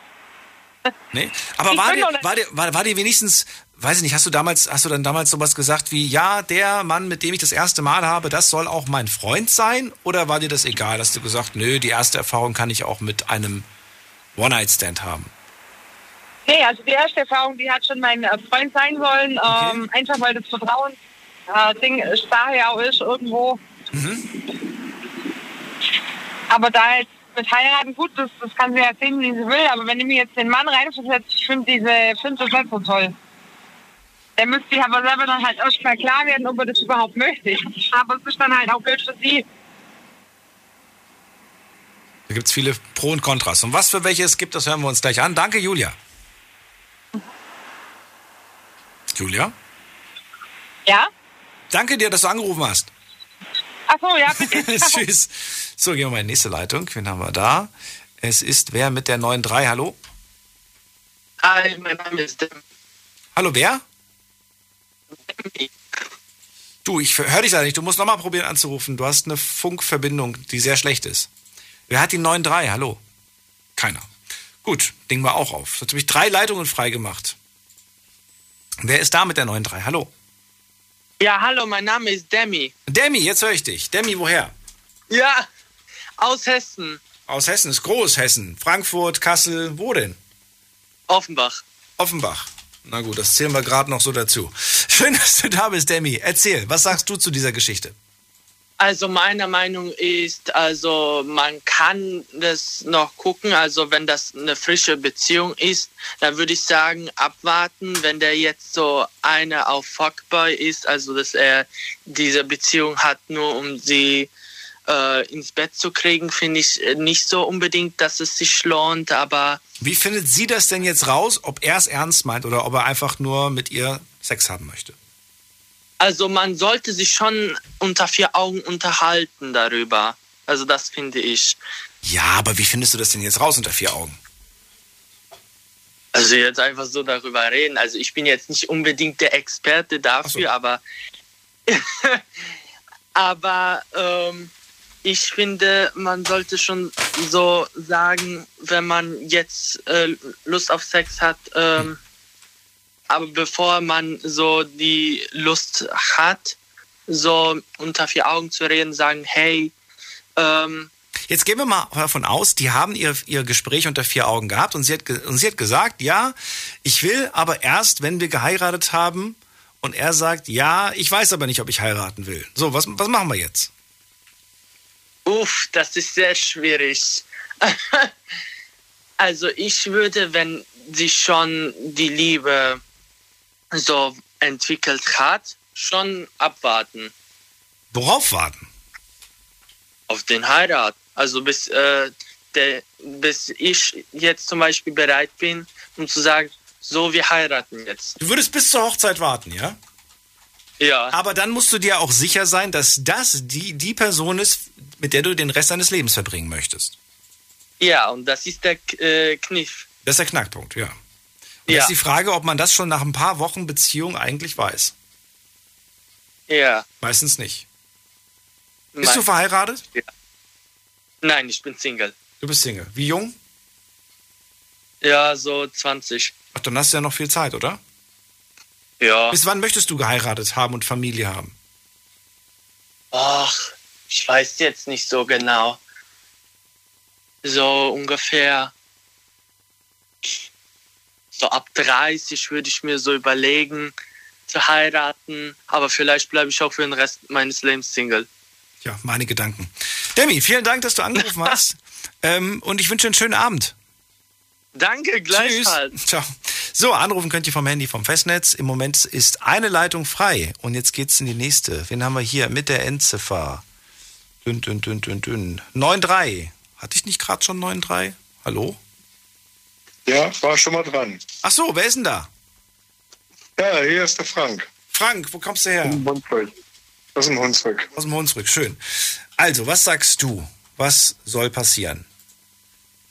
Nee? Aber Ich war dir, war, dir, war, war dir wenigstens, weiß ich nicht, hast du damals, hast du dann damals sowas gesagt wie, ja, der Mann, mit dem ich das erste Mal habe, das soll auch mein Freund sein? Oder war dir das egal? Hast du gesagt, nö, die erste Erfahrung kann ich auch mit einem One-Night-Stand haben? Nee, also die erste Erfahrung, die hat schon mein äh, Freund sein sollen. Ähm, einfach weil das Vertrauen äh, Ding ist, daher auch ist irgendwo. Aber da jetzt mit heiraten, gut, das, das kann sie ja sehen, wie sie will. Aber wenn ich mir jetzt den Mann reinversetze, ich finde diese, nicht so toll. Der müsste sich aber selber dann halt erst mal klar werden, ob er das überhaupt möchte. Aber es ist dann halt auch blöd für sie. Da gibt es viele Pro und Kontras. Und was für welche es gibt, das hören wir uns gleich an. Danke, Julia. Julia? Ja? Danke dir, dass du angerufen hast. Ach so, ja, bitte. Tschüss. So, gehen wir mal in die nächste Leitung. Wen haben wir da? Es ist wer mit der 9.3? Hallo? Hi, mein Name ist Dem. Hallo, wer? Du, ich höre dich leider nicht. Du musst nochmal probieren anzurufen. Du hast eine Funkverbindung, die sehr schlecht ist. Wer hat die 9.3? Hallo? Keiner. Gut, Ding wir auch auf. Jetzt habe ich drei Leitungen freigemacht. Wer ist da mit der 9.3? Hallo? Ja, hallo, mein Name ist Demi. Demi, jetzt höre ich dich. Demi, woher? Ja, aus Hessen. Aus Hessen, ist Großhessen. Frankfurt, Kassel, wo denn? Offenbach. Offenbach. Na gut, das zählen wir gerade noch so dazu. Schön, dass du da bist, Demi. Erzähl, was sagst du zu dieser Geschichte? Also meiner Meinung ist, also man kann das noch gucken, also wenn das eine frische Beziehung ist, dann würde ich sagen, abwarten, wenn der jetzt so eine auf Fuckboy ist, also dass er diese Beziehung hat, nur um sie äh, ins Bett zu kriegen, finde ich äh, nicht so unbedingt, dass es sich lohnt, aber Wie findet sie das denn jetzt raus, ob er es ernst meint oder ob er einfach nur mit ihr Sex haben möchte? Also man sollte sich schon unter vier Augen unterhalten darüber. Also das finde ich. Ja, aber wie findest du das denn jetzt raus unter vier Augen? Also jetzt einfach so darüber reden. Also ich bin jetzt nicht unbedingt der Experte dafür, aber aber ähm, ich finde, man sollte schon so sagen, wenn man jetzt äh, Lust auf Sex hat, ähm, aber bevor man so die Lust hat, so unter vier Augen zu reden, sagen, hey, ähm, Jetzt gehen wir mal davon aus, die haben ihr, ihr Gespräch unter vier Augen gehabt und sie, hat, und sie hat gesagt, ja, ich will aber erst, wenn wir geheiratet haben. Und er sagt, ja, ich weiß aber nicht, ob ich heiraten will. So, was, was machen wir jetzt? Uff, das ist sehr schwierig. also ich würde, wenn sich schon die Liebe so entwickelt hat, schon abwarten Worauf warten? auf den Heirat. Also bis, äh, der, bis ich jetzt zum Beispiel bereit bin, um zu sagen, so wir heiraten jetzt. Du würdest bis zur Hochzeit warten, ja? Ja. Aber dann musst du dir auch sicher sein, dass das die, die Person ist, mit der du den Rest deines Lebens verbringen möchtest. Ja, und das ist der äh, Kniff. Das ist der Knackpunkt, ja. Und Ja. Das ist die Frage, ob man das schon nach ein paar Wochen Beziehung eigentlich weiß. Ja. Meistens nicht. Bist du Nein. verheiratet? Ja. Nein, ich bin Single. Du bist Single. Wie jung? Ja, so 20. Ach, dann hast du ja noch viel Zeit, oder? Ja. Bis wann möchtest du geheiratet haben und Familie haben? Ach, ich weiß jetzt nicht so genau. So ungefähr. So ab 30 würde ich mir so überlegen, zu heiraten. Aber vielleicht bleibe ich auch für den Rest meines Lebens Single. Ja, meine Gedanken. Demi, vielen Dank, dass du angerufen hast. ähm, und ich wünsche einen schönen Abend. Danke, gleichfalls. Tschüss. Ciao. So, anrufen könnt ihr vom Handy vom Festnetz. Im Moment ist eine Leitung frei. Und jetzt geht's in die nächste. Wen haben wir hier mit der Endziffer? Dünn, dünn, dünn, dünn, dünn. 9-3. Hatte ich nicht gerade schon 9-3? Hallo? Ja, war schon mal dran. Ach so, wer ist denn da? Ja, hier ist der Frank. Frank, wo kommst du her? Aus dem Hunsrück. Aus dem Hunsrück. Aus dem Hunsrück, schön. Also, was sagst du? Was soll passieren?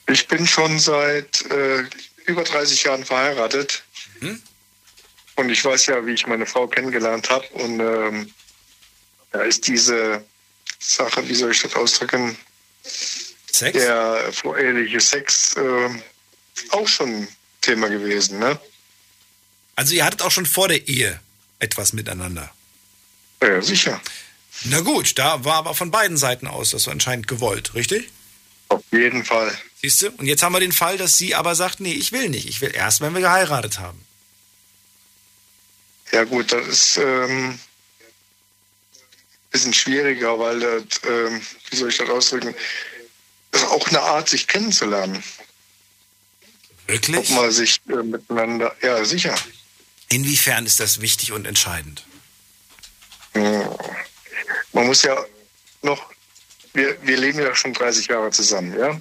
Ich bin schon seit äh, über 30 Jahren verheiratet. Mhm. Und ich weiß ja, wie ich meine Frau kennengelernt habe. Und ähm, da ist diese Sache, wie soll ich das ausdrücken? Sex? Der voreheliche Sex äh, auch schon Thema gewesen, ne? Also, ihr hattet auch schon vor der Ehe etwas miteinander. Ja, sicher. Na gut, da war aber von beiden Seiten aus das anscheinend gewollt, richtig? Auf jeden Fall. Siehst du? Und jetzt haben wir den Fall, dass sie aber sagt, nee, ich will nicht. Ich will erst, wenn wir geheiratet haben. Ja gut, das ist ähm, bisschen schwieriger, weil das, ähm, wie soll ich das ausdrücken, das ist auch eine Art, sich kennenzulernen. Wirklich? Ob man sich äh, miteinander, ja sicher. Inwiefern ist das wichtig und entscheidend? Ja. Man muss ja noch, wir, wir leben ja schon 30 Jahre zusammen, ja.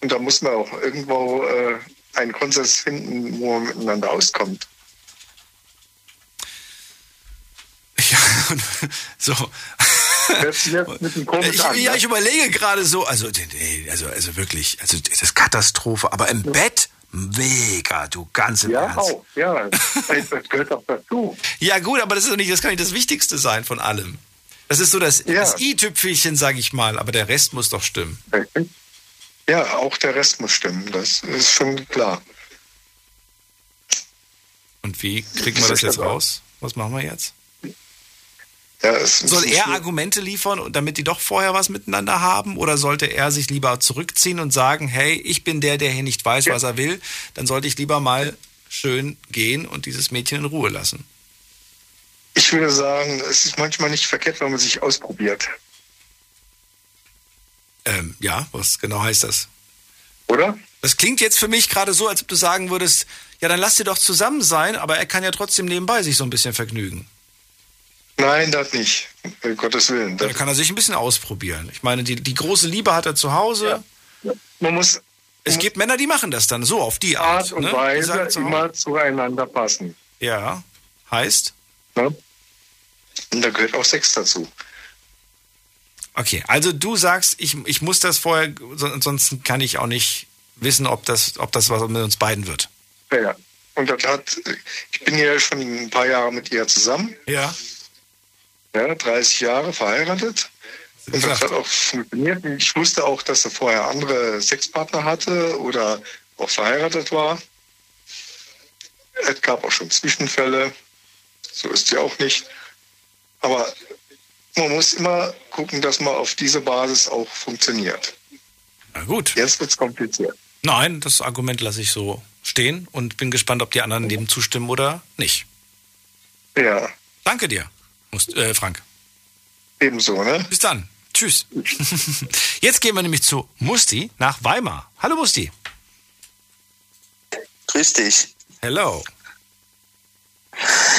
Und da muss man auch irgendwo äh, einen Konsens finden, wo man miteinander auskommt. So. Jetzt, jetzt mit dem Ich, an, ja, ich überlege gerade so, also, nee, also, also wirklich, also das ist Katastrophe, aber im Bett, mega, du ganz im Ja, Ernst. auch, ja. Das gehört auch dazu. Ja gut, aber das ist doch nicht, das kann nicht das Wichtigste sein von allem. Das ist so das, das i-Tüpfelchen, sag ich mal, aber der Rest muss doch stimmen. Ja, auch der Rest muss stimmen, das ist schon klar. Und wie kriegen wir das jetzt raus? Was machen wir jetzt? Ja, Soll er Argumente liefern, damit die doch vorher was miteinander haben? Oder sollte er sich lieber zurückziehen und sagen, hey, ich bin der, der hier nicht weiß, was er will? Dann sollte ich lieber mal schön gehen und dieses Mädchen in Ruhe lassen. Ich würde sagen, es ist manchmal nicht verkehrt, wenn man sich ausprobiert. Ähm, ja, was genau heißt das? Oder? Das klingt jetzt für mich gerade so, als ob du sagen würdest, ja, dann lass dir doch zusammen sein, aber er kann ja trotzdem nebenbei sich so ein bisschen vergnügen. Nein, das nicht. Um Gottes Willen. Dann kann er sich ein bisschen ausprobieren. Ich meine, die, die große Liebe hat er zu Hause. Man muss. Es gibt Männer, die machen das dann so auf die Art. Art und ne? Weise zu immer zueinander passen. Ja, heißt? Ne? Und da gehört auch Sex dazu. Okay, also du sagst, ich, ich muss das vorher, so- ansonsten kann ich auch nicht wissen, ob das, ob das was mit uns beiden wird. Ja, ja. Und das hat, ich bin ja schon ein paar Jahre mit ihr zusammen. Ja. Ja, 30 Jahre verheiratet. Und das hat auch funktioniert. Ich wusste auch, dass er vorher andere Sexpartner hatte oder auch verheiratet war. Es gab auch schon Zwischenfälle. So ist sie auch nicht. Aber man muss immer gucken, dass man auf diese Basis auch funktioniert. Na gut. Jetzt wird's kompliziert. Nein, das Argument lasse ich so stehen und bin gespannt, ob die anderen dem zustimmen oder nicht. Ja. Danke dir, Must- äh, Frank. Ebenso, ne? Bis dann. Tschüss. Jetzt gehen wir nämlich zu Musti nach Weimar. Hallo Musti. Grüß dich. Hello.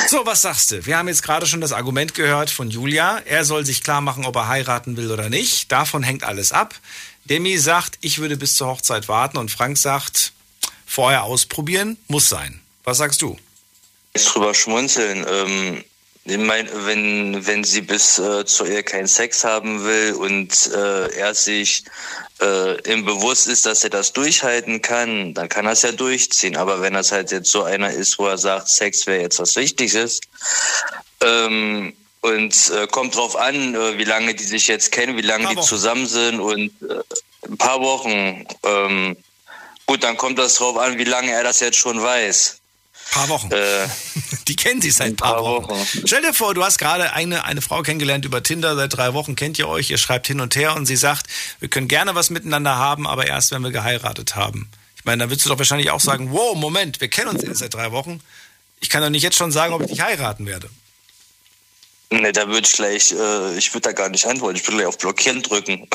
So, was sagst du? Wir haben jetzt gerade schon das Argument gehört von Julia. Er soll sich klar machen, ob er heiraten will oder nicht. Davon hängt alles ab. Demi sagt, ich würde bis zur Hochzeit warten. Und Frank sagt, vorher ausprobieren, muss sein. Was sagst du? Jetzt drüber schmunzeln. Ähm, ich mein, wenn, wenn sie bis äh, zur Ehe keinen Sex haben will und äh, er sich äh, im Bewusst ist, dass er das durchhalten kann, dann kann er es ja durchziehen. Aber wenn das halt jetzt so einer ist, wo er sagt, Sex wäre jetzt was Wichtiges, ähm, und äh, kommt drauf an, äh, wie lange die sich jetzt kennen, wie lange die zusammen sind und äh, ein paar Wochen. Ähm, gut, dann kommt das drauf an, wie lange er das jetzt schon weiß. Paar Wochen. Äh, Die kennen sich seit ein paar, paar Wochen. Wochen. Stell dir vor, du hast gerade eine, eine Frau kennengelernt über Tinder, seit drei Wochen kennt ihr euch, ihr schreibt hin und her und sie sagt, wir können gerne was miteinander haben, aber erst wenn wir geheiratet haben. Ich meine, dann würdest du doch wahrscheinlich auch sagen, wow, Moment, wir kennen uns erst seit drei Wochen. Ich kann doch nicht jetzt schon sagen, ob ich dich heiraten werde. Ne, da würde ich gleich, äh, ich würde da gar nicht antworten, ich würde gleich auf Blockieren drücken.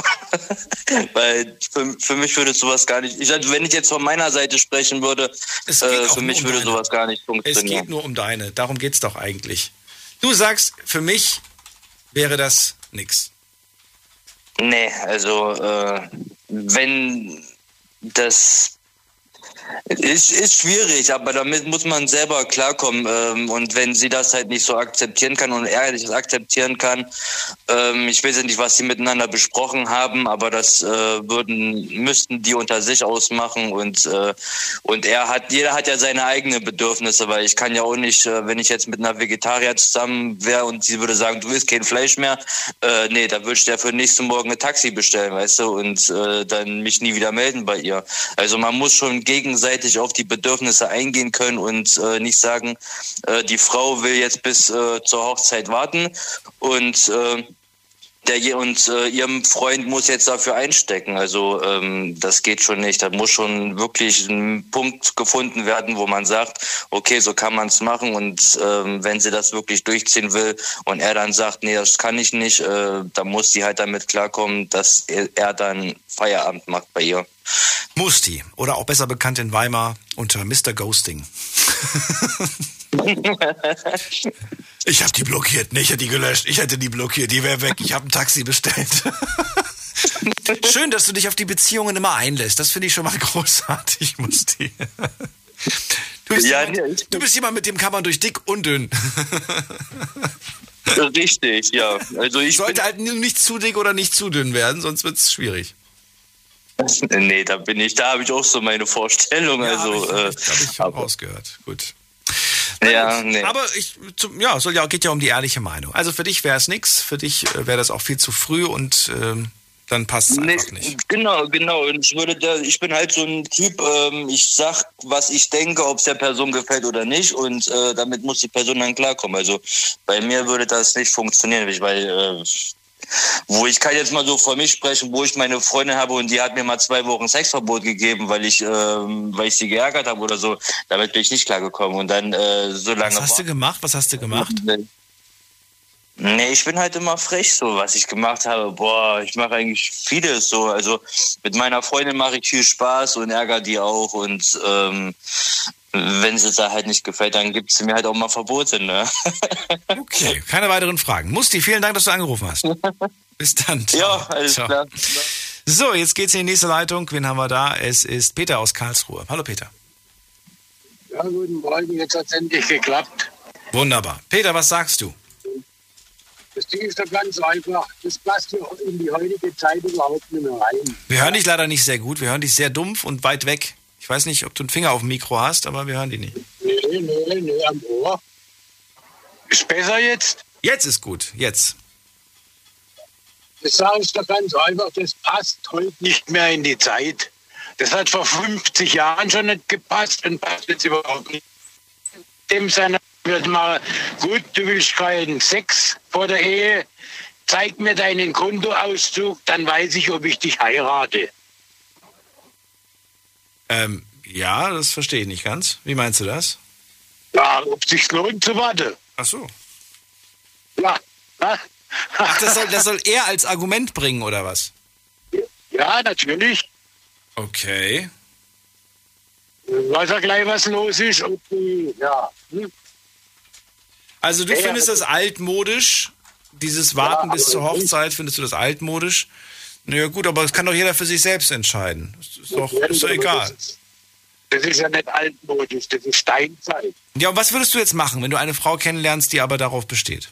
Weil für, für mich würde sowas gar nicht, ich, wenn ich jetzt von meiner Seite sprechen würde, äh, für mich um würde deine. sowas gar nicht funktionieren. Es geht nur um deine, darum geht es doch eigentlich. Du sagst, für mich wäre das nix. Nee, also äh, wenn das ist, ist schwierig, aber damit muss man selber klarkommen. Ähm, und wenn sie das halt nicht so akzeptieren kann und er das akzeptieren kann, ähm, ich weiß nicht, was sie miteinander besprochen haben, aber das äh, würden, müssten die unter sich ausmachen und, äh, und er hat, jeder hat ja seine eigenen Bedürfnisse, weil ich kann ja auch nicht, äh, wenn ich jetzt mit einer Vegetarier zusammen wäre und sie würde sagen, du willst kein Fleisch mehr, nee, da würde ich dir für nächsten Morgen ein Taxi bestellen, weißt du, und dann mich nie wieder melden bei ihr. Also man muss schon gegen gegenseitig auf die Bedürfnisse eingehen können und äh, nicht sagen, äh, die Frau will jetzt bis äh, zur Hochzeit warten und äh, der und äh, ihrem Freund muss jetzt dafür einstecken. Also ähm, das geht schon nicht. Da muss schon wirklich ein Punkt gefunden werden, wo man sagt, okay, so kann man es machen. Und ähm, wenn sie das wirklich durchziehen will und er dann sagt, nee, das kann ich nicht, äh, dann muss sie halt damit klarkommen, dass er, er dann Feierabend macht bei ihr. Musti oder auch besser bekannt in Weimar unter Mr. Ghosting. ich habe die blockiert, nicht, ich hätte die gelöscht, ich hätte die blockiert, die wäre weg, ich habe ein Taxi bestellt. Schön, dass du dich auf die Beziehungen immer einlässt. Das finde ich schon mal großartig, Musti. Du bist, ja, jemand, du bist jemand, mit dem kann man durch dick und dünn. Richtig, ja. Also ich sollte halt nicht zu dick oder nicht zu dünn werden, sonst wird es schwierig. Nee, da bin ich, da habe ich auch so meine Vorstellung. Ja, also, hab ich, äh, hab ich rausgehört. Gut. Ja, nee. Aber ich, ja, soll ja, geht ja um die ehrliche Meinung. Also für dich wäre es nichts, für dich äh, wäre das auch viel zu früh und ähm, dann passt es nee, einfach nicht. Genau, genau. Und ich würde da, ich bin halt so ein Typ, ähm, ich sag, was ich denke, ob es der Person gefällt oder nicht, und äh, damit muss die Person dann klarkommen. Also bei mir würde das nicht funktionieren, weil äh, wo ich kann jetzt mal so vor mich sprechen, wo ich meine Freundin habe und die hat mir mal zwei Wochen Sexverbot gegeben, weil ich, äh, weil ich sie geärgert habe oder so. Damit bin ich nicht klargekommen. Und dann äh, so lange. Was hast du gemacht? Was hast du gemacht? Nee, ich bin halt immer frech, so was ich gemacht habe. Boah, ich mache eigentlich vieles so. Also mit meiner Freundin mache ich viel Spaß und ärgere die auch. Und ähm, wenn es da halt nicht gefällt, dann gibt es mir halt auch mal Verbote. Ne? Okay, keine weiteren Fragen. Musti, vielen Dank, dass du angerufen hast. Bis dann. Ciao. Ja, alles Ciao. klar. So, jetzt geht's in die nächste Leitung. Wen haben wir da? Es ist Peter aus Karlsruhe. Hallo Peter. Ja, guten Morgen. Jetzt hat es endlich geklappt. Wunderbar. Peter, was sagst du? Das Ding ist doch ganz einfach. Das passt ja in die heutige Zeit überhaupt nicht mehr rein. Wir hören dich leider nicht sehr gut. Wir hören dich sehr dumpf und weit weg. Ich weiß nicht, ob du einen Finger auf dem Mikro hast, aber wir hören dich nicht. Nee, nee, nee, am Ohr. Ist besser jetzt? Jetzt ist gut. Jetzt. Das sage ich doch ganz einfach. Das passt heute nicht mehr in die Zeit. Das hat vor 50 Jahren schon nicht gepasst und passt jetzt überhaupt nicht. Dem seiner wird mal, gut, du willst keinen Sex vor der Ehe, zeig mir deinen Kontoauszug, dann weiß ich, ob ich dich heirate. Ähm, ja, das verstehe ich nicht ganz. Wie meinst du das? Ja, ob sich lohnt zu warten. Ach so. Ja. Ach, das soll, das soll er als Argument bringen, oder was? Ja, natürlich. Okay. Weiß er gleich, was los ist. Und, ja. Hm? Also du findest das altmodisch, dieses Warten ja, bis zur Hochzeit, findest du das altmodisch? Naja gut, aber das kann doch jeder für sich selbst entscheiden. Ist doch, ist doch egal. Das ist ja nicht altmodisch, das ist Steinzeit. Ja, und was würdest du jetzt machen, wenn du eine Frau kennenlernst, die aber darauf besteht?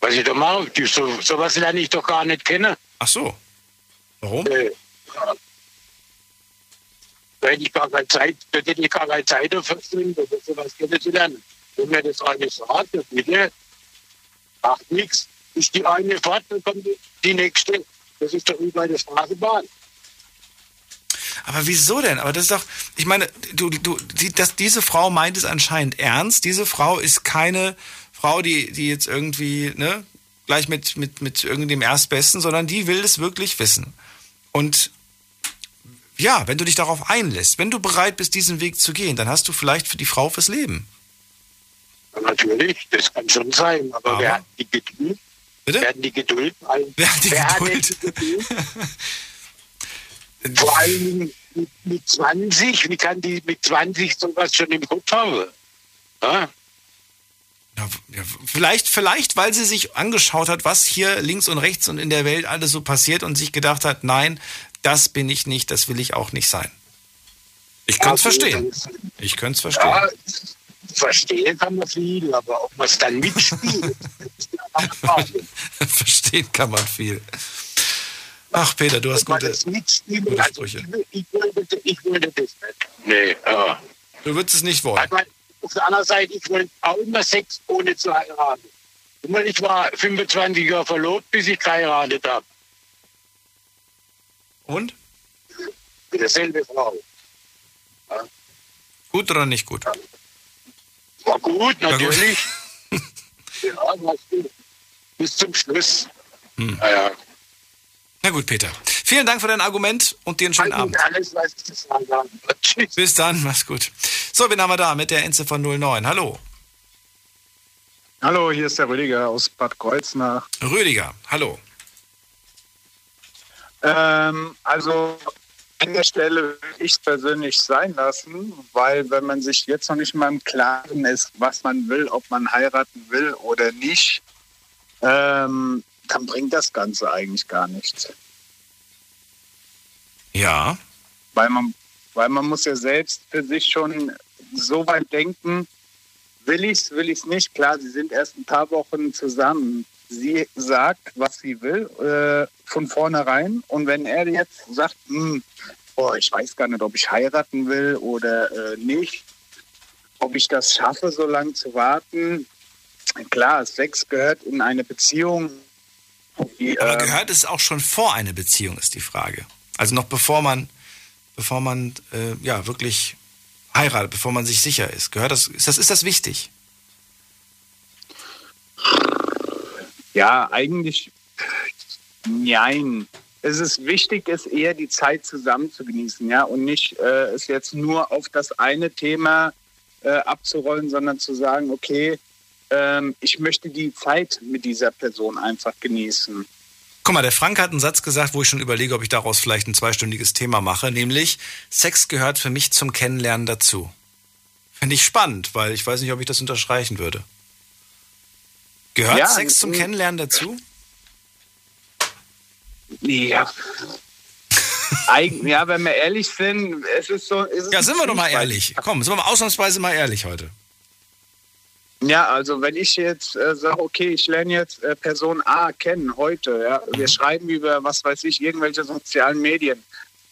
Was ich da mache, die, so, sowas lerne ich doch gar nicht kennen. Ach so. Warum? Äh, da hätte ich gar keine Zeit, da hätte ich gar keine Zeit dafür, sowas kennenzulernen. Wenn mir das eine sagt, bitte, macht nichts. Ist die eine fort, dann kommt die, nächste. Das ist doch wie bei der Straßenbahn. Aber wieso denn? Aber das ist doch, ich meine, du, du, die, das, diese Frau meint es anscheinend ernst. Diese Frau ist keine Frau, die, die jetzt irgendwie, ne, gleich mit, mit, mit irgendeinem Erstbesten, sondern die will es wirklich wissen. Und ja, wenn du dich darauf einlässt, wenn du bereit bist, diesen Weg zu gehen, dann hast du vielleicht für die Frau fürs Leben. Natürlich, das kann schon sein, aber, aber wer hat die Geduld? Bitte? Wer hat die Geduld? Wer hat die Geduld? Geduld? Vor allem mit, mit 20, wie kann die mit 20 sowas schon im Kopf haben? Ja? Ja, vielleicht, vielleicht, weil sie sich angeschaut hat, was hier links und rechts und in der Welt alles so passiert und sich gedacht hat, nein, das bin ich nicht, das will ich auch nicht sein. Ich kann es verstehen. Ich könnte es verstehen. Ja, verstehen kann man viel, aber ob man es dann mitspielt, verstehen kann man viel. Ach, Peter, du hast gute, gute also Sprüche. Ich, ich, wollte, ich wollte das nicht. Nee, ja. Du würdest es nicht wollen. Aber auf der anderen Seite, ich wollte auch immer Sex ohne zu heiraten. Ich war 25 Jahre verlobt, bis ich geheiratet habe. Und? Mit derselbe Frau. Ja. Gut oder nicht gut? War gut, natürlich. ja, war gut. Bis zum Schluss. Hm. Naja. Na gut, Peter. Vielen Dank für dein Argument und dir einen schönen Abend. Alles, was ich zu sagen habe. Tschüss. Bis dann, mach's gut. So, wen haben wir da mit der Endziffer 09? Hallo. Hallo, hier ist der Rüdiger aus Bad Kreuznach. Rüdiger, hallo. Ähm, also an der Stelle würde ich es persönlich sein lassen, weil wenn man sich jetzt noch nicht mal im Klaren ist, was man will, ob man heiraten will oder nicht, ähm, dann bringt das Ganze eigentlich gar nichts. Ja. Weil man, weil man muss ja selbst für sich schon so weit denken, will ich es, will ich es nicht. Klar, sie sind erst ein paar Wochen zusammen. Sie sagt, was sie will, äh, von vornherein. Und wenn er jetzt sagt, hm, boah, ich weiß gar nicht, ob ich heiraten will oder äh, nicht, ob ich das schaffe, so lange zu warten. Klar, Sex gehört in eine Beziehung. Die, Aber ähm, gehört es auch schon vor eine Beziehung, ist die Frage. Also noch bevor man, bevor man äh, ja wirklich heiratet, bevor man sich sicher ist. Gehört das, ist das, ist das wichtig? Ja, eigentlich nein. Es ist wichtig, es eher die Zeit zusammen zu genießen, ja, und nicht äh, es jetzt nur auf das eine Thema äh, abzurollen, sondern zu sagen, okay, ähm, ich möchte die Zeit mit dieser Person einfach genießen. Guck mal, der Frank hat einen Satz gesagt, wo ich schon überlege, ob ich daraus vielleicht ein zweistündiges Thema mache, nämlich Sex gehört für mich zum Kennenlernen dazu. Finde ich spannend, weil ich weiß nicht, ob ich das unterstreichen würde. Gehört Ja, Sex zum mm. Kennenlernen dazu? Ja. Eig ja, wenn wir ehrlich sind, es ist so. Es ist Ja, sind wir doch mal ehrlich. Komm, sind wir mal ausnahmsweise mal ehrlich heute. Ja, also wenn ich jetzt äh, sage, okay, ich lerne jetzt äh, Person A kennen heute, ja, wir schreiben über, was weiß ich, irgendwelche sozialen Medien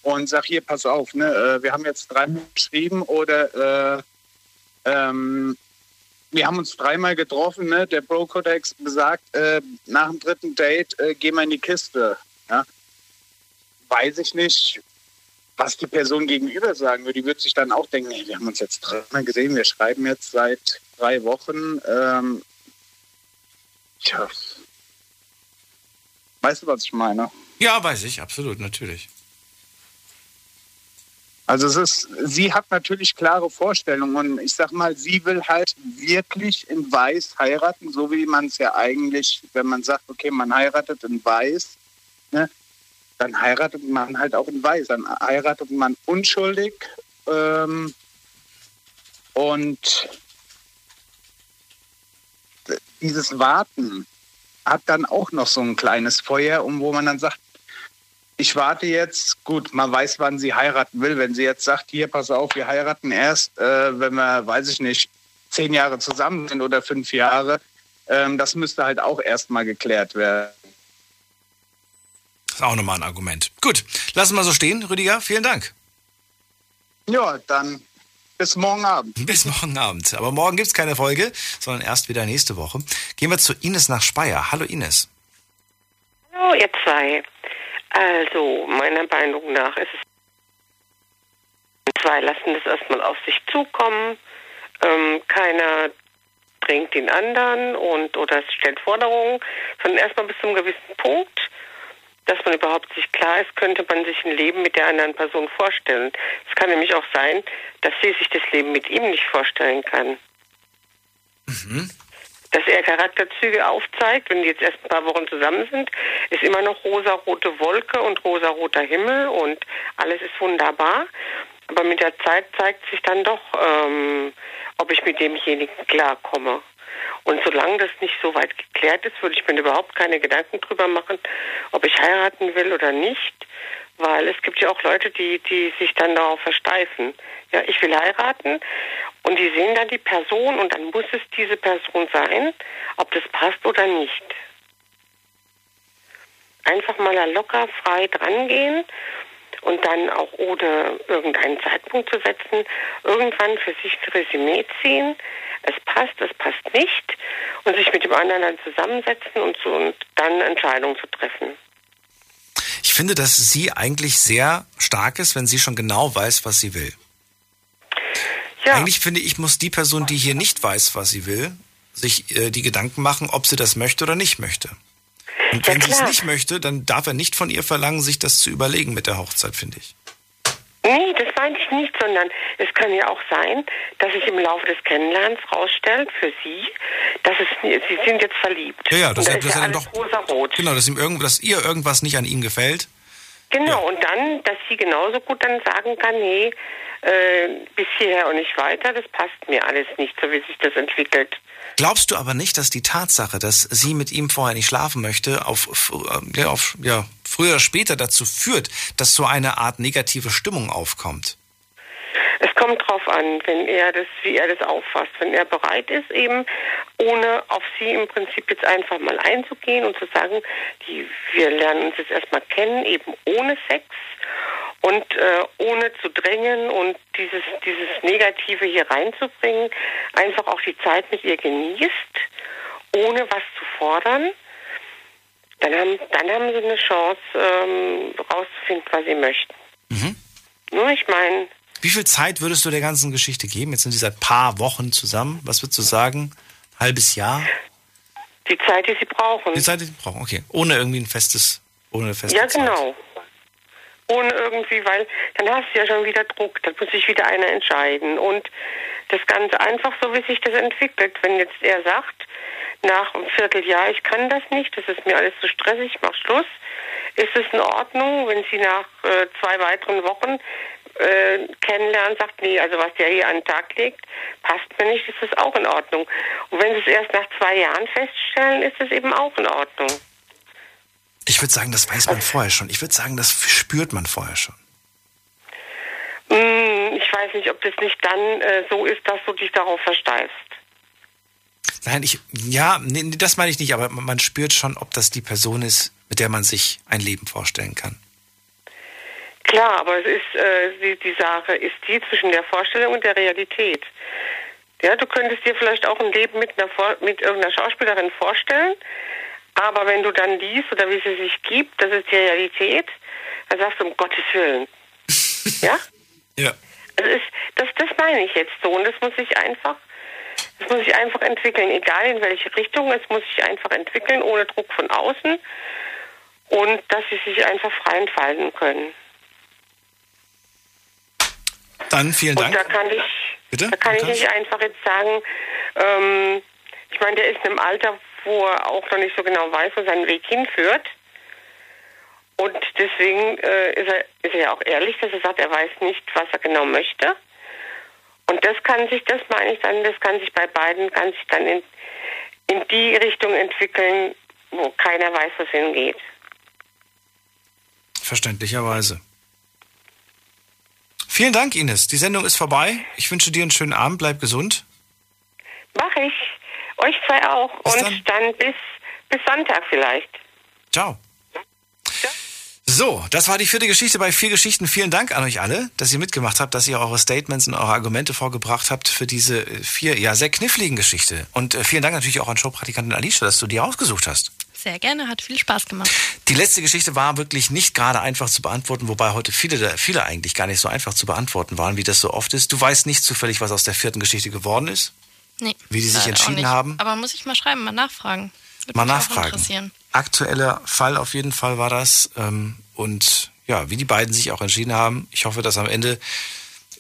und sag hier, pass auf, ne, äh, wir haben jetzt dreimal geschrieben oder äh, ähm, wir haben uns dreimal getroffen, ne, der Bro-Kodex besagt, äh, nach dem dritten Date äh, gehen wir in die Kiste, ja. Weiß ich nicht, was die Person gegenüber sagen würde. Die wird sich dann auch denken, hey, wir haben uns jetzt dreimal gesehen, wir schreiben jetzt seit drei Wochen. Ähm, tja. Weißt du, was ich meine? Ja, weiß ich, absolut, natürlich. Also es ist, sie hat natürlich klare Vorstellungen und ich sag mal, sie will halt wirklich in Weiß heiraten, so wie man es ja eigentlich, wenn man sagt, okay, man heiratet in Weiß, ne, dann heiratet man halt auch in Weiß, dann heiratet man unschuldig ähm, und dieses Warten hat dann auch noch so ein kleines Feuer, um wo man dann sagt, ich warte jetzt, gut, man weiß, wann sie heiraten will. Wenn sie jetzt sagt, hier, pass auf, wir heiraten erst, äh, wenn wir, weiß ich nicht, zehn Jahre zusammen sind oder fünf Jahre, ähm, das müsste halt auch erstmal geklärt werden. Das ist auch nochmal ein Argument. Gut, lassen wir so stehen, Rüdiger. Vielen Dank. Ja, dann bis morgen Abend. Bis morgen Abend. Aber morgen gibt es keine Folge, sondern erst wieder nächste Woche. Gehen wir zu Ines nach Speyer. Hallo Ines. Hallo ihr zwei. Also, meiner Meinung nach ist es. Zwei lassen das erstmal auf sich zukommen. Ähm, keiner drängt den anderen und oder stellt Forderungen, sondern erstmal bis zu einem gewissen Punkt dass man überhaupt sich klar ist, könnte man sich ein Leben mit der anderen Person vorstellen. Es kann nämlich auch sein, dass sie sich das Leben mit ihm nicht vorstellen kann. Mhm. Dass er Charakterzüge aufzeigt, wenn die jetzt erst ein paar Wochen zusammen sind, ist immer noch rosa-rote Wolke und rosa-roter Himmel und alles ist wunderbar. Aber mit der Zeit zeigt sich dann doch, ähm, ob ich mit demjenigen klarkomme. Und solange das nicht so weit geklärt ist, würde ich mir überhaupt keine Gedanken drüber machen, ob ich heiraten will oder nicht. Weil es gibt ja auch Leute, die, die sich dann darauf versteifen. Ja, ich will heiraten und die sehen dann die Person und dann muss es diese Person sein, ob das passt oder nicht. Einfach mal da locker frei drangehen und dann auch ohne irgendeinen Zeitpunkt zu setzen, irgendwann für sich ein Resümee ziehen, es passt, es passt nicht und sich mit dem anderen dann zusammensetzen und, so, und dann Entscheidungen zu treffen. Ich finde, dass sie eigentlich sehr stark ist, wenn sie schon genau weiß, was sie will. Ja. Eigentlich finde ich, muss die Person, die hier nicht weiß, was sie will, sich äh, die Gedanken machen, ob sie das möchte oder nicht möchte. Und wenn ja, sie es nicht möchte, dann darf er nicht von ihr verlangen, sich das zu überlegen mit der Hochzeit, finde ich. Nee, das meine ich nicht, sondern es kann ja auch sein, dass sich im Laufe des Kennenlernens rausstellt für Sie, dass es Sie sind jetzt verliebt. Ja, ja, das, das ist, ja, alles doch, rosarot. Genau, dass, ihm irgend, dass ihr irgendwas nicht an ihm gefällt. Genau, ja. und dann, dass sie genauso gut dann sagen kann, nee, äh, bis hierher und nicht weiter, das passt mir alles nicht, so wie sich das entwickelt. Glaubst du aber nicht, dass die Tatsache, dass sie mit ihm vorher nicht schlafen möchte, auf, ja, auf ja, früher oder später dazu führt, dass so eine Art negative Stimmung aufkommt? Es kommt drauf an, wenn er das, wie er das auffasst. Wenn er bereit ist, eben ohne auf sie im Prinzip jetzt einfach mal einzugehen und zu sagen, die, wir lernen uns jetzt erstmal kennen, eben ohne Sex und äh, ohne zu drängen und dieses, dieses Negative hier reinzubringen, einfach auch die Zeit mit ihr genießt, ohne was zu fordern, dann haben, dann haben sie eine Chance, ähm, rauszufinden, was sie möchten. Mhm. Nur ich meine. Wie viel Zeit würdest du der ganzen Geschichte geben? Jetzt sind sie seit paar Wochen zusammen. Was würdest du sagen? Halbes Jahr? Die Zeit, die sie brauchen. Die Zeit, die sie brauchen, okay. Ohne irgendwie ein festes, ohne eine feste Ja, genau. Zeit ohne irgendwie, weil dann hast du ja schon wieder Druck, dann muss sich wieder einer entscheiden. Und das Ganze einfach so, wie sich das entwickelt. Wenn jetzt er sagt, nach einem Vierteljahr, ich kann das nicht, das ist mir alles zu stressig, ich mach Schluss, ist es in Ordnung, wenn sie nach äh, zwei weiteren Wochen äh, kennenlernen, sagt, nee, also was der hier an den Tag legt, passt mir nicht, ist das auch in Ordnung. Und wenn sie es erst nach zwei Jahren feststellen, ist es eben auch in Ordnung. Ich würde sagen, das weiß man vorher schon. Ich würde sagen, das spürt man vorher schon. Hm, ich weiß nicht, ob das nicht dann äh, so ist, dass du dich darauf versteifst. Nein, ich, ja, nee, das meine ich nicht, aber man spürt schon, ob das die Person ist, mit der man sich ein Leben vorstellen kann. Klar, aber es ist, äh, die, die Sache ist die zwischen der Vorstellung und der Realität. Ja, du könntest dir vielleicht auch ein Leben mit, einer, mit irgendeiner Schauspielerin vorstellen, aber wenn du dann liest oder wie sie sich gibt, das ist die Realität, dann sagst du um Gottes Willen. ja? Ja. Also ist, das, das meine ich jetzt so. Und das muss sich einfach, das muss sich einfach entwickeln, egal in welche Richtung, es muss sich einfach entwickeln, ohne Druck von außen. Und dass sie sich einfach frei entfalten können. Dann vielen Dank. Und da kann ich, Bitte? Da kann ich nicht einfach jetzt sagen, ähm, ich meine, der ist in einem Alter, wo er auch noch nicht so genau weiß, wo sein Weg hinführt. Und deswegen äh, ist, er, ist er ja auch ehrlich, dass er sagt, er weiß nicht, was er genau möchte. Und das kann sich, das meine ich dann, das kann sich bei beiden, kann sich dann in, in die Richtung entwickeln, wo keiner weiß, was hingeht. Verständlicherweise. Vielen Dank, Ines. Die Sendung ist vorbei. Ich wünsche dir einen schönen Abend. Bleib gesund. Mach ich. Euch zwei auch. Bis Und dann. dann, bis, bis Sonntag vielleicht. Ciao. So, das war die vierte Geschichte bei vier Geschichten. Vielen Dank an euch alle, dass ihr mitgemacht habt, dass ihr eure Statements und eure Argumente vorgebracht habt für diese äh, vier, ja, sehr kniffligen Geschichte. Und äh, vielen Dank natürlich auch an Showpraktikantin Alicia, dass du die ausgesucht hast. Sehr gerne, hat viel Spaß gemacht. Die letzte Geschichte war wirklich nicht gerade einfach zu beantworten, wobei heute viele, viele eigentlich gar nicht so einfach zu beantworten waren, wie das so oft ist. Du weißt nicht zufällig, was aus der vierten Geschichte geworden ist? Nee. Wie die sich entschieden haben? Aber muss ich mal schreiben, mal nachfragen. Würde Mal nachfragen. Aktueller Fall auf jeden Fall war das. Ähm, und ja, wie die beiden sich auch entschieden haben. Ich hoffe, dass am Ende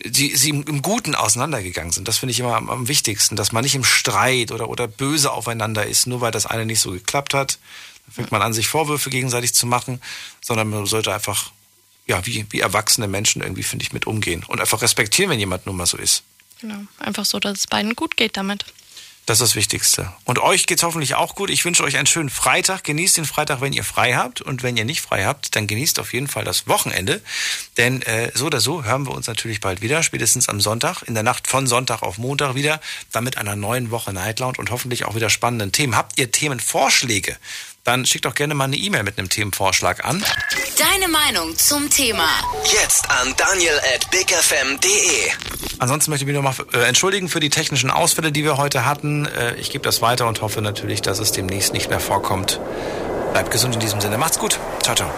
die, sie im, Guten auseinandergegangen sind. Das finde ich immer am, am wichtigsten, dass man nicht im Streit oder, oder böse aufeinander ist, nur weil das eine nicht so geklappt hat. Dann fängt man an, sich Vorwürfe gegenseitig zu machen, sondern man sollte einfach, ja, wie, wie erwachsene Menschen irgendwie, finde ich, mit umgehen und einfach respektieren, wenn jemand nun mal so ist. Genau. Einfach so, dass es beiden gut geht damit. Das ist das Wichtigste. Und euch geht's hoffentlich auch gut. Ich wünsche euch einen schönen Freitag. Genießt den Freitag, wenn ihr frei habt. Und wenn ihr nicht frei habt, dann genießt auf jeden Fall das Wochenende. Denn äh, so oder so hören wir uns natürlich bald wieder, spätestens am Sonntag, in der Nacht von Sonntag auf Montag wieder, dann mit einer neuen Woche Night und hoffentlich auch wieder spannenden Themen. Habt ihr Themenvorschläge? Dann schickt doch gerne mal eine E-Mail mit einem Themenvorschlag an. Deine Meinung zum Thema. Jetzt an daniel at bigfm.de. Ansonsten möchte ich mich nochmal äh, entschuldigen für die technischen Ausfälle, die wir heute hatten. Äh, ich gebe das weiter und hoffe natürlich, dass es demnächst nicht mehr vorkommt. Bleibt gesund in diesem Sinne. Macht's gut. Ciao, ciao.